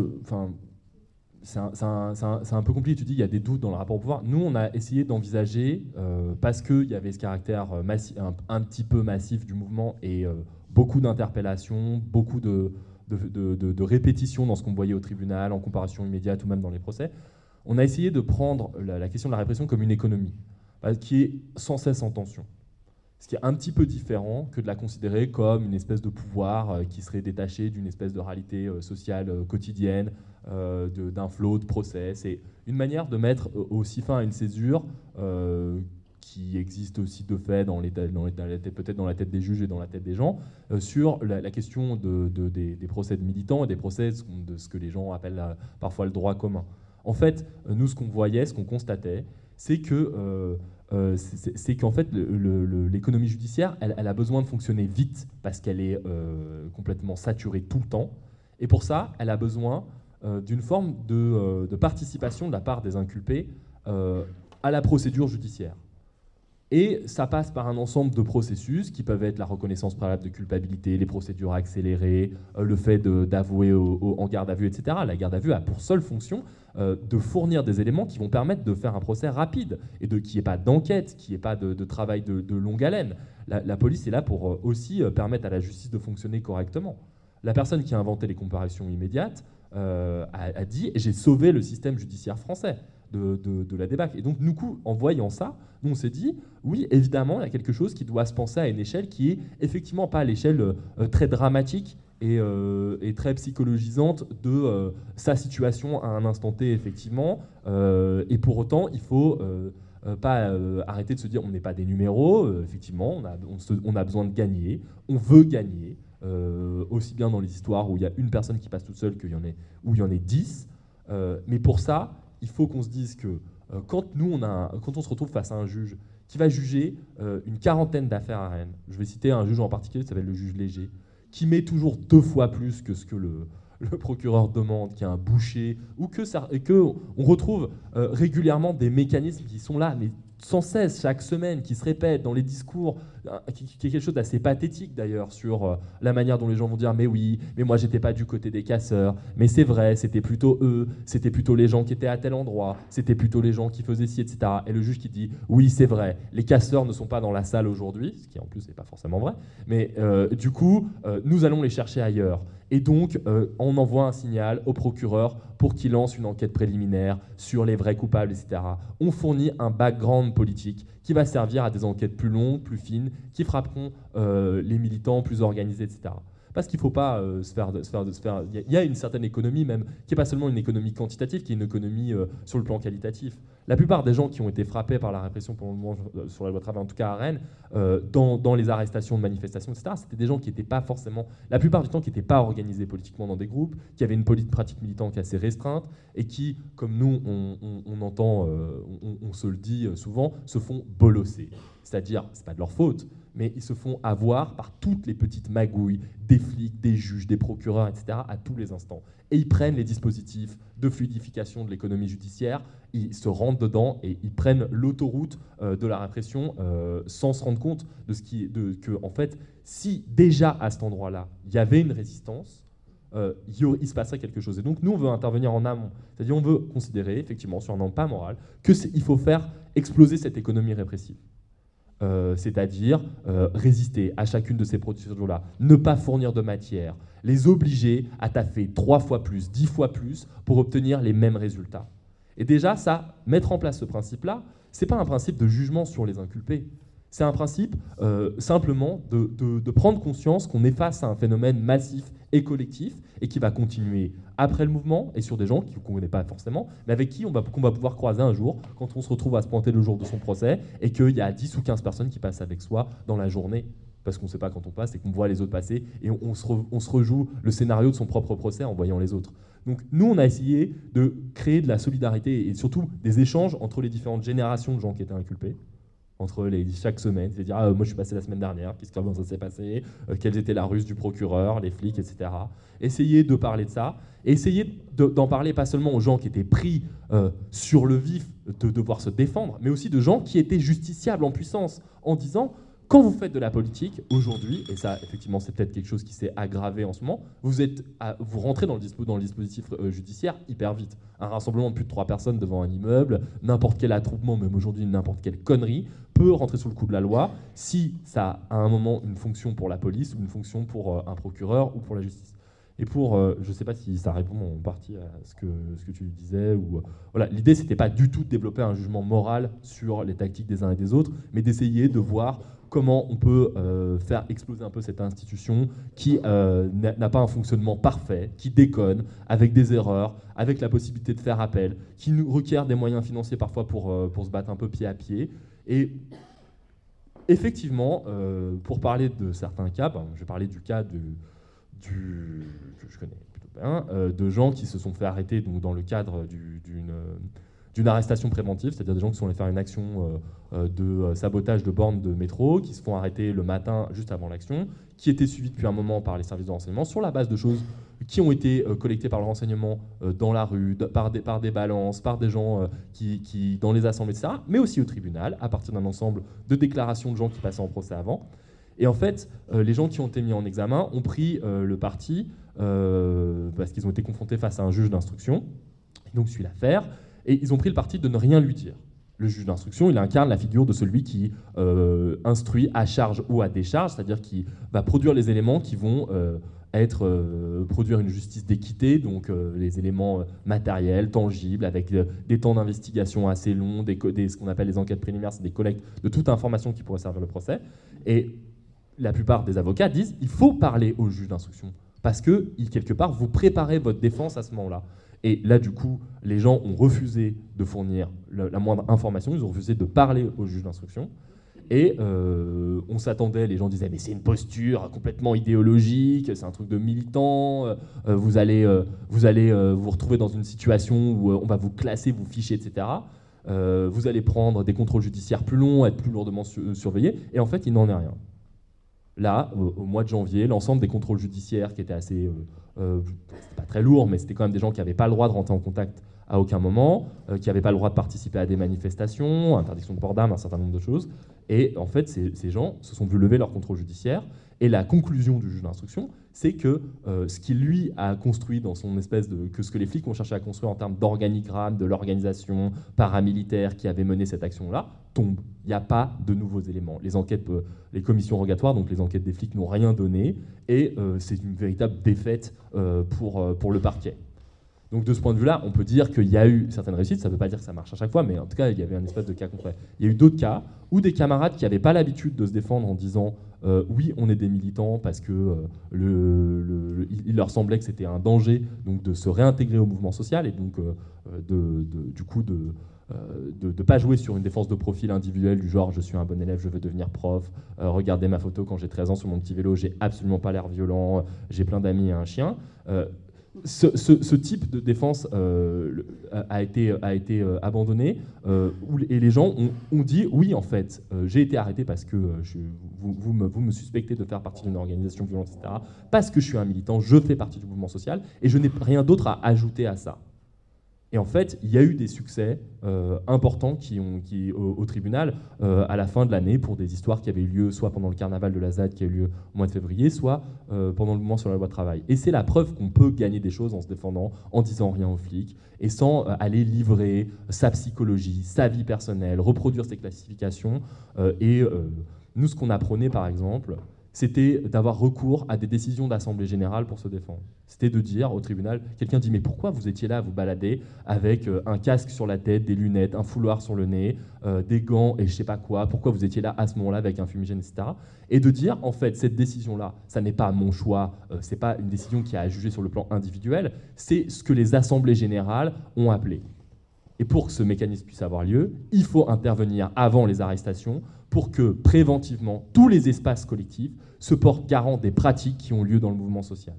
c'est un, peu compliqué. Tu dis il y a des doutes dans le rapport au pouvoir. Nous, on a essayé d'envisager, parce qu'il y avait ce caractère un, petit peu massif du mouvement et beaucoup d'interpellations, beaucoup de, répétitions dans ce qu'on voyait au tribunal, en comparaison immédiate ou même dans les procès. On a essayé de prendre la, question de la répression comme une économie, qui est sans cesse en tension. Ce qui est un petit peu différent que de la considérer comme une espèce de pouvoir euh, qui serait détaché d'une espèce de réalité euh, sociale euh, quotidienne, d'un flot de procès. C'est une manière de mettre aussi fin à une césure qui existe aussi de fait dans, les, peut-être dans la tête des juges et dans la tête des gens, euh, sur la, question de, des, procès de militants et des procès de ce que les gens appellent euh, parfois le droit commun. En fait, euh, nous, ce qu'on voyait, ce qu'on constatait, c'est que c'est qu'en fait, l'économie judiciaire, elle, a besoin de fonctionner vite parce qu'elle est complètement saturée tout le temps. Et pour ça, elle a besoin d'une forme de, de, participation de la part des inculpés à la procédure judiciaire. Et ça passe par un ensemble de processus qui peuvent être la reconnaissance préalable de culpabilité, les procédures accélérées, euh, le fait d'avouer en garde à vue, etc. La garde à vue a pour seule fonction euh, de fournir des éléments qui vont permettre de faire un procès rapide et de qu'il n'y ait pas d'enquête, qu'il n'y ait pas de, travail de, longue haleine. La, police est là pour euh, aussi permettre à la justice de fonctionner correctement. La personne qui a inventé les comparaisons immédiates a, a dit j'ai sauvé le système judiciaire français de, la débâcle. Et donc, nous, en voyant ça, nous, on s'est dit, oui, évidemment, il y a quelque chose qui doit se penser à une échelle qui est effectivement pas à l'échelle euh, très dramatique euh, et, très psychologisante de euh, sa situation à un instant T, effectivement. et pour autant, il faut pas arrêter de se dire on n'est pas des numéros, effectivement, on a, on, a, besoin de gagner, on veut gagner, aussi bien dans les histoires où il y a une personne qui passe toute seule qu'il y en ait, où il dix. mais pour ça, il faut qu'on se dise que euh, quand nous, on a, quand se retrouve face à un juge qui va juger euh, une quarantaine d'affaires à Rennes, je vais citer un juge en particulier, qui s'appelle le juge léger, qui met toujours deux fois plus que ce que le, procureur demande, qui a un boucher, ou que, et que on retrouve euh, régulièrement des mécanismes qui sont là, mais sans cesse, chaque semaine, qui se répète dans les discours, euh, qui, est quelque chose d'assez pathétique d'ailleurs sur euh, la manière dont les gens vont dire mais oui, mais moi j'étais pas du côté des casseurs, mais c'est vrai, c'était plutôt eux, c'était plutôt les gens qui étaient à tel endroit, c'était plutôt les gens qui faisaient ci, etc. Et le juge qui dit oui, c'est vrai, les casseurs ne sont pas dans la salle aujourd'hui, ce qui en plus n'est pas forcément vrai, mais euh, du coup, nous allons les chercher ailleurs. Et donc, on envoie un signal au procureur pour qu'il lance une enquête préliminaire sur les vrais coupables, etc. On fournit un background politique qui va servir à des enquêtes plus longues, plus fines, qui frapperont euh, les militants plus organisés, etc. Parce qu'il ne faut pas euh, se faire... Se faire, Il y a une certaine économie même, qui n'est pas seulement une économie quantitative, qui est une économie euh, sur le plan qualitatif. La plupart des gens qui ont été frappés par la répression pendant le moment sur la loi travail, en tout cas à Rennes, dans, dans, les arrestations de manifestations, etc., c'était des gens qui n'étaient pas forcément, la plupart du temps, qui n'étaient pas organisés politiquement dans des groupes, qui avaient une pratique militante assez restreinte, et qui, comme nous, on, on, entend, on, on, se le dit souvent, se font bolosser. C'est-à-dire, c'est pas de leur faute, mais ils se font avoir par toutes les petites magouilles des flics, des juges, des procureurs, etc., à tous les instants. Et ils prennent les dispositifs de fluidification de l'économie judiciaire, ils se rendent dedans et ils prennent l'autoroute euh, de la répression euh, sans se rendre compte de ce de, que, en fait, si déjà à cet endroit-là, il y avait une résistance, euh, il, se passerait quelque chose. Et donc, nous, on veut intervenir en amont. C'est-à-dire, on veut considérer, effectivement, sur un an pas moral, qu'il faut faire exploser cette économie répressive. Euh, c'est-à-dire euh, résister à chacune de ces procédures-là, ne pas fournir de matière, les obliger à taffer trois fois plus, dix fois plus pour obtenir les mêmes résultats. Et déjà, ça, mettre en place ce principe-là, c'est pas un principe de jugement sur les inculpés. C'est un principe euh, simplement de, prendre conscience qu'on est face à un phénomène massif et collectif et qui va continuer après le mouvement et sur des gens qu'on ne connaît pas forcément, mais avec qui on va, va pouvoir croiser un jour quand on se retrouve à se pointer le jour de son procès et qu'il y a 10 ou 15 personnes qui passent avec soi dans la journée. Parce qu'on ne sait pas quand on passe et qu'on voit les autres passer et on, se on se rejoue le scénario de son propre procès en voyant les autres. Donc nous, on a essayé de créer de la solidarité et surtout des échanges entre les différentes générations de gens qui étaient inculpés entre les, chaque semaine, c'est-à-dire ah, moi je suis passé la semaine dernière, qu'est-ce comment ça s'est passé, euh, quelles étaient la ruse du procureur, les flics, etc. Essayer de parler de ça, de- d'en parler pas seulement aux gens qui étaient pris euh, sur le vif de devoir se défendre, mais aussi de gens qui étaient justiciables en puissance, en disant quand vous faites de la politique aujourd'hui, et ça effectivement c'est peut-être quelque chose qui s'est aggravé en ce moment, vous êtes vous rentrez dans le, dispo- dans le dispositif euh, judiciaire hyper vite. Un rassemblement de plus de trois personnes devant un immeuble, n'importe quel attroupement, même aujourd'hui n'importe quelle connerie, peut rentrer sous le coup de la loi si ça a à un moment une fonction pour la police ou une fonction pour euh, un procureur ou pour la justice. Et pour, euh, je ne sais pas si ça répond en partie à ce que, ce que tu disais, ou euh, voilà, l'idée c'était pas du tout de développer un jugement moral sur les tactiques des uns et des autres, mais d'essayer de voir comment on peut euh, faire exploser un peu cette institution qui euh, n'a pas un fonctionnement parfait, qui déconne, avec des erreurs, avec la possibilité de faire appel, qui nous requiert des moyens financiers parfois pour, euh, pour se battre un peu pied à pied. Et effectivement, pour parler de certains cas, ben, je vais parler du cas du, du- je connais plutôt bien, de gens qui se sont fait arrêter donc, dans le cadre du- d'une arrestation préventive, c'est-à-dire des gens qui sont allés faire une action euh, euh, de euh, sabotage de bornes de métro, qui se font arrêter le matin juste avant l'action, qui étaient suivis depuis un moment par les services de renseignement sur la base de choses qui ont été collectées par le renseignement dans la rue, par, des, balances, par des gens qui, dans les assemblées, etc., mais aussi au tribunal, à partir d'un ensemble de déclarations de gens qui passaient en procès avant. Et en fait, les gens qui ont été mis en examen ont pris le parti, parce qu'ils ont été confrontés face à un juge d'instruction, donc suit l'affaire, et ils ont pris le parti de ne rien lui dire. Le juge d'instruction, il incarne la figure de celui qui euh, instruit à charge ou à décharge, c'est-à-dire qui va produire les éléments qui vont euh, être euh, produire une justice d'équité, donc les éléments matériels, tangibles, avec des temps d'investigation assez longs, des, ce qu'on appelle les enquêtes préliminaires, c'est des collectes de toute information qui pourrait servir le procès. Et la plupart des avocats disent il faut parler au juge d'instruction parce que quelque part vous préparez votre défense à ce moment-là. Et là, du coup, les gens ont refusé de fournir la moindre information, ils ont refusé de parler au juge d'instruction. Et euh, on s'attendait, les gens disaient, mais c'est une posture complètement idéologique, c'est un truc de militant, euh, euh, vous allez, vous, allez vous retrouver dans une situation où on va vous classer, vous ficher, etc. Vous allez prendre des contrôles judiciaires plus longs, être plus lourdement su- surveillés. Et en fait, il n'en est rien. Là, au, mois de janvier, l'ensemble des contrôles judiciaires qui étaient assez, c'était pas très lourd, mais c'était quand même des gens qui n'avaient pas le droit de rentrer en contact à aucun moment, euh, qui n'avaient pas le droit de participer à des manifestations, interdiction de port d'armes, un certain nombre de choses. Et en fait, ces, ces gens se sont vus lever leur contrôle judiciaire. Et la conclusion du juge d'instruction, c'est que euh, ce qu'il lui a construit dans son espèce de que ce que les flics ont cherché à construire en termes d'organigramme, de l'organisation paramilitaire qui avait mené cette action-là, tombe. Il n'y a pas de nouveaux éléments. Les enquêtes, euh, les commissions rogatoires, donc les enquêtes des flics, n'ont rien donné, et euh, c'est une véritable défaite pour, pour le parquet. Donc de ce point de vue-là, on peut dire qu'il y a eu certaines réussites, ça ne veut pas dire que ça marche à chaque fois, mais en tout cas, il y avait un espèce de cas concret. Il y a eu d'autres cas où des camarades qui n'avaient pas l'habitude de se défendre en disant euh, oui, on est des militants parce que euh, il leur semblait que c'était un danger donc de se réintégrer au mouvement social et donc euh, de, de- du coup de ne pas jouer sur une défense de profil individuel du genre je suis un bon élève, je veux devenir prof, regardez ma photo quand j'ai 13 ans sur mon petit vélo, j'ai absolument pas l'air violent, j'ai plein d'amis et un chien. Ce, type de défense euh, a- été, euh, abandonné euh, et les gens ont, dit oui en fait j'ai été arrêté parce que vous me, vous me suspectez de faire partie d'une organisation violente etc parce que je suis un militant je fais partie du mouvement social et je n'ai rien d'autre à ajouter à ça et en fait, il y a eu des succès euh, importants qui ont, qui, au, tribunal euh, à la fin de l'année pour des histoires qui avaient eu lieu soit pendant le carnaval de la ZAD qui a eu lieu au mois de février, soit euh, pendant le mouvement sur la loi travail. Et c'est la preuve qu'on peut gagner des choses en se défendant, en disant rien aux flics, et sans aller livrer sa psychologie, sa vie personnelle, reproduire ses classifications. Et nous, ce qu'on apprenait, par exemple, c'était d'avoir recours à des décisions d'Assemblée générale pour se défendre. C'était de dire au tribunal, quelqu'un dit mais pourquoi vous étiez là à vous balader avec euh, un casque sur la tête, des lunettes, un fouloir sur le nez, euh, des gants et je sais pas quoi, pourquoi vous étiez là à ce moment-là avec un fumigène, etc. Et de dire en fait cette décision-là, ça n'est pas mon choix, euh, c'est pas une décision qui a à juger sur le plan individuel, c'est ce que les assemblées générales ont appelé. Et pour que ce mécanisme puisse avoir lieu, il faut intervenir avant les arrestations pour que préventivement tous les espaces collectifs se portent garant des pratiques qui ont lieu dans le mouvement social.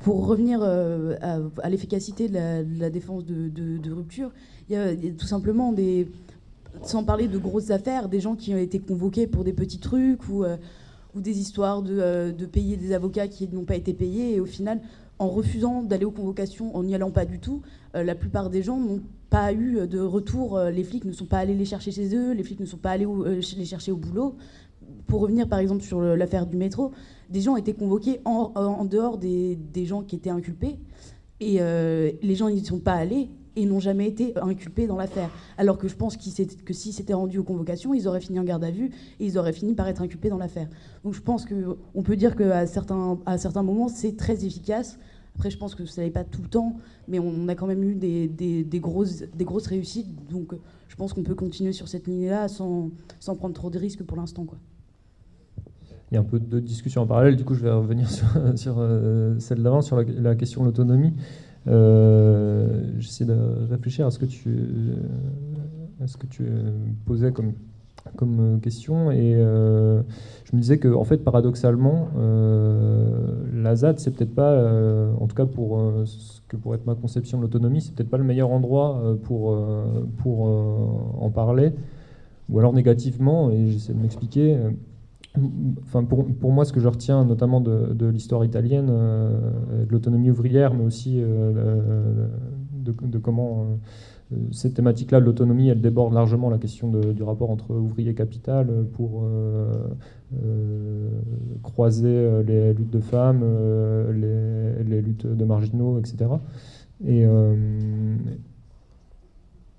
Pour revenir euh, à, l'efficacité de, la, défense de, rupture, il y, a, tout simplement des, sans parler de grosses affaires, des gens qui ont été convoqués pour des petits trucs ou, euh, ou des histoires de, euh, de, payer des avocats qui n'ont pas été payés et au final, en refusant d'aller aux convocations, en n'y allant pas du tout, la plupart des gens n'ont pas eu de retour. Les flics ne sont pas allés les chercher chez eux, les flics ne sont pas allés les chercher au boulot pour revenir par exemple sur l'affaire du métro, des gens étaient convoqués en, dehors des, gens qui étaient inculpés. Et euh, les gens n'y sont pas allés et n'ont jamais été inculpés dans l'affaire. Alors que je pense que s'ils s'étaient rendus aux convocations, ils auraient fini en garde à vue et ils auraient fini par être inculpés dans l'affaire. Donc je pense qu'on peut dire qu'à à certains moments, c'est très efficace. Après, je pense que ça n'est pas tout le temps, mais on a quand même eu des, des, grosses, des grosses réussites. Donc je pense qu'on peut continuer sur cette ligne-là sans, sans prendre trop de risques pour l'instant. il y a un peu de discussion en parallèle. Du coup, je vais revenir sur, euh, celle d'avant, sur la, question de l'autonomie. Euh, j'essaie de réfléchir à ce que tu, ce que tu posais comme, comme question. Et euh, je me disais que, en fait, paradoxalement, la ZAD, c'est peut-être pas, en tout cas pour ce que pourrait être ma conception de l'autonomie, c'est peut-être pas le meilleur endroit pour, pour en parler. Ou alors négativement, et j'essaie de m'expliquer Enfin, pour, pour, moi, ce que je retiens notamment de, de l'histoire italienne, euh, de l'autonomie ouvrière, mais aussi euh, de, comment euh, cette thématique-là l'autonomie, elle déborde largement la question du rapport entre ouvrier et capital pour croiser les luttes de femmes, les, luttes de marginaux, etc. Et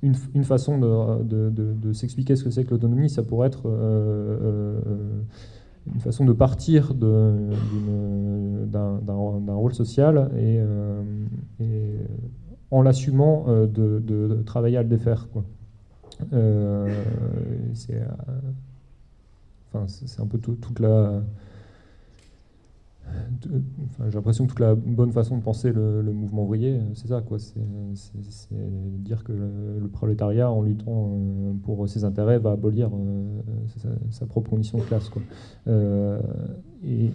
une, façon de, s'expliquer ce que c'est que l'autonomie, ça pourrait être une façon de partir d'un rôle social et, euh, en l'assumant euh, de, travailler à le défaire. Euh, c'est un peu toute la j'ai l'impression que toute la bonne façon de penser le, mouvement ouvrier, c'est ça, quoi. C'est, dire que le, prolétariat, en luttant euh, pour ses intérêts, va abolir euh, sa, propre condition de classe, quoi. Euh, et,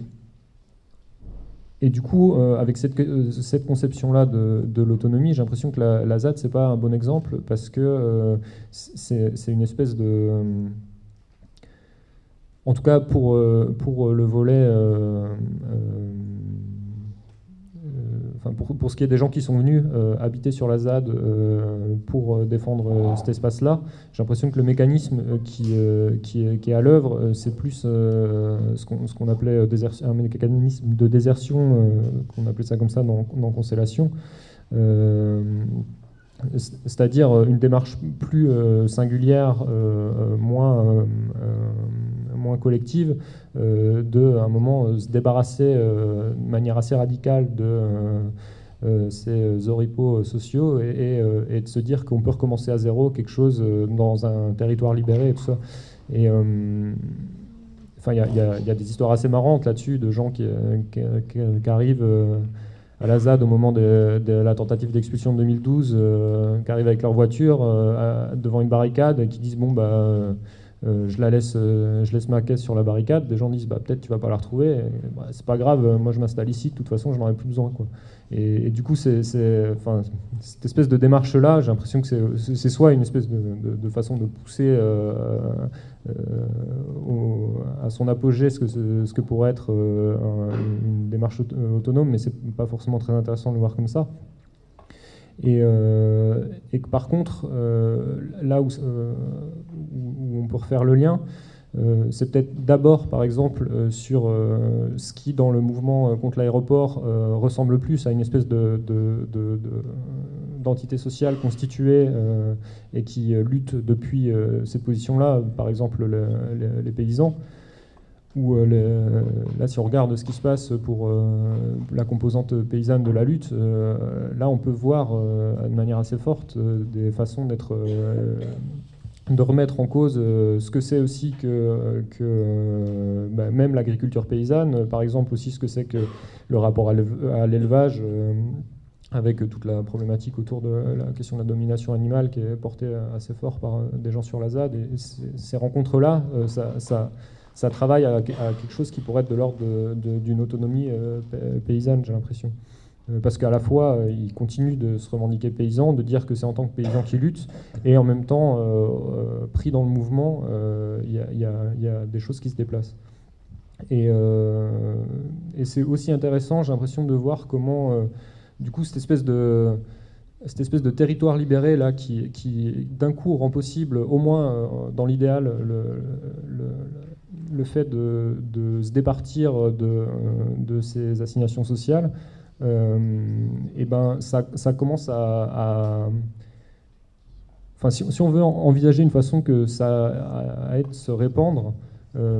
et du coup, avec cette, cette conception-là de, de l'autonomie, j'ai l'impression que la, la ZAD, c'est pas un bon exemple parce que c'est une espèce de en tout cas, pour, euh, pour le volet. Euh, euh, enfin, pour, pour, ce qui est des gens qui sont venus habiter sur la ZAD pour défendre cet espace-là, j'ai l'impression que le mécanisme qui, qui, est, à l'œuvre, c'est plus ce qu'on appelait un mécanisme de désertion, qu'on appelait ça comme ça dans, dans Constellation c'est-à-dire une démarche plus singulière, moins, moins collective, euh, de à un moment euh, se débarrasser euh, de manière assez radicale de ces oripeaux sociaux et, de se dire qu'on peut recommencer à zéro quelque chose dans un territoire libéré et tout ça. Et enfin, il y, a des histoires assez marrantes là-dessus de gens qui, qui, arrivent à la ZAD au moment de, la tentative d'expulsion de 2012, qui arrivent avec leur voiture devant une barricade et qui disent bon bah euh, je, la laisse, euh, je laisse ma caisse sur la barricade, des gens disent bah, peut-être tu vas pas la retrouver, bah, c'est pas grave, euh, moi je m'installe ici, de toute façon je n'en ai plus besoin. Quoi. Et, du coup, cette espèce de démarche-là, j'ai l'impression que c'est, soit une espèce de, façon de pousser à son apogée ce que, pourrait être une démarche autonome, mais c'est pas forcément très intéressant de le voir comme ça. Et, et que par contre, là où, où, on peut refaire le lien. Euh, c'est peut-être d'abord, par exemple, euh, sur euh, ce qui, dans le mouvement contre l'aéroport, ressemble plus à une espèce d'entité sociale constituée et qui lutte depuis cette position-là, par exemple les paysans, où là, si on regarde ce qui se passe pour la composante paysanne de la lutte, là, on peut voir de manière assez forte des façons d'être de remettre en cause euh, ce que c'est aussi que, euh, bah, même l'agriculture paysanne, par exemple aussi ce que c'est que le rapport à l'élevage, euh, avec toute la problématique autour de la question de la domination animale qui est portée assez fort par des gens sur la ZAD. Ces rencontres-là, ça, travaille à, quelque chose qui pourrait être de l'ordre d'une autonomie paysanne, j'ai l'impression. Euh, parce qu'à la fois, euh, il continue de se revendiquer paysan, de dire que c'est en tant que paysan qu'il lutte, et en même temps, euh, pris dans le mouvement, il y, a des choses qui se déplacent. Et, c'est aussi intéressant, j'ai l'impression de voir comment, du coup, cette espèce de territoire libéré là qui, d'un coup rend possible, au moins dans l'idéal, le, fait de, se départir de, ces assignations sociales, et euh, eh ben ça, commence à, Enfin, si, on veut envisager une façon que ça se répandre, euh,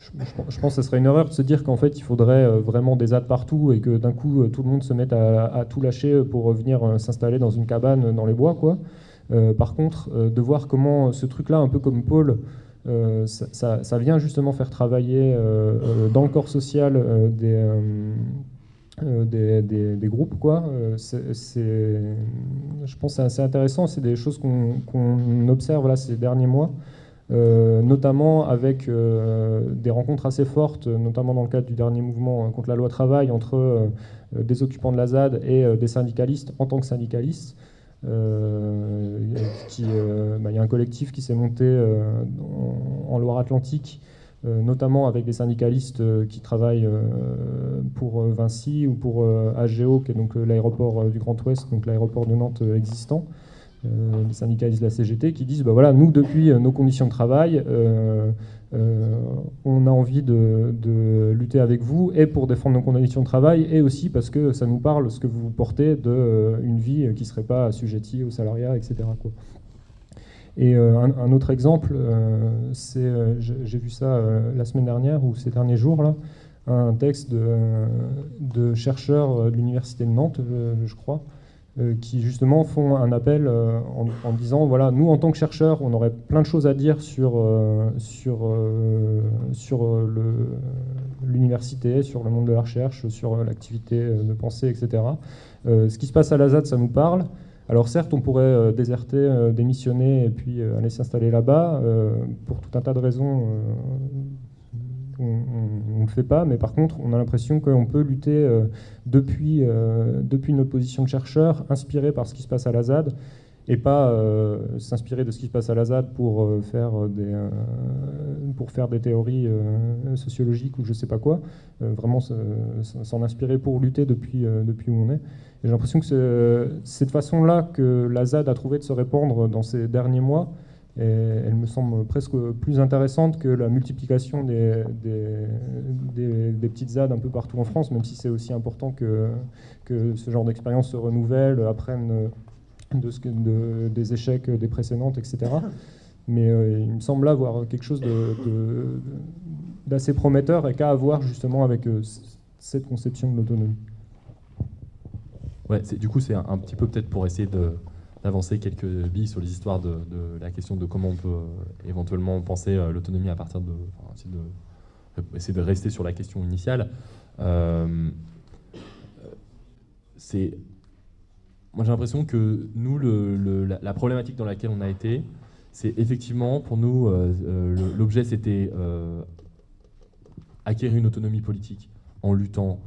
je, pense que ce serait une erreur de se dire qu'en fait il faudrait euh, vraiment des ZAD partout et que d'un coup tout le monde se mette à, tout lâcher pour venir s'installer dans une cabane dans les bois. Quoi. par contre, de voir comment ce truc-là, un peu comme Paul, ça, vient justement faire travailler dans le corps social des euh, des, groupes. Quoi. Euh, c'est, je pense que c'est assez intéressant. C'est des choses qu'on, observe là, ces derniers mois, euh, notamment avec des rencontres assez fortes, notamment dans le cadre du dernier mouvement contre la loi travail, entre des occupants de la ZAD et des syndicalistes en tant que syndicalistes. Bah, il y a un collectif qui s'est monté en Loire-Atlantique notamment avec des syndicalistes euh, qui travaillent euh, pour Vinci ou pour AGO, qui est donc l'aéroport du Grand Ouest, donc l'aéroport de Nantes existant. les syndicalistes de la CGT qui disent bah voilà, nous, depuis nos conditions de travail, on a envie de, lutter avec vous et pour défendre nos conditions de travail et aussi parce que ça nous parle ce que vous portez d'une vie qui ne serait pas assujettie au salariat, etc. Et euh, un, autre exemple, euh, c'est, euh, j'ai vu ça la semaine dernière ou ces derniers jours là, un texte de, chercheurs de l'université de Nantes, je, crois, qui justement font un appel en, disant voilà, nous en tant que chercheurs, on aurait plein de choses à dire sur, sur, sur l'université, sur le monde de la recherche, sur l'activité de pensée, etc. ce qui se passe à l'AZAD, ça nous parle. Alors certes, on pourrait euh, déserter, euh, démissionner et puis euh, aller s'installer là-bas. pour tout un tas de raisons, on ne le fait pas, mais par contre, on a l'impression qu'on peut lutter depuis, depuis notre position de chercheur, inspiré par ce qui se passe à la ZAD, et pas s'inspirer de ce qui se passe à la ZAD pour, faire, des, pour faire des théories sociologiques ou je ne sais pas quoi, vraiment s'en inspirer pour lutter depuis, depuis où on est. J'ai l'impression que cette façon-là que la ZAD a trouvé de se répandre dans ces derniers mois. Elle me semble presque plus intéressante que la multiplication des, petites ZAD un peu partout en France, même si c'est aussi important que, ce genre d'expérience se renouvelle, apprenne de, des échecs des précédentes, etc. Mais euh, il me semble là voir quelque chose d'assez prometteur et qu'à avoir justement avec euh, cette conception de l'autonomie du coup, c'est un, petit peu peut-être pour essayer d'avancer quelques billes sur les histoires de, la question de comment on peut euh, éventuellement penser euh, l'autonomie à partir de, essayer de, rester sur la question initiale. Euh, moi, j'ai l'impression que nous, la, problématique dans laquelle on a été, c'est effectivement pour nous l'objet, c'était acquérir une autonomie politique en luttant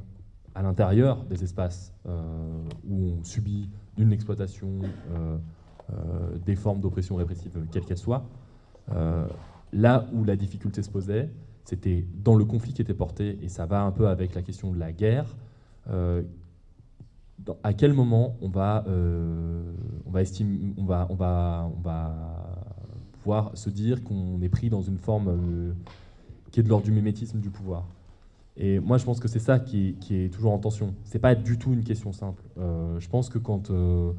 à l'intérieur des espaces euh, où on subit d'une exploitation, euh, euh, des formes d'oppression répressive, quelles qu'elles soient, là où la difficulté se posait, c'était dans le conflit qui était porté, et ça va un peu avec la question de la guerre, à quel moment on va, on va, estimer, on va, on va, on va pouvoir se dire qu'on est pris dans une forme qui est de l'ordre du mimétisme du pouvoir. Et moi, je pense que c'est ça qui est, toujours en tension. C'est pas du tout une question simple. Euh, je pense que quand, euh,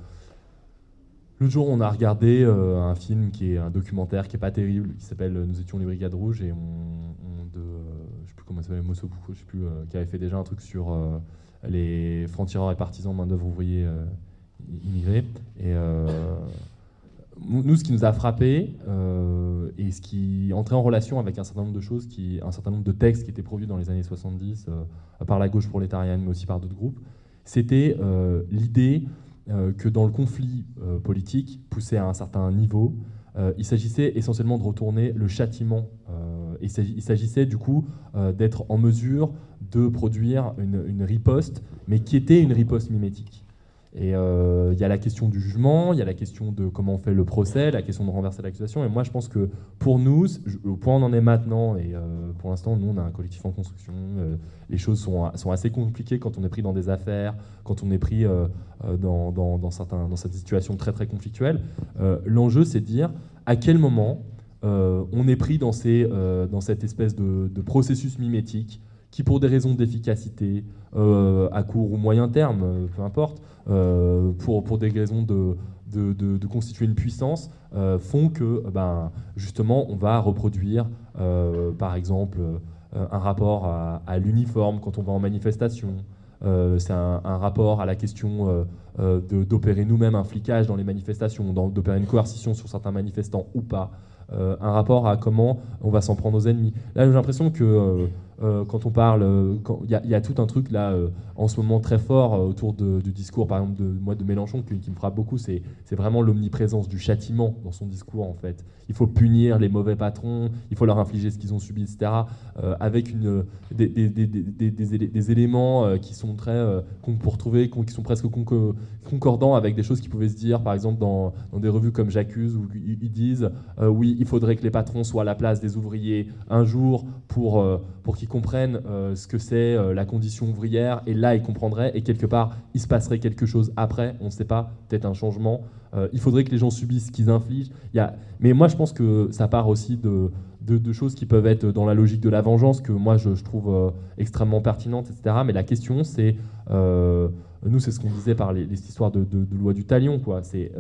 L'autre jour, on a regardé euh, un film qui est un documentaire qui est pas terrible, qui s'appelle Nous étions les Brigades Rouges et on, de, je sais plus comment s'appelle, Mosobuko, je sais plus, qui avait fait déjà un truc sur les francs-tireurs et partisans main d'œuvre ouvriers immigrés. Et nous, ce qui nous a frappé euh, et ce qui entrait en relation avec un certain nombre de choses, un certain nombre de textes qui étaient produits dans les années 70 euh, par la gauche prolétarienne, mais aussi par d'autres groupes, c'était euh, l'idée que dans le conflit politique poussé à un certain niveau, il s'agissait essentiellement de retourner le châtiment. il s'agissait du coup d'être en mesure de produire une riposte, mais qui était une riposte mimétique. Et euh, il y a la question du jugement, il y a la question de comment on fait le procès, la question de renverser l'accusation. Et moi, je pense que pour nous, au point où on en est maintenant, et euh, pour l'instant, nous, on a un collectif en construction, euh, les choses sont, assez compliquées quand on est pris dans des affaires, quand on est pris dans, dans, dans, cette situation très, très conflictuelle. L'enjeu, c'est de dire à quel moment on est pris dans, cette espèce de, processus mimétique qui, pour des raisons d'efficacité, à court ou moyen terme, peu importe, pour, pour des raisons de, de, constituer une puissance, euh, font que ben, justement on va reproduire euh, par exemple un rapport à, l'uniforme quand on va en manifestation. c'est un, rapport à la question d'opérer nous-mêmes un flicage dans les manifestations, d'opérer une coercition sur certains manifestants ou pas. un rapport à comment on va s'en prendre aux ennemis. Là, j'ai l'impression que euh, quand on parle, euh, il y, a tout un truc là euh, en ce moment très fort autour du discours, par exemple de moi de Mélenchon, qui, me frappe beaucoup, c'est vraiment l'omniprésence du châtiment dans son discours en fait. Il faut punir les mauvais patrons, il faut leur infliger ce qu'ils ont subi, etc. avec une, des, éléments qui sont très trouver, qui sont presque concordants avec des choses qui pouvaient se dire, par exemple dans, des revues comme J'accuse où ils disent oui, il faudrait que les patrons soient à la place des ouvriers un jour pour pour qu'ils comprennent euh, ce que c'est euh, la condition ouvrière, et là ils comprendraient, et quelque part il se passerait quelque chose après, on ne sait pas, peut-être un changement. Euh, il faudrait que les gens subissent ce qu'ils infligent. Y a... Mais moi je pense que ça part aussi de, choses qui peuvent être dans la logique de la vengeance, que moi je, trouve extrêmement pertinente, etc. Mais la question c'est... nous, c'est ce qu'on disait par les, histoires de, loi du talion. Quoi. C'est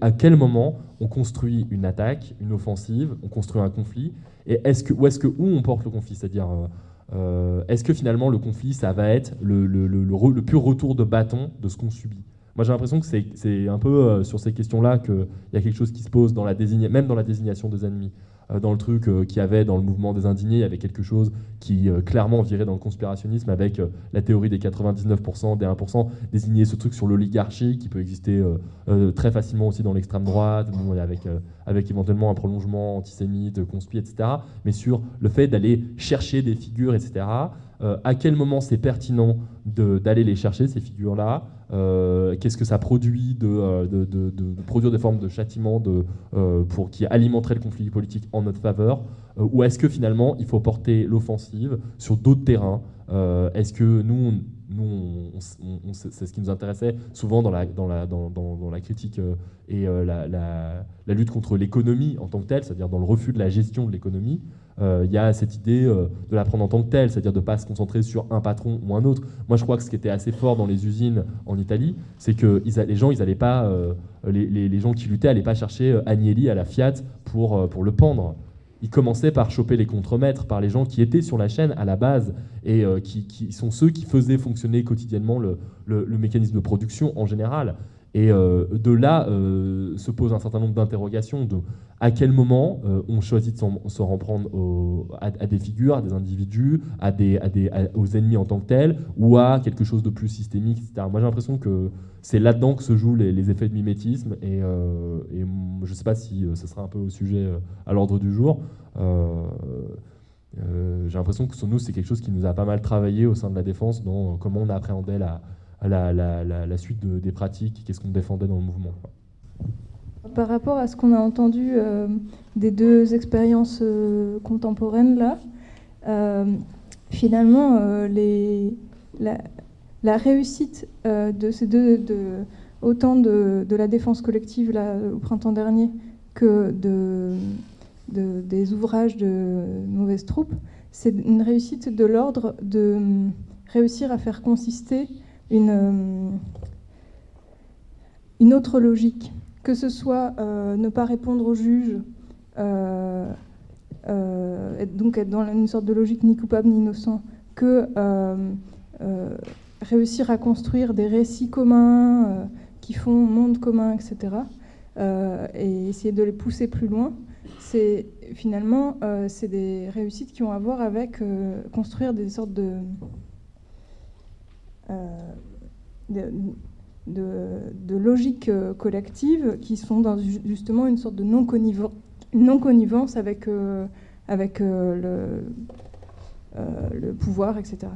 à quel moment on construit une attaque, une offensive, on construit un conflit, et où est-ce que où on porte le conflit? C'est-à-dire, euh, euh, est-ce que finalement le conflit, ça va être le pur retour de bâton de ce qu'on subit? Moi, j'ai l'impression que c'est un peu euh, sur ces questions-là qu'il y a quelque chose qui se pose, dans la même dans la désignation des ennemis. Euh, dans le truc euh, qu'il y avait dans le mouvement des indignés, il y avait quelque chose qui euh, clairement virait dans le conspirationnisme avec la théorie des 99%, des 1%, désigner ce truc sur l'oligarchie qui peut exister très facilement aussi dans l'extrême droite, avec, éventuellement un prolongement antisémite, conspi, etc. Mais sur le fait d'aller chercher des figures, etc. à quel moment c'est pertinent d'aller les chercher, ces figures-là euh, qu'est-ce que ça produit euh, de, produire des formes de châtiment euh, pour, qui alimenteraient le conflit politique en notre faveur Ou est-ce que finalement il faut porter l'offensive sur d'autres terrains Est-ce que nous, c'est ce qui nous intéressait souvent dans la, critique et la, lutte contre l'économie en tant que telle, c'est-à-dire dans le refus de la gestion de l'économie il y a cette idée de la prendre en tant que telle, c'est-à-dire de ne pas se concentrer sur un patron ou un autre. Moi, je crois que ce qui était assez fort dans les usines en Italie, c'est que les gens, ils allaient pas, les, les, gens qui luttaient n'allaient pas chercher Agnelli à la Fiat pour, pour le pendre. Ils commençaient par choper les contremaîtres, par les gens qui étaient sur la chaîne à la base et qui, qui, sont ceux qui faisaient fonctionner quotidiennement le, le mécanisme de production en général. Et de là se pose un certain nombre d'interrogations de à quel moment euh, on choisit de s'en reprendre à, des figures, à des individus, à des, à des, aux ennemis en tant que tels, ou à quelque chose de plus systémique, etc. Moi j'ai l'impression que c'est là-dedans que se jouent les, effets de mimétisme, et, euh, je ne sais pas si euh, ce sera un peu au sujet à l'ordre du jour. j'ai l'impression que sur nous, c'est quelque chose qui nous a pas mal travaillé au sein de la défense dans comment on appréhendait la, la, la, suite des pratiques, qu'est-ce qu'on défendait dans le mouvement. Par rapport à ce qu'on a entendu euh, des deux expériences euh, contemporaines là, euh, finalement, la, réussite de ces deux, de, autant de, la défense collective au printemps dernier que de, des ouvrages de mauvaises troupes, c'est une réussite de l'ordre de réussir à faire consister une, une autre logique que ce soit ne pas répondre au juge, donc être dans une sorte de logique ni coupable ni innocent, que réussir à construire des récits communs qui font monde commun, etc. et essayer de les pousser plus loin c'est finalement euh, c'est des réussites qui ont à voir avec euh, construire des sortes de, euh, de, logiques collectives qui sont dans justement une sorte de non-connivence avec, avec le, pouvoir, etc.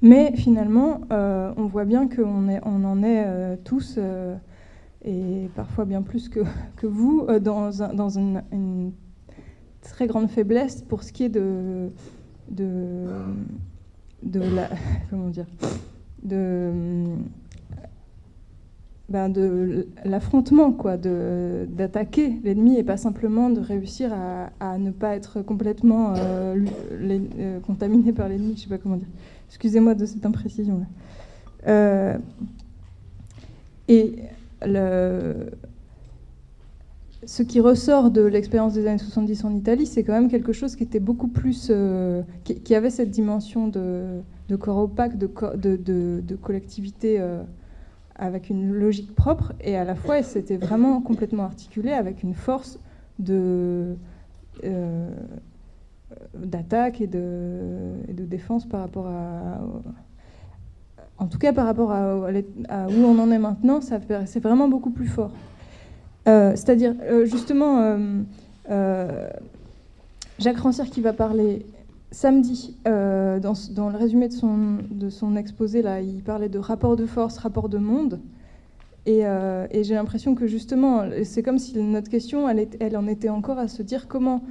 Mais finalement, on voit bien qu'on on en est tous et parfois bien plus que, que vous, euh, dans, dans une, très grande faiblesse pour ce qui est de, de, de la, comment dire, de, ben de l'affrontement, quoi, d'attaquer l'ennemi et pas simplement de réussir à, à ne pas être complètement euh, euh, contaminé par l'ennemi, je sais pas comment dire. Excusez-moi de cette imprécision. -là. et le, ce qui ressort de l'expérience des années 70 en Italie, c'est quand même quelque chose qui était beaucoup plus. Euh, qui, avait cette dimension de, corps opaque, de, de, collectivité euh, avec une logique propre, et à la fois, c'était vraiment complètement articulé avec une force de. Euh, d'attaque et de, et de défense par rapport à, en tout cas par rapport à, où on en est maintenant, c'est vraiment beaucoup plus fort. Euh, c'est-à-dire, euh, justement, euh, Jacques Rancière qui va parler samedi, dans, le résumé de son, exposé, là, il parlait de rapport de force, rapport de monde. Et, j'ai l'impression que justement, c'est comme si notre question, elle, elle, en était encore à se dire comment,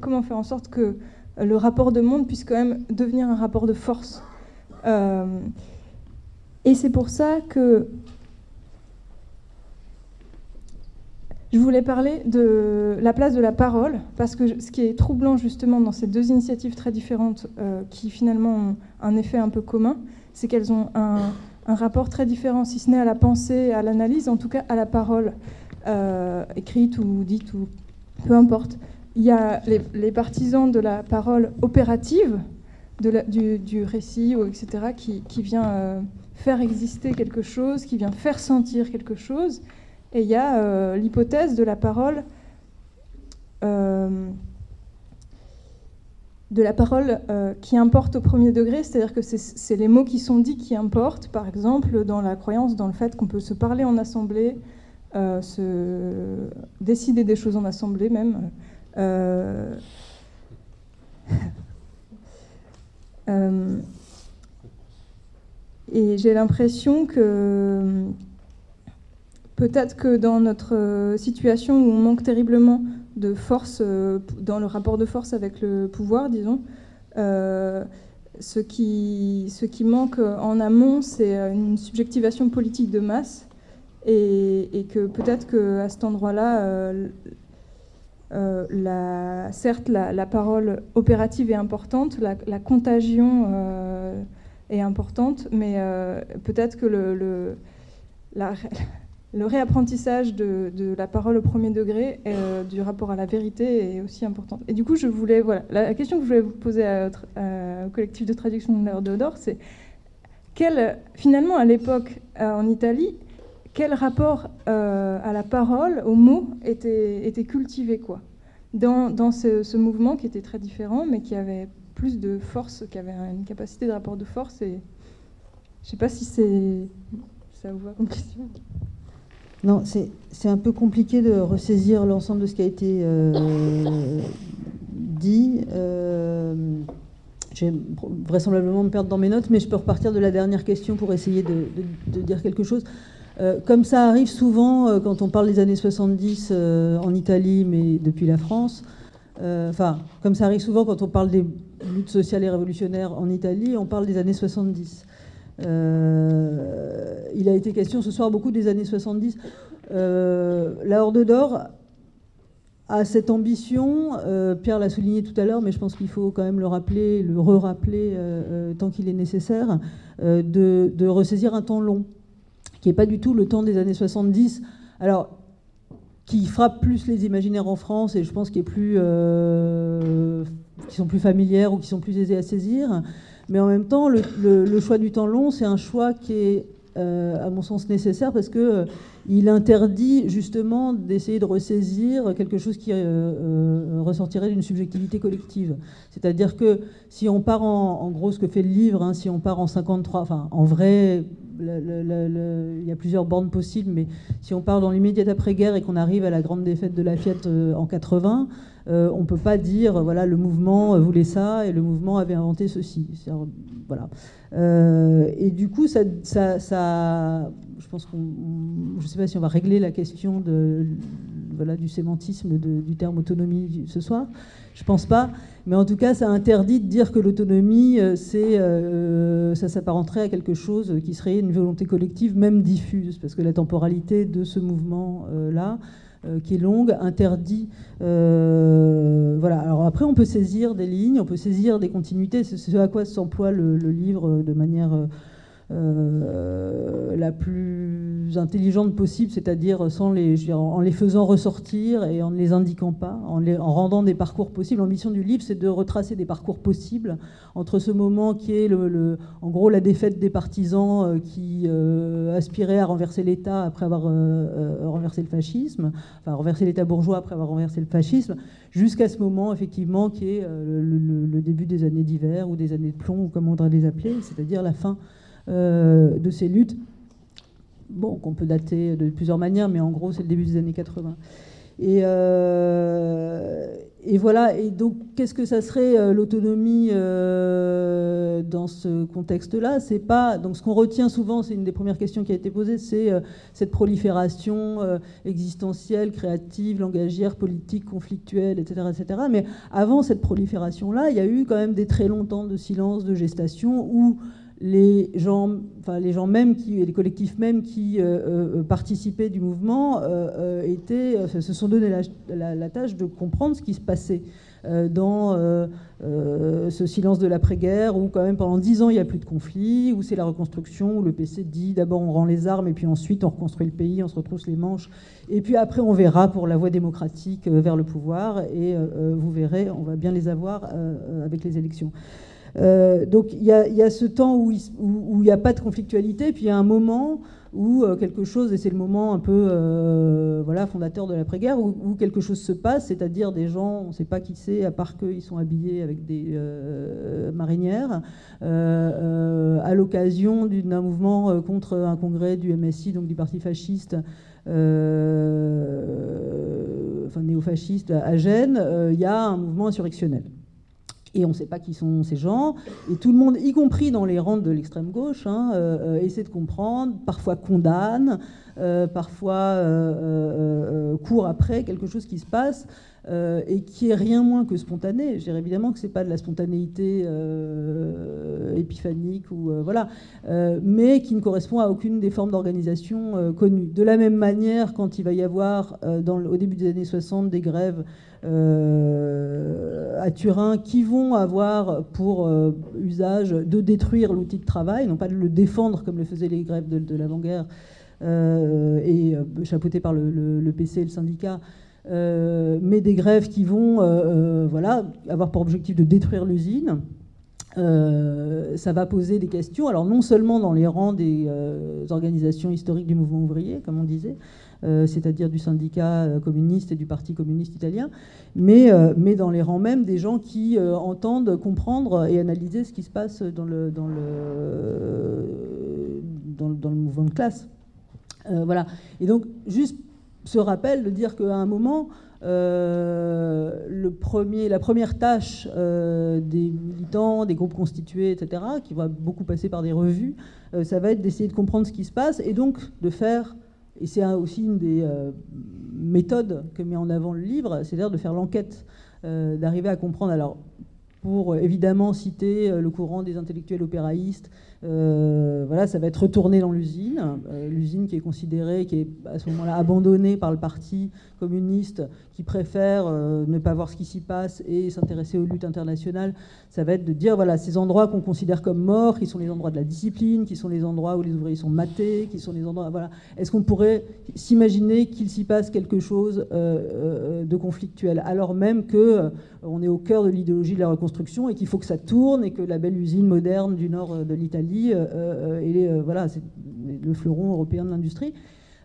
comment faire en sorte que le rapport de monde puisse quand même devenir un rapport de force. Et c'est pour ça que je voulais parler de la place de la parole, parce que ce qui est troublant justement dans ces deux initiatives très différentes, euh, qui finalement ont un effet un peu commun, c'est qu'elles ont un, rapport très différent, si ce n'est à la pensée, à l'analyse, en tout cas à la parole, euh, écrite ou dite, ou peu importe. Il y a les, partisans de la parole opérative, du, récit, etc., qui, vient... Euh, faire exister quelque chose, qui vient faire sentir quelque chose. Et il y a euh, l'hypothèse de la parole, euh, de la parole euh, qui importe au premier degré, c'est-à-dire que c'est les mots qui sont dits qui importent, par exemple dans la croyance, dans le fait qu'on peut se parler en assemblée, se décider des choses en assemblée même. Et j'ai l'impression que peut-être que dans notre situation où on manque terriblement de force, euh, dans le rapport de force avec le pouvoir, disons, euh, ce, qui, ce qui manque en amont, c'est une subjectivation politique de masse. Et, que peut-être qu'à cet endroit-là, euh, la, certes, la, parole opérative est importante, la, la contagion est importante, mais euh, peut-être que le, le, le réapprentissage de, la parole au premier degré, euh, du rapport à la vérité, est aussi important. Et du coup, je voulais, voilà, la question que je voulais vous poser au collectif de traduction de l'heure d'Odor, c'est quel, finalement, à l'époque, euh, en Italie, quel rapport à la parole, aux mots, était, cultivé, quoi? Dans, ce, mouvement qui était très différent, mais qui avait plus de force, qui avait une capacité de rapport de force. Et je ne sais pas si c'est ça vous va comme question. Non, c'est un peu compliqué de ressaisir l'ensemble de ce qui a été euh, dit. Euh, je vais vraisemblablement me perdre dans mes notes, mais je peux repartir de la dernière question pour essayer de, de, dire quelque chose. Euh, comme ça arrive souvent quand on parle des années 70 en Italie, mais depuis la France, enfin, comme ça arrive souvent quand on parle des lutte sociale et révolutionnaire en Italie, on parle des années 70. Euh, il a été question ce soir beaucoup des années 70. Euh, la Horde d'Or a cette ambition, euh, Pierre l'a souligné tout à l'heure, mais je pense qu'il faut quand même le rappeler, le re-rappeler tant qu'il est nécessaire, de, ressaisir un temps long, qui n'est pas du tout le temps des années 70. Alors, qui frappe plus les imaginaires en France et je pense qui, est plus, qui sont plus familières ou qui sont plus aisées à saisir. Mais en même temps, le, choix du temps long, c'est un choix qui est, euh, à mon sens, nécessaire parce que euh, il interdit justement d'essayer de ressaisir quelque chose qui ressortirait d'une subjectivité collective. C'est-à-dire que si on part en, gros ce que fait le livre, hein, si on part en 53, enfin en vrai il y a plusieurs bornes possibles, mais si on part dans l'immédiat après-guerre et qu'on arrive à la grande défaite de la Fiat euh, en 80, euh, on ne peut pas dire voilà le mouvement voulait ça et le mouvement avait inventé ceci. Voilà. Euh, et du coup, ça, je pense qu'on, je ne sais pas si on va régler la question de, voilà, du sémantisme du terme autonomie ce soir. Je pense pas. Mais en tout cas, ça interdit de dire que l'autonomie, euh, c'est, ça s'apparenterait à quelque chose qui serait une volonté collective, même diffuse, parce que la temporalité de ce mouvement-là, qui est longue, interdit. voilà. Alors après, on peut saisir des lignes, on peut saisir des continuités. C'est ce à quoi s'emploie le, le, livre de manière euh, la plus intelligente possible, c'est-à-dire en les faisant ressortir et en ne les indiquant pas, en, les, en rendant des parcours possibles. L'ambition du livre, c'est de retracer des parcours possibles entre ce moment qui est, en gros, la défaite des partisans euh, qui euh, aspiraient à renverser l'État après avoir renversé le fascisme, enfin renverser l'État bourgeois après avoir renversé le fascisme, jusqu'à ce moment, effectivement, qui est le, le début des années d'hiver ou des années de plomb, ou comme on voudrait les appeler, c'est-à-dire la fin de ces luttes, bon, qu'on peut dater de plusieurs manières, mais en gros, c'est le début des années 80. Et, euh, et, voilà. Et donc, qu'est-ce que ça serait euh, l'autonomie dans ce contexte-là? C'est pas. Donc, ce qu'on retient souvent, c'est une des premières questions qui a été posée, c'est cette prolifération existentielle, créative, langagière, politique, conflictuelle, etc., etc. Mais avant cette prolifération-là, il y a eu quand même des très longs temps de silence, de gestation, où les gens, enfin les gens même qui, les collectifs même qui euh, euh, participaient du mouvement euh, étaient, se sont donné la, tâche de comprendre ce qui se passait dans ce silence de l'après-guerre, où quand même pendant dix ans il n'y a plus de conflit, où c'est la reconstruction, où le PC dit d'abord on rend les armes et puis ensuite on reconstruit le pays, on se retrousse les manches, et puis après on verra pour la voie démocratique vers le pouvoir, et vous verrez, on va bien les avoir avec les élections. Euh, donc il y, a ce temps où il n'y a pas de conflictualité, puis il y a un moment où euh, quelque chose, et c'est le moment un peu euh, voilà, fondateur de l'après-guerre, où, quelque chose se passe, c'est-à-dire des gens, on ne sait pas qui c'est, à part qu'ils sont habillés avec des marinières, à l'occasion d'un mouvement contre un congrès du MSI, donc du parti fasciste, enfin néofasciste à Gênes, il y a un mouvement insurrectionnel et on ne sait pas qui sont ces gens. Et tout le monde, y compris dans les rangs de l'extrême gauche, hein, euh, euh, essaie de comprendre, parfois condamne, euh, parfois court après quelque chose qui se passe. Et qui est rien moins que spontané. Je dirais évidemment que c'est pas de la spontanéité épiphanique ou voilà, mais qui ne correspond à aucune des formes d'organisation connues. De la même manière, quand il va y avoir au début des années 60 des grèves euh, à Turin qui vont avoir pour euh, usage de détruire l'outil de travail, non pas de le défendre comme le faisaient les grèves de, l'avant-guerre euh, et chapeautés par le, PC et le syndicat, mais des grèves qui vont voilà, avoir pour objectif de détruire l'usine. ça va poser des questions, alors non seulement dans les rangs des organisations historiques du mouvement ouvrier, comme on disait, euh, c'est-à-dire du syndicat euh, communiste et du Parti communiste italien, mais, euh, mais dans les rangs même des gens qui entendent comprendre et analyser ce qui se passe dans le, dans le, dans, le mouvement de classe. voilà. Et donc, juste ce rappel de dire qu'à un moment, premier, la première tâche des militants, des groupes constitués, etc., qui va beaucoup passer par des revues, ça va être d'essayer de comprendre ce qui se passe et donc de faire et c'est aussi une des euh, méthodes que met en avant le livre, c'est-à-dire de faire l'enquête, euh, d'arriver à comprendre. Alors, pour évidemment citer euh, le courant des intellectuels opéraïstes, Euh, voilà, ça va être retourné dans l'usine, euh, l'usine qui est considérée, qui est à ce moment-là abandonnée par le parti communiste, qui préfère euh, ne pas voir ce qui s'y passe et s'intéresser aux luttes internationales. Ça va être de dire, voilà, ces endroits qu'on considère comme morts, qui sont les endroits de la discipline, qui sont les endroits où les ouvriers sont matés, qui sont les endroits, voilà. Est-ce qu'on pourrait s'imaginer qu'il s'y passe quelque chose de conflictuel, alors même que on est au cœur de l'idéologie de la reconstruction et qu'il faut que ça tourne et que la belle usine moderne du nord de l'Italie euh, euh, est voilà, c'est le fleuron européen de l'industrie.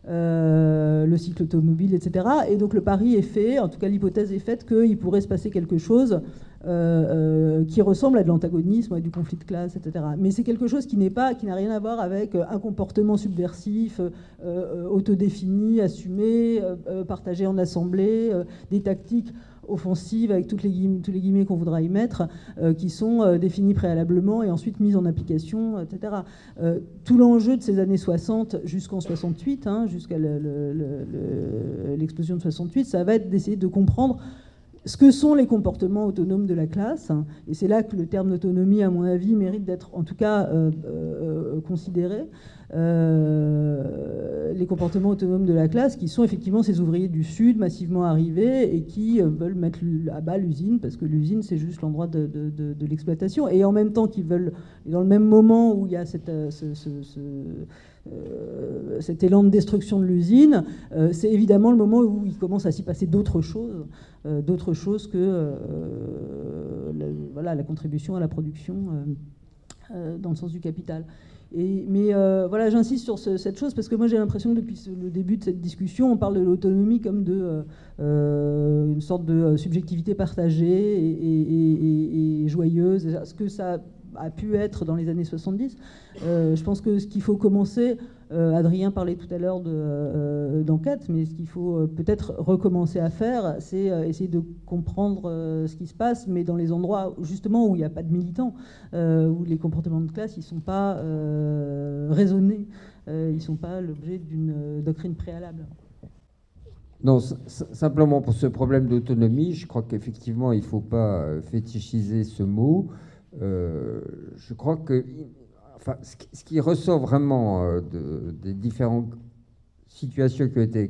Euh, le cycle automobile, etc. Et donc le pari est fait, en tout cas l'hypothèse est faite qu'il pourrait se passer quelque chose qui ressemble à de l'antagonisme, à du conflit de classe, etc. Mais c'est quelque chose qui n'est pas, qui n'a rien à voir avec un comportement subversif, autodéfini, assumé, partagé en assemblée, des tactiques offensives, avec toutes les tous les guillemets qu'on voudra y mettre, euh, qui sont euh, définies préalablement et ensuite mises en application, etc. Euh, tout l'enjeu de ces années 60 jusqu'en 68, hein, jusqu'à l'explosion de 68, ça va être d'essayer de comprendre ce que sont les comportements autonomes de la classe. Et c'est là que le terme d'autonomie, à mon avis, mérite d'être en tout cas considéré. Euh, les comportements autonomes de la classe, qui sont effectivement ces ouvriers du Sud massivement arrivés et qui euh, veulent mettre à bas l'usine, parce que l'usine, c'est juste l'endroit de, l'exploitation. Et en même temps qu'ils veulent, dans le même moment où il y a cette, euh, cet élan de destruction de l'usine, c'est évidemment le moment où il commence à s'y passer d'autres choses, d'autres choses que la, voilà, la contribution à la production dans le sens du capital mais euh, voilà, j'insiste sur cette chose parce que moi j'ai l'impression que depuis le début de cette discussion, on parle de l'autonomie comme de euh, euh, une sorte de subjectivité partagée et, et, joyeuse. Ce que ça a pu être dans les années 70. je pense que ce qu'il faut commencer, euh, Adrien parlait tout à l'heure euh, d'enquête, mais ce qu'il faut euh, peut-être recommencer à faire, c'est essayer de comprendre ce qui se passe, mais dans les endroits justement où il n'y a pas de militants, où les comportements de classe, ils ne sont pas raisonnés, ils ne sont pas l'objet d'une doctrine préalable. Non, simplement pour ce problème d'autonomie, je crois qu'effectivement, il ne faut pas fétichiser ce mot. Je crois que ce qui ressort vraiment euh, des différentes situations qui ont été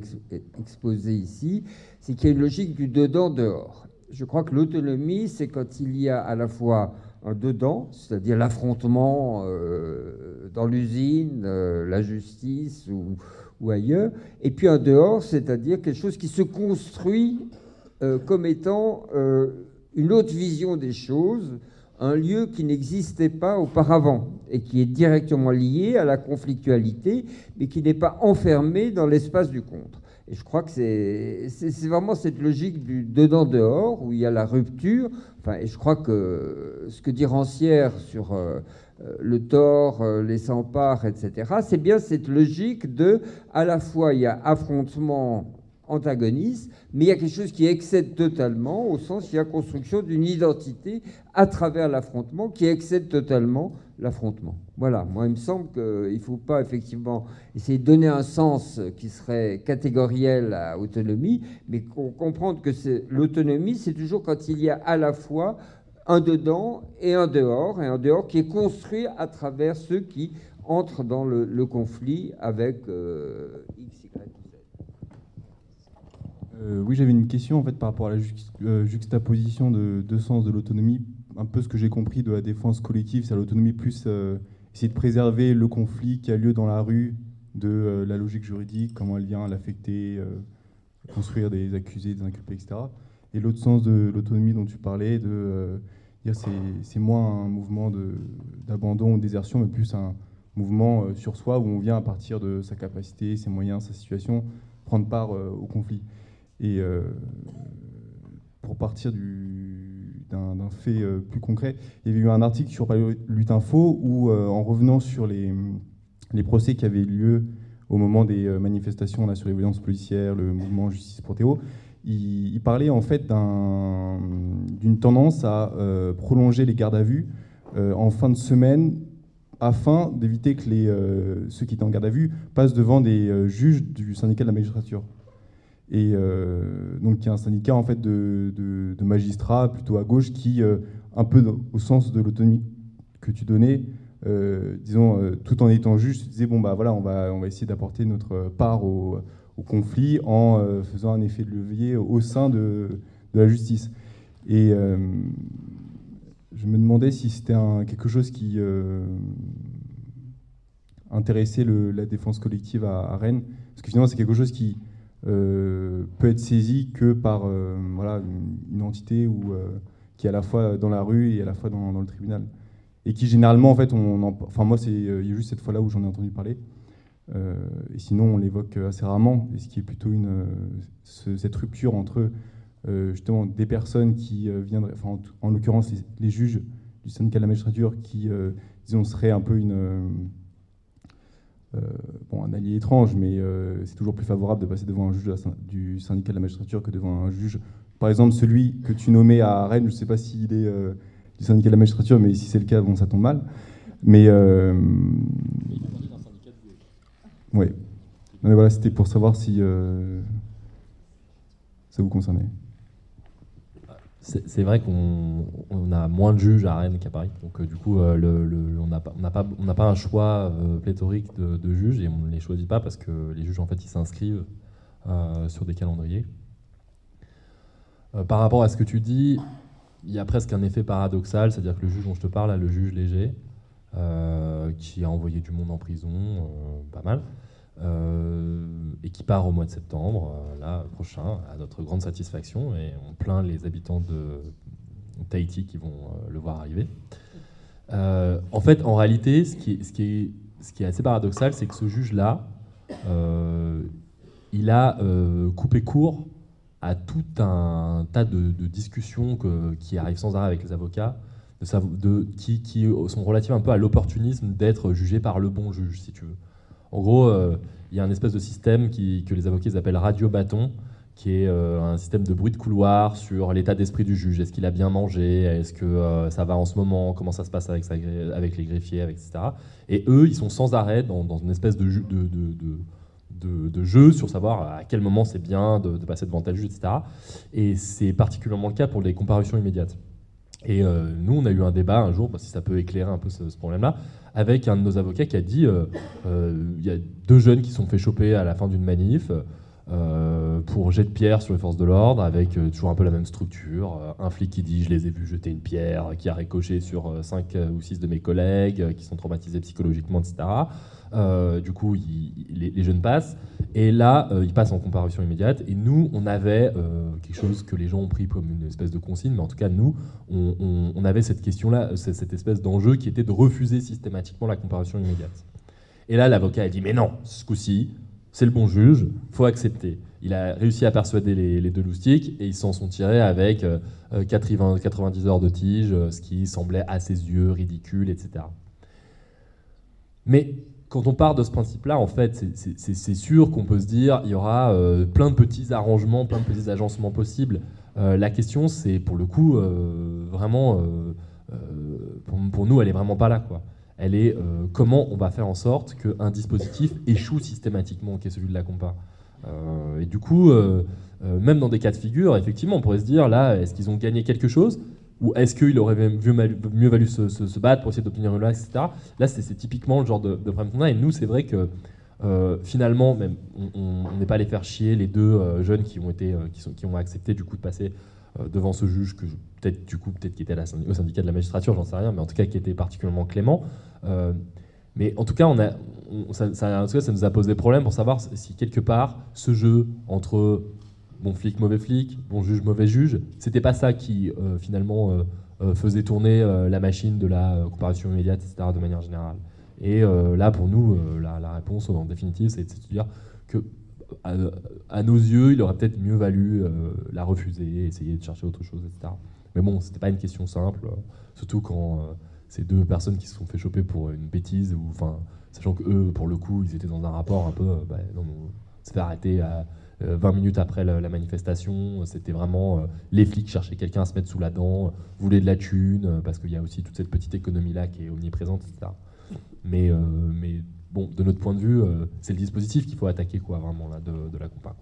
exposées ici, c'est qu'il y a une logique du dedans-dehors. Je crois que l'autonomie, c'est quand il y a à la fois un dedans, c'est-à-dire l'affrontement euh, dans l'usine, euh, la justice ou, ou, ailleurs, et puis un dehors, c'est-à-dire quelque chose qui se construit comme étant une autre vision des choses, un lieu qui n'existait pas auparavant et qui est directement lié à la conflictualité, mais qui n'est pas enfermé dans l'espace du contre. Et je crois que c'est vraiment cette logique du dedans-dehors, où il y a la rupture. Enfin, et je crois que ce que dit Rancière sur euh, euh, le tort, euh, les sans-parts, etc., c'est bien cette logique de, à la fois, il y a affrontement antagoniste, mais il y a quelque chose qui excède totalement, au sens qu'il y a construction d'une identité à travers l'affrontement qui excède totalement l'affrontement. Voilà, moi il me semble qu'il ne faut pas effectivement essayer de donner un sens qui serait catégoriel à autonomie, mais comprendre que l'autonomie, c'est toujours quand il y a à la fois un dedans et un dehors, et un dehors qui est construit à travers ceux qui entrent dans le, conflit avec euh. Euh, oui, j'avais une question en fait par rapport à la euh, juxtaposition de deux sens de l'autonomie. Un peu ce que j'ai compris de la défense collective, c'est l'autonomie plus euh, essayer de préserver le conflit qui a lieu dans la rue de la logique juridique, comment elle vient l'affecter, construire des accusés, des inculpés, etc. Et l'autre sens de l'autonomie dont tu parlais, de dire c'est moins un mouvement d'abandon ou de désertion, mais plus un mouvement sur soi où on vient à partir de sa capacité, ses moyens, sa situation, prendre part au conflit. Et euh, pour partir d'un fait euh, plus concret, il y avait eu un article sur Lutinfo où, euh, en revenant sur les, procès qui avaient eu lieu au moment des manifestations là, sur les violences policières, le mouvement Justice pour Théo, il, parlait en fait d'une tendance à prolonger les gardes à vue en fin de semaine afin d'éviter que les, ceux qui étaient en garde à vue passent devant des juges du syndicat de la magistrature. Et euh, donc, il y a un syndicat en fait de, magistrats plutôt à gauche qui, euh, un peu au sens de l'autonomie que tu donnais, euh, disons, euh, tout en étant juge, se disait bon bah voilà, on va, on va essayer d'apporter notre part au, conflit en faisant un effet de levier au sein de, la justice. Et je me demandais si c'était quelque chose qui intéressait la défense collective à, Rennes, parce que finalement c'est quelque chose qui peut être saisi que par euh, voilà, une, entité ou, euh, qui est à la fois dans la rue et à la fois dans, le tribunal. Et qui généralement, en fait, on en- enfin moi c'est euh, il y a juste cette fois-là où j'en ai entendu parler. Euh, et sinon, on l'évoque assez rarement, et ce qui est plutôt une, euh, ce- cette rupture entre euh, justement des personnes qui euh, viendraient, enfin, en, l'occurrence les, les juges du syndicat de la magistrature, qui, euh, disons, seraient un peu une, euh, euh, bon, un allié étrange, mais euh, c'est toujours plus favorable de passer devant un juge du syndicat de la magistrature que devant un juge. Par exemple, celui que tu nommais à Rennes, je ne sais pas s'il est euh, du syndicat de la magistrature, mais si c'est le cas, bon, ça tombe mal. Mais euh, oui. Non, mais voilà, c'était pour savoir si euh, ça vous concernait. C'est vrai qu'on on a moins de juges à Rennes qu'à Paris. Donc, euh, du coup, euh, on n'a pas, un choix euh, pléthorique de, juges et on ne les choisit pas parce que les juges, en fait, ils s'inscrivent sur des calendriers. Par rapport à ce que tu dis, il y a presque un effet paradoxal, c'est-à-dire que le juge dont je te parle, là, le juge léger, qui a envoyé du monde en prison, pas mal, et qui part au mois de septembre, euh, là, prochain, à notre grande satisfaction, et on plaint les habitants de Tahiti qui vont euh, le voir arriver. Euh, en fait, en réalité, ce qui est, assez paradoxal, c'est que ce juge-là, euh, il a euh, coupé court à tout un tas de, discussions qui arrivent sans arrêt avec les avocats, qui sont relatives un peu à l'opportunisme d'être jugé par le bon juge, si tu veux. En gros, euh, il y a un espèce de système que les avocats appellent radio-bâton, qui est euh, un système de bruit de couloir sur l'état d'esprit du juge. Est-ce qu'il a bien mangé? Est-ce que euh, ça va en ce moment? Comment ça se passe avec, les greffiers, etc. Et eux, ils sont sans arrêt dans, une espèce de, jeu sur savoir à quel moment c'est bien de, passer devant tel juge, etc. Et c'est particulièrement le cas pour les comparutions immédiates. Et nous, on a eu un débat un jour, bah, si ça peut éclairer un peu ce problème-là, avec un de nos avocats qui a dit euh, euh, il y a deux jeunes qui sont fait choper à la fin d'une manif euh, pour jet de pierre sur les forces de l'ordre, avec toujours un peu la même structure. Un flic qui dit je les ai vus jeter une pierre, qui a ricoché sur euh, cinq euh, ou six de mes collègues, qui sont traumatisés psychologiquement, etc. Euh, du coup, les, jeunes passent. Et là, euh, ils passent en comparution immédiate. Et nous, on avait euh, quelque chose que les gens ont pris comme une espèce de consigne, mais en tout cas, nous, on, avait cette question-là, cette espèce d'enjeu qui était de refuser systématiquement la comparution immédiate. Et là, l'avocat a dit Mais non, ce coup-ci, c'est le bon juge, faut accepter. Il a réussi à persuader les, deux loustiques et ils s'en sont tirés avec euh, euh, 80 90 heures de tige, ce qui semblait à ses yeux ridicule, etc. Mais quand on part de ce principe-là, en fait, c'est- sûr qu'on peut se dire il y aura euh, plein de petits arrangements, plein de petits agencements possibles. Euh, la question, c'est pour le coup euh, vraiment, pour, nous, elle est vraiment pas là, quoi. Elle est comment on va faire en sorte qu'un dispositif échoue systématiquement, qui est celui de la compa. Et du coup, même dans des cas de figure, effectivement, on pourrait se dire là, est-ce qu'ils ont gagné quelque chose? Ou est-ce qu'il aurait mieux, mieux valu se, battre pour essayer d'obtenir une loi, etc. Là, c'est typiquement le genre de, problème qu'on a. Et nous, c'est vrai que euh, finalement, même, on- n'est pas allé faire chier les deux euh, jeunes qui ont, été, euh, qui, ont accepté du coup de passer devant ce juge peut-être du coup peut-être qui était au syndicat de la magistrature, j'en sais rien, mais en tout cas qui était particulièrement clément. Mais en tout cas, ça- en tout cas, ça nous a posé problème pour savoir si quelque part ce jeu entre bon flic, mauvais flic, bon juge, mauvais juge, c'était pas ça qui euh, finalement euh, euh, faisait tourner la machine de la comparution immédiate, etc. de manière générale. Et là, pour nous, la, réponse en définitive, c'est de se dire que à, nos yeux, il aurait peut-être mieux valu la refuser, essayer de chercher autre chose, etc. Mais bon, c'était pas une question simple, surtout quand ces deux personnes qui se sont fait choper pour une bêtise, ou enfin, sachant que eux, pour le coup, ils étaient dans un rapport un peu, bah, non, on s'est fait à 20 minutes après la, manifestation. C'était vraiment euh, les flics cherchaient quelqu'un à se mettre sous la dent, euh, voulaient de la thune, euh, parce qu'il y a aussi toute cette petite économie là qui est omniprésente, etc. Mais, euh, mais bon, de notre point de vue, euh, c'est le dispositif qu'il faut attaquer, quoi, vraiment là, de, de la compa.